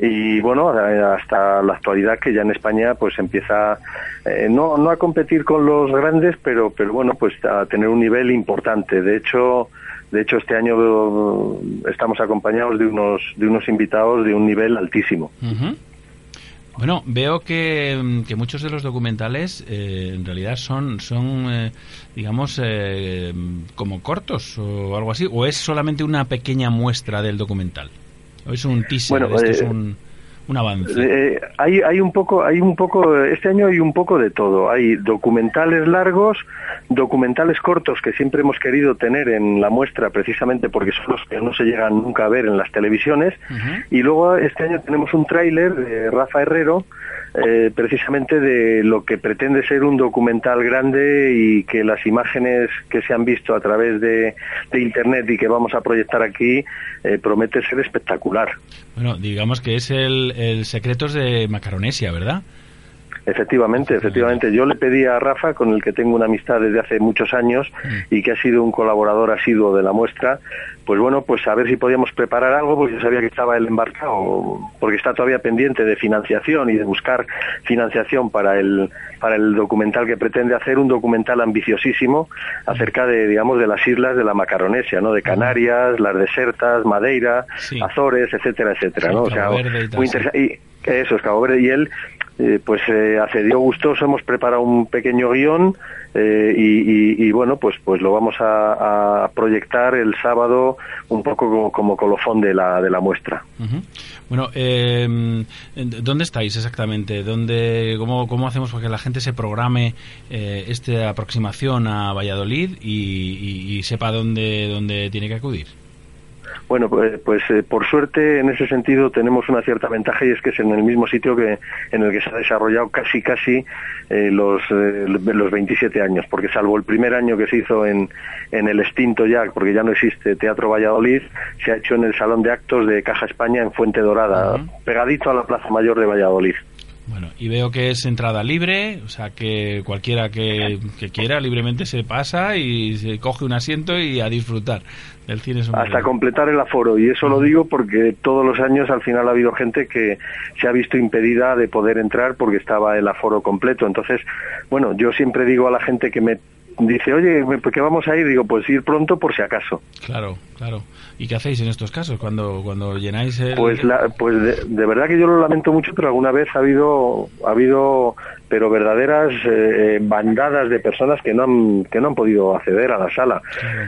y bueno hasta la actualidad que ya en España pues empieza eh, no no a competir con los grandes pero pero bueno pues a tener un nivel importante de hecho de hecho este año estamos acompañados de unos de unos invitados de un nivel altísimo. Bueno, veo que, mm, que muchos de los documentales eh, en realidad son, son eh, digamos, eh, como cortos o algo así, o es solamente una pequeña muestra del documental. O es un teaser, Bueno, esto es eh, un, un avance. Eh, hay, hay un poco, hay un poco, este año hay un poco de todo. Hay documentales largos, documentales cortos que siempre hemos querido tener en la muestra precisamente porque son los que no se llegan nunca a ver en las televisiones. Y luego este año tenemos un tráiler de Rafa Herrero, eh, precisamente de lo que pretende ser un documental grande y que las imágenes que se han visto a través de, de Internet y que vamos a proyectar aquí eh, promete ser espectacular. Bueno, digamos que es el, el Secretos de Macaronesia, ¿verdad? Efectivamente, efectivamente. Yo le pedí a Rafa, con el que tengo una amistad desde hace muchos años y que ha sido un colaborador asiduo de la muestra, pues bueno, pues a ver si podíamos preparar algo, porque yo sabía que estaba él embarcado, porque está todavía pendiente de financiación y de buscar financiación para el, para el documental que pretende hacer, un documental ambiciosísimo acerca de, digamos, de las islas de la Macaronesia, ¿no? De Canarias, las desertas, Madeira, Azores, etcétera, etcétera, ¿no? O sea, muy interesante. Y eso es Cabo Verde y él eh, pues eh, accedió gustoso, hemos preparado un pequeño guion eh, y, y- y, bueno, pues pues lo vamos a, proyectar el sábado un poco como, como colofón de la, de la muestra. Bueno, eh, ¿dónde estáis exactamente? ¿Dónde, cómo, ¿Cómo hacemos para que la gente se programe eh, esta aproximación a Valladolid y, y- y sepa dónde, dónde tiene que acudir? Bueno, pues, pues eh, por suerte en ese sentido tenemos una cierta ventaja y es que es en el mismo sitio que en el que se ha desarrollado casi casi eh, los eh, los 27 años, porque salvo el primer año que se hizo en, en el extinto ya, porque ya no existe Teatro Valladolid, se ha hecho en el Salón de Actos de Caja España en Fuente Dorada, pegadito a la Plaza Mayor de Valladolid. Bueno, y veo que es entrada libre, o sea que cualquiera que, que quiera libremente se pasa y se coge un asiento y a disfrutar. Del cine submarino. hasta completar el aforo. Y eso lo digo porque todos los años al final ha habido gente que se ha visto impedida de poder entrar porque estaba el aforo completo. Entonces bueno yo siempre digo a la gente que me dice oye ¿por qué vamos a ir? digo pues ir pronto por si acaso Claro, claro. ¿Y qué hacéis en estos casos cuando, cuando llenáis el... Pues, la, pues de, de verdad que yo lo lamento mucho, pero alguna vez ha habido, ha habido, pero verdaderas eh, bandadas de personas que no han, que no han podido acceder a la sala.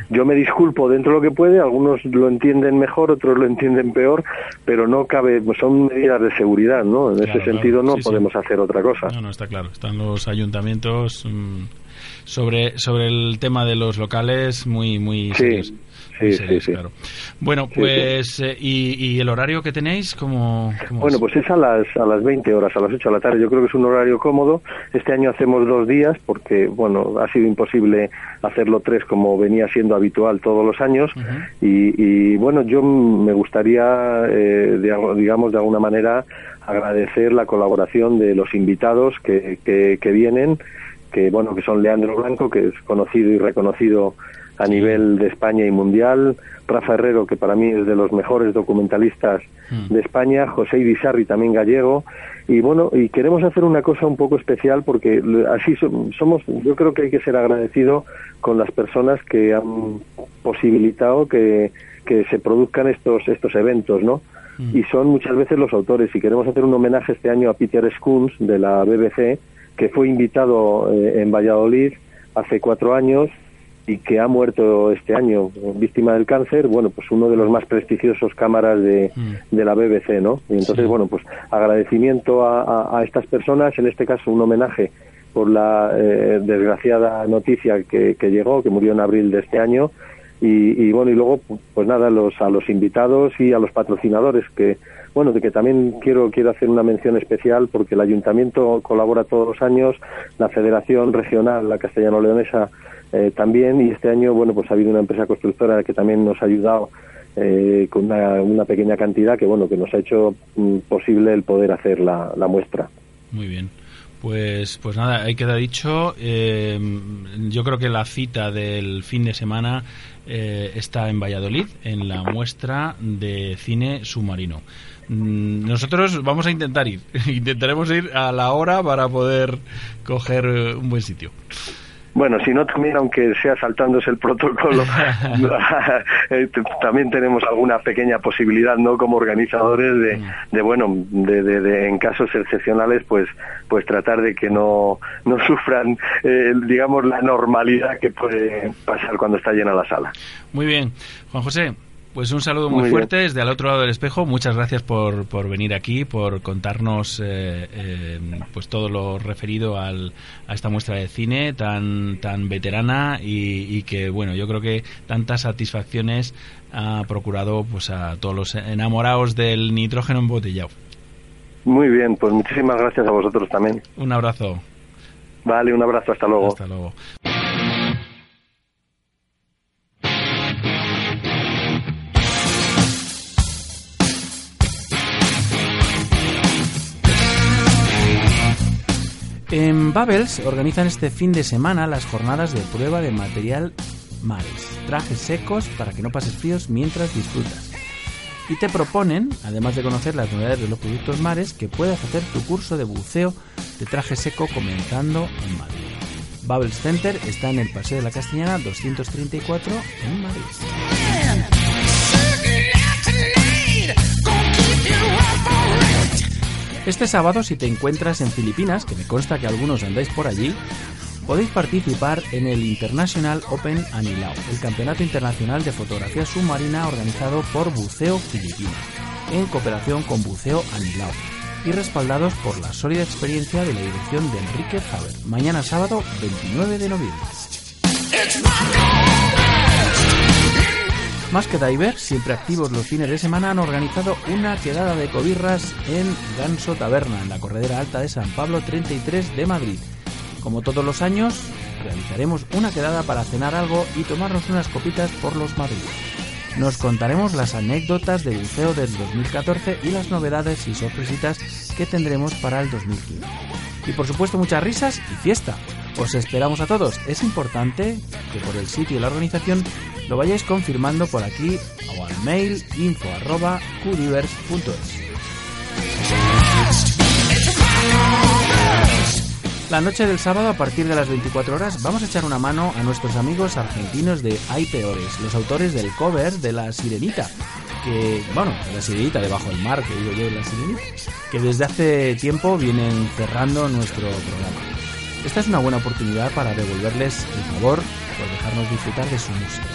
Yo me disculpo dentro de lo que puede, algunos lo entienden mejor, otros lo entienden peor, pero no cabe, pues son medidas de seguridad, ¿no? En Claro, ese sentido claro. no Sí, podemos hacer otra cosa. No, no, está claro. Están los ayuntamientos mm, sobre, sobre el tema de los locales muy, muy serios. Sí, serios, sí, sí. claro. Bueno, pues, eh, y, ¿y el horario que tenéis? ¿Cómo, cómo Bueno, es? pues es a las, a las 20 horas, a las 8 de la tarde. Yo creo que es un horario cómodo. Este año hacemos dos días porque, bueno, ha sido imposible hacerlo tres como venía siendo habitual todos los años. y, y, bueno, yo me gustaría, eh, de- digamos, de alguna manera agradecer la colaboración de los invitados que, que, que vienen, que, bueno, que son Leandro Blanco, que es conocido y reconocido a nivel de España y mundial, Rafa Herrero, que para mí es de los mejores documentalistas de España, José Irizarri, también gallego, y bueno, y queremos hacer una cosa un poco especial porque así so- somos, yo creo que hay que ser agradecido con las personas que han posibilitado que, que se produzcan estos, estos eventos, ¿no? Y son muchas veces los autores, y queremos hacer un homenaje este año a Peter Skuns de la BBC, que fue invitado eh, en Valladolid hace cuatro años y que ha muerto este año víctima del cáncer, bueno, pues uno de los más prestigiosos cámaras de, de la BBC, ¿no? Y entonces, bueno, pues agradecimiento a, a- a estas personas, en este caso un homenaje por la eh, desgraciada noticia que, que llegó, que murió en abril de este año, y, y bueno, y luego, pues nada, los, a los invitados y a los patrocinadores, que bueno, de que también quiero, quiero hacer una mención especial porque el ayuntamiento colabora todos los años, la Federación Regional, la Castellano-Leonesa, eh, también y este año bueno pues ha habido una empresa constructora que también nos ha ayudado eh, con una, pequeña cantidad que bueno que nos ha hecho mm, posible el poder hacer la, la muestra Muy bien. Pues, pues nada, ahí queda dicho. Eh, yo creo que la cita del fin de semana eh, está en Valladolid, en la muestra de cine submarino. Mm, Nosotros vamos a intentar ir. *laughs* Intentaremos ir a la hora para poder coger eh, un buen sitio. bueno si no también aunque sea saltándose el protocolo *laughs* *laughs* eh, también tenemos alguna pequeña posibilidad no como organizadores de, de bueno de, de- de, en casos excepcionales pues pues tratar de que no no sufran eh, digamos la normalidad que puede pasar cuando está llena la sala Muy bien. Juan José, pues un saludo muy, Muy fuerte desde al otro lado del espejo. Muchas gracias por, por venir aquí, por contarnos eh, eh, pues todo lo referido al, a esta muestra de cine tan, tan veterana y, y que, bueno, yo creo que tantas satisfacciones ha procurado pues a todos los enamorados del nitrógeno embotellado. Muy bien, pues muchísimas gracias a vosotros también. Un abrazo. Vale, un abrazo, hasta luego. Hasta luego. En Babels organizan este fin de semana las jornadas de prueba de material mares, trajes secos para que no pases fríos mientras disfrutas. Y te proponen, además de conocer las novedades de los productos mares, que puedas hacer tu curso de buceo de traje seco comenzando en Madrid. Babels Center está en el Paseo de la Castellana 234 en Madrid. Este sábado, si te encuentras en Filipinas, que me consta que algunos andáis por allí, podéis participar en el International Open Anilao, el campeonato internacional de fotografía submarina organizado por Buceo Filipinas, en cooperación con Buceo Anilao, y respaldados por la sólida experiencia de la dirección de Enrique Faber, mañana sábado 29 de noviembre. Más que Divers, siempre activos los fines de semana, han organizado una quedada de cobirras en Ganso Taberna, en la corredera alta de San Pablo 33 de Madrid. Como todos los años, realizaremos una quedada para cenar algo y tomarnos unas copitas por los madrileños. Nos contaremos las anécdotas del buceo del 2014 y las novedades y sorpresitas que tendremos para el 2015. Y por supuesto muchas risas y fiesta. Os esperamos a todos. Es importante que por el sitio y la organización lo vayáis confirmando por aquí o al mail info La noche del sábado a partir de las 24 horas vamos a echar una mano a nuestros amigos argentinos de Hay Peores, los autores del cover de La Sirenita, que, bueno, La Sirenita debajo del mar, que digo yo, La Sirenita, que desde hace tiempo vienen cerrando nuestro programa. Esta es una buena oportunidad para devolverles el favor por dejarnos disfrutar de su música.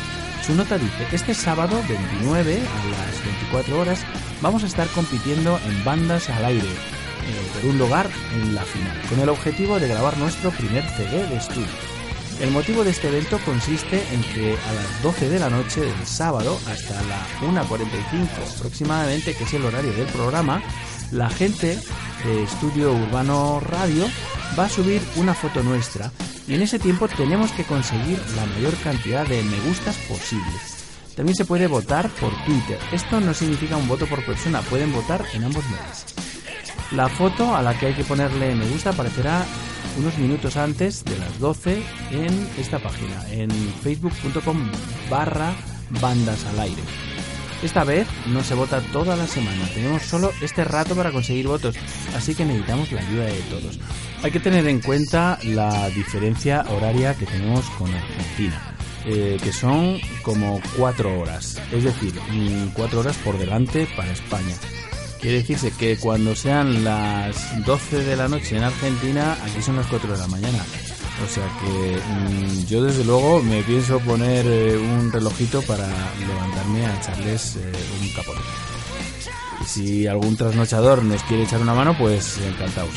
Su nota dice, este sábado 29 a las 24 horas vamos a estar compitiendo en bandas al aire, eh, por un lugar en la final, con el objetivo de grabar nuestro primer CD de estudio. El motivo de este evento consiste en que a las 12 de la noche del sábado hasta la 1.45 aproximadamente, que es el horario del programa, la gente de Estudio Urbano Radio va a subir una foto nuestra y en ese tiempo tenemos que conseguir la mayor cantidad de me gustas posibles. También se puede votar por Twitter. Esto no significa un voto por persona, pueden votar en ambos medios. La foto a la que hay que ponerle me gusta aparecerá unos minutos antes de las 12 en esta página, en facebook.com barra. Esta vez no se vota toda la semana, tenemos solo este rato para conseguir votos, así que necesitamos la ayuda de todos. Hay que tener en cuenta la diferencia horaria que tenemos con Argentina. Eh, que son como cuatro horas, es decir, mm, cuatro horas por delante para España. Quiere decirse que cuando sean las 12 de la noche en Argentina, aquí son las 4 de la mañana. O sea que mm, yo desde luego me pienso poner eh, un relojito para levantarme a echarles eh, un capote. Si algún trasnochador nos quiere echar una mano, pues encantados.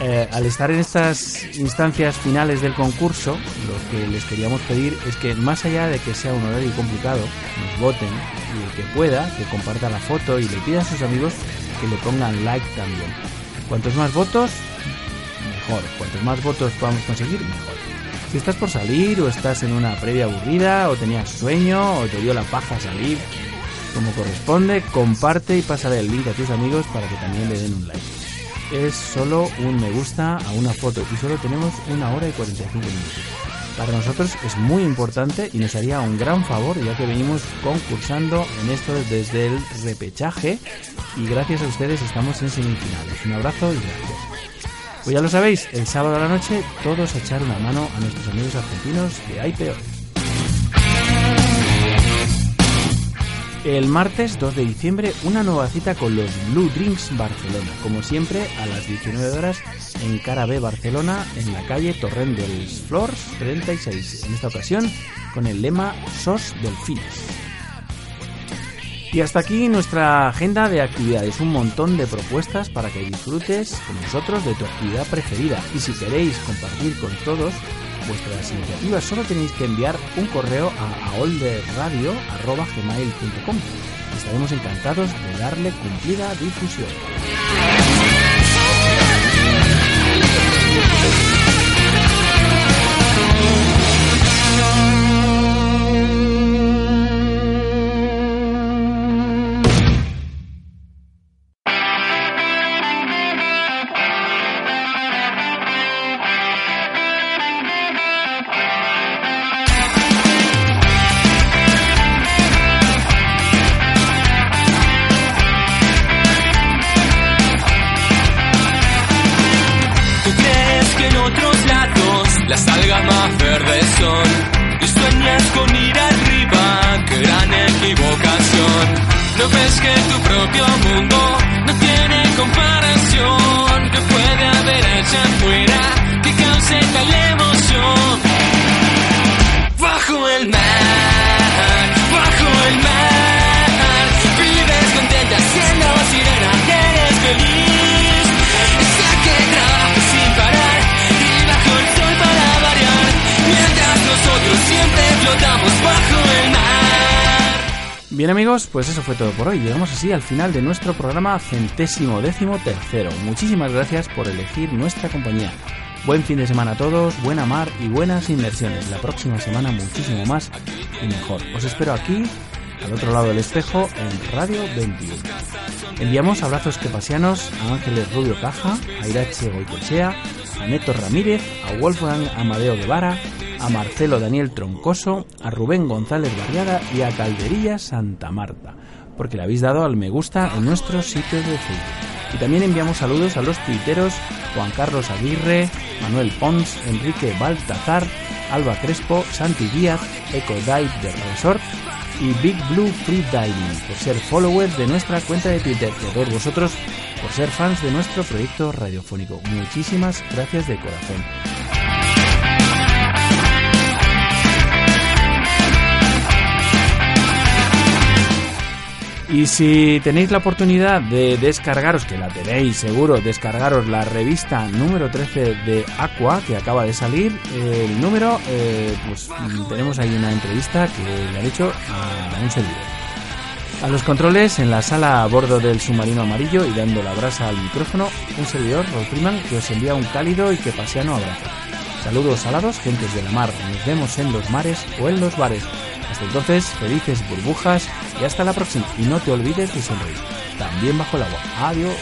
Eh, al estar en estas instancias finales del concurso, lo que les queríamos pedir es que más allá de que sea un horario complicado, nos voten y el que pueda, que comparta la foto y le pida a sus amigos que le pongan like también. Cuantos más votos, mejor. Cuantos más votos podamos conseguir, mejor. Si estás por salir o estás en una previa aburrida o tenías sueño o te dio la paja salir como corresponde, comparte y pásale el link a tus amigos para que también le den un like es solo un me gusta a una foto y solo tenemos una hora y 45 minutos. Para nosotros es muy importante y nos haría un gran favor ya que venimos concursando en esto desde el repechaje y gracias a ustedes estamos en semifinales. Un abrazo y gracias. Pues ya lo sabéis, el sábado a la noche todos a echar una mano a nuestros amigos argentinos que hay peores. El martes 2 de diciembre, una nueva cita con los Blue Drinks Barcelona, como siempre a las 19 horas en Cara B Barcelona, en la calle Torrent dels Flors 36. En esta ocasión con el lema SOS Delfines. Y hasta aquí nuestra agenda de actividades, un montón de propuestas para que disfrutes con nosotros de tu actividad preferida. Y si queréis compartir con todos vuestras iniciativas, solo tenéis que enviar un correo a aolderradio.gmail.com. Estaremos encantados de darle cumplida difusión. Pues eso fue todo por hoy. Llegamos así al final de nuestro programa centésimo décimo tercero. Muchísimas gracias por elegir nuestra compañía. Buen fin de semana a todos, buena mar y buenas inversiones. La próxima semana muchísimo más y mejor. Os espero aquí, al otro lado del espejo, en Radio 21. Enviamos abrazos quepasianos a Ángeles Rubio Caja, a Irache Goicochea, a Neto Ramírez, a Wolfgang Amadeo Guevara, a Marcelo Daniel Troncoso, a Rubén González Barriada y a Calderilla Santa Marta, porque le habéis dado al me gusta en nuestro sitio de Facebook. Y también enviamos saludos a los tuiteros Juan Carlos Aguirre, Manuel Pons, Enrique Baltazar, Alba Crespo, Santi Díaz, Eco Dive de Resort y Big Blue Free Diving por ser followers de nuestra cuenta de Twitter y a todos vosotros por ser fans de nuestro proyecto radiofónico. Muchísimas gracias de corazón. Y si tenéis la oportunidad de descargaros, que la tenéis seguro, descargaros la revista número 13 de Aqua, que acaba de salir, el número, eh, pues tenemos ahí una entrevista que le han hecho a un servidor. A los controles, en la sala a bordo del submarino amarillo y dando la brasa al micrófono, un servidor, Rolf Freeman, que os envía un cálido y que paseano abrazo. Saludos salados, gentes de la mar. Nos vemos en los mares o en los bares. Hasta entonces, felices burbujas y hasta la próxima. Y no te olvides de sonreír, también bajo el agua. Adiós.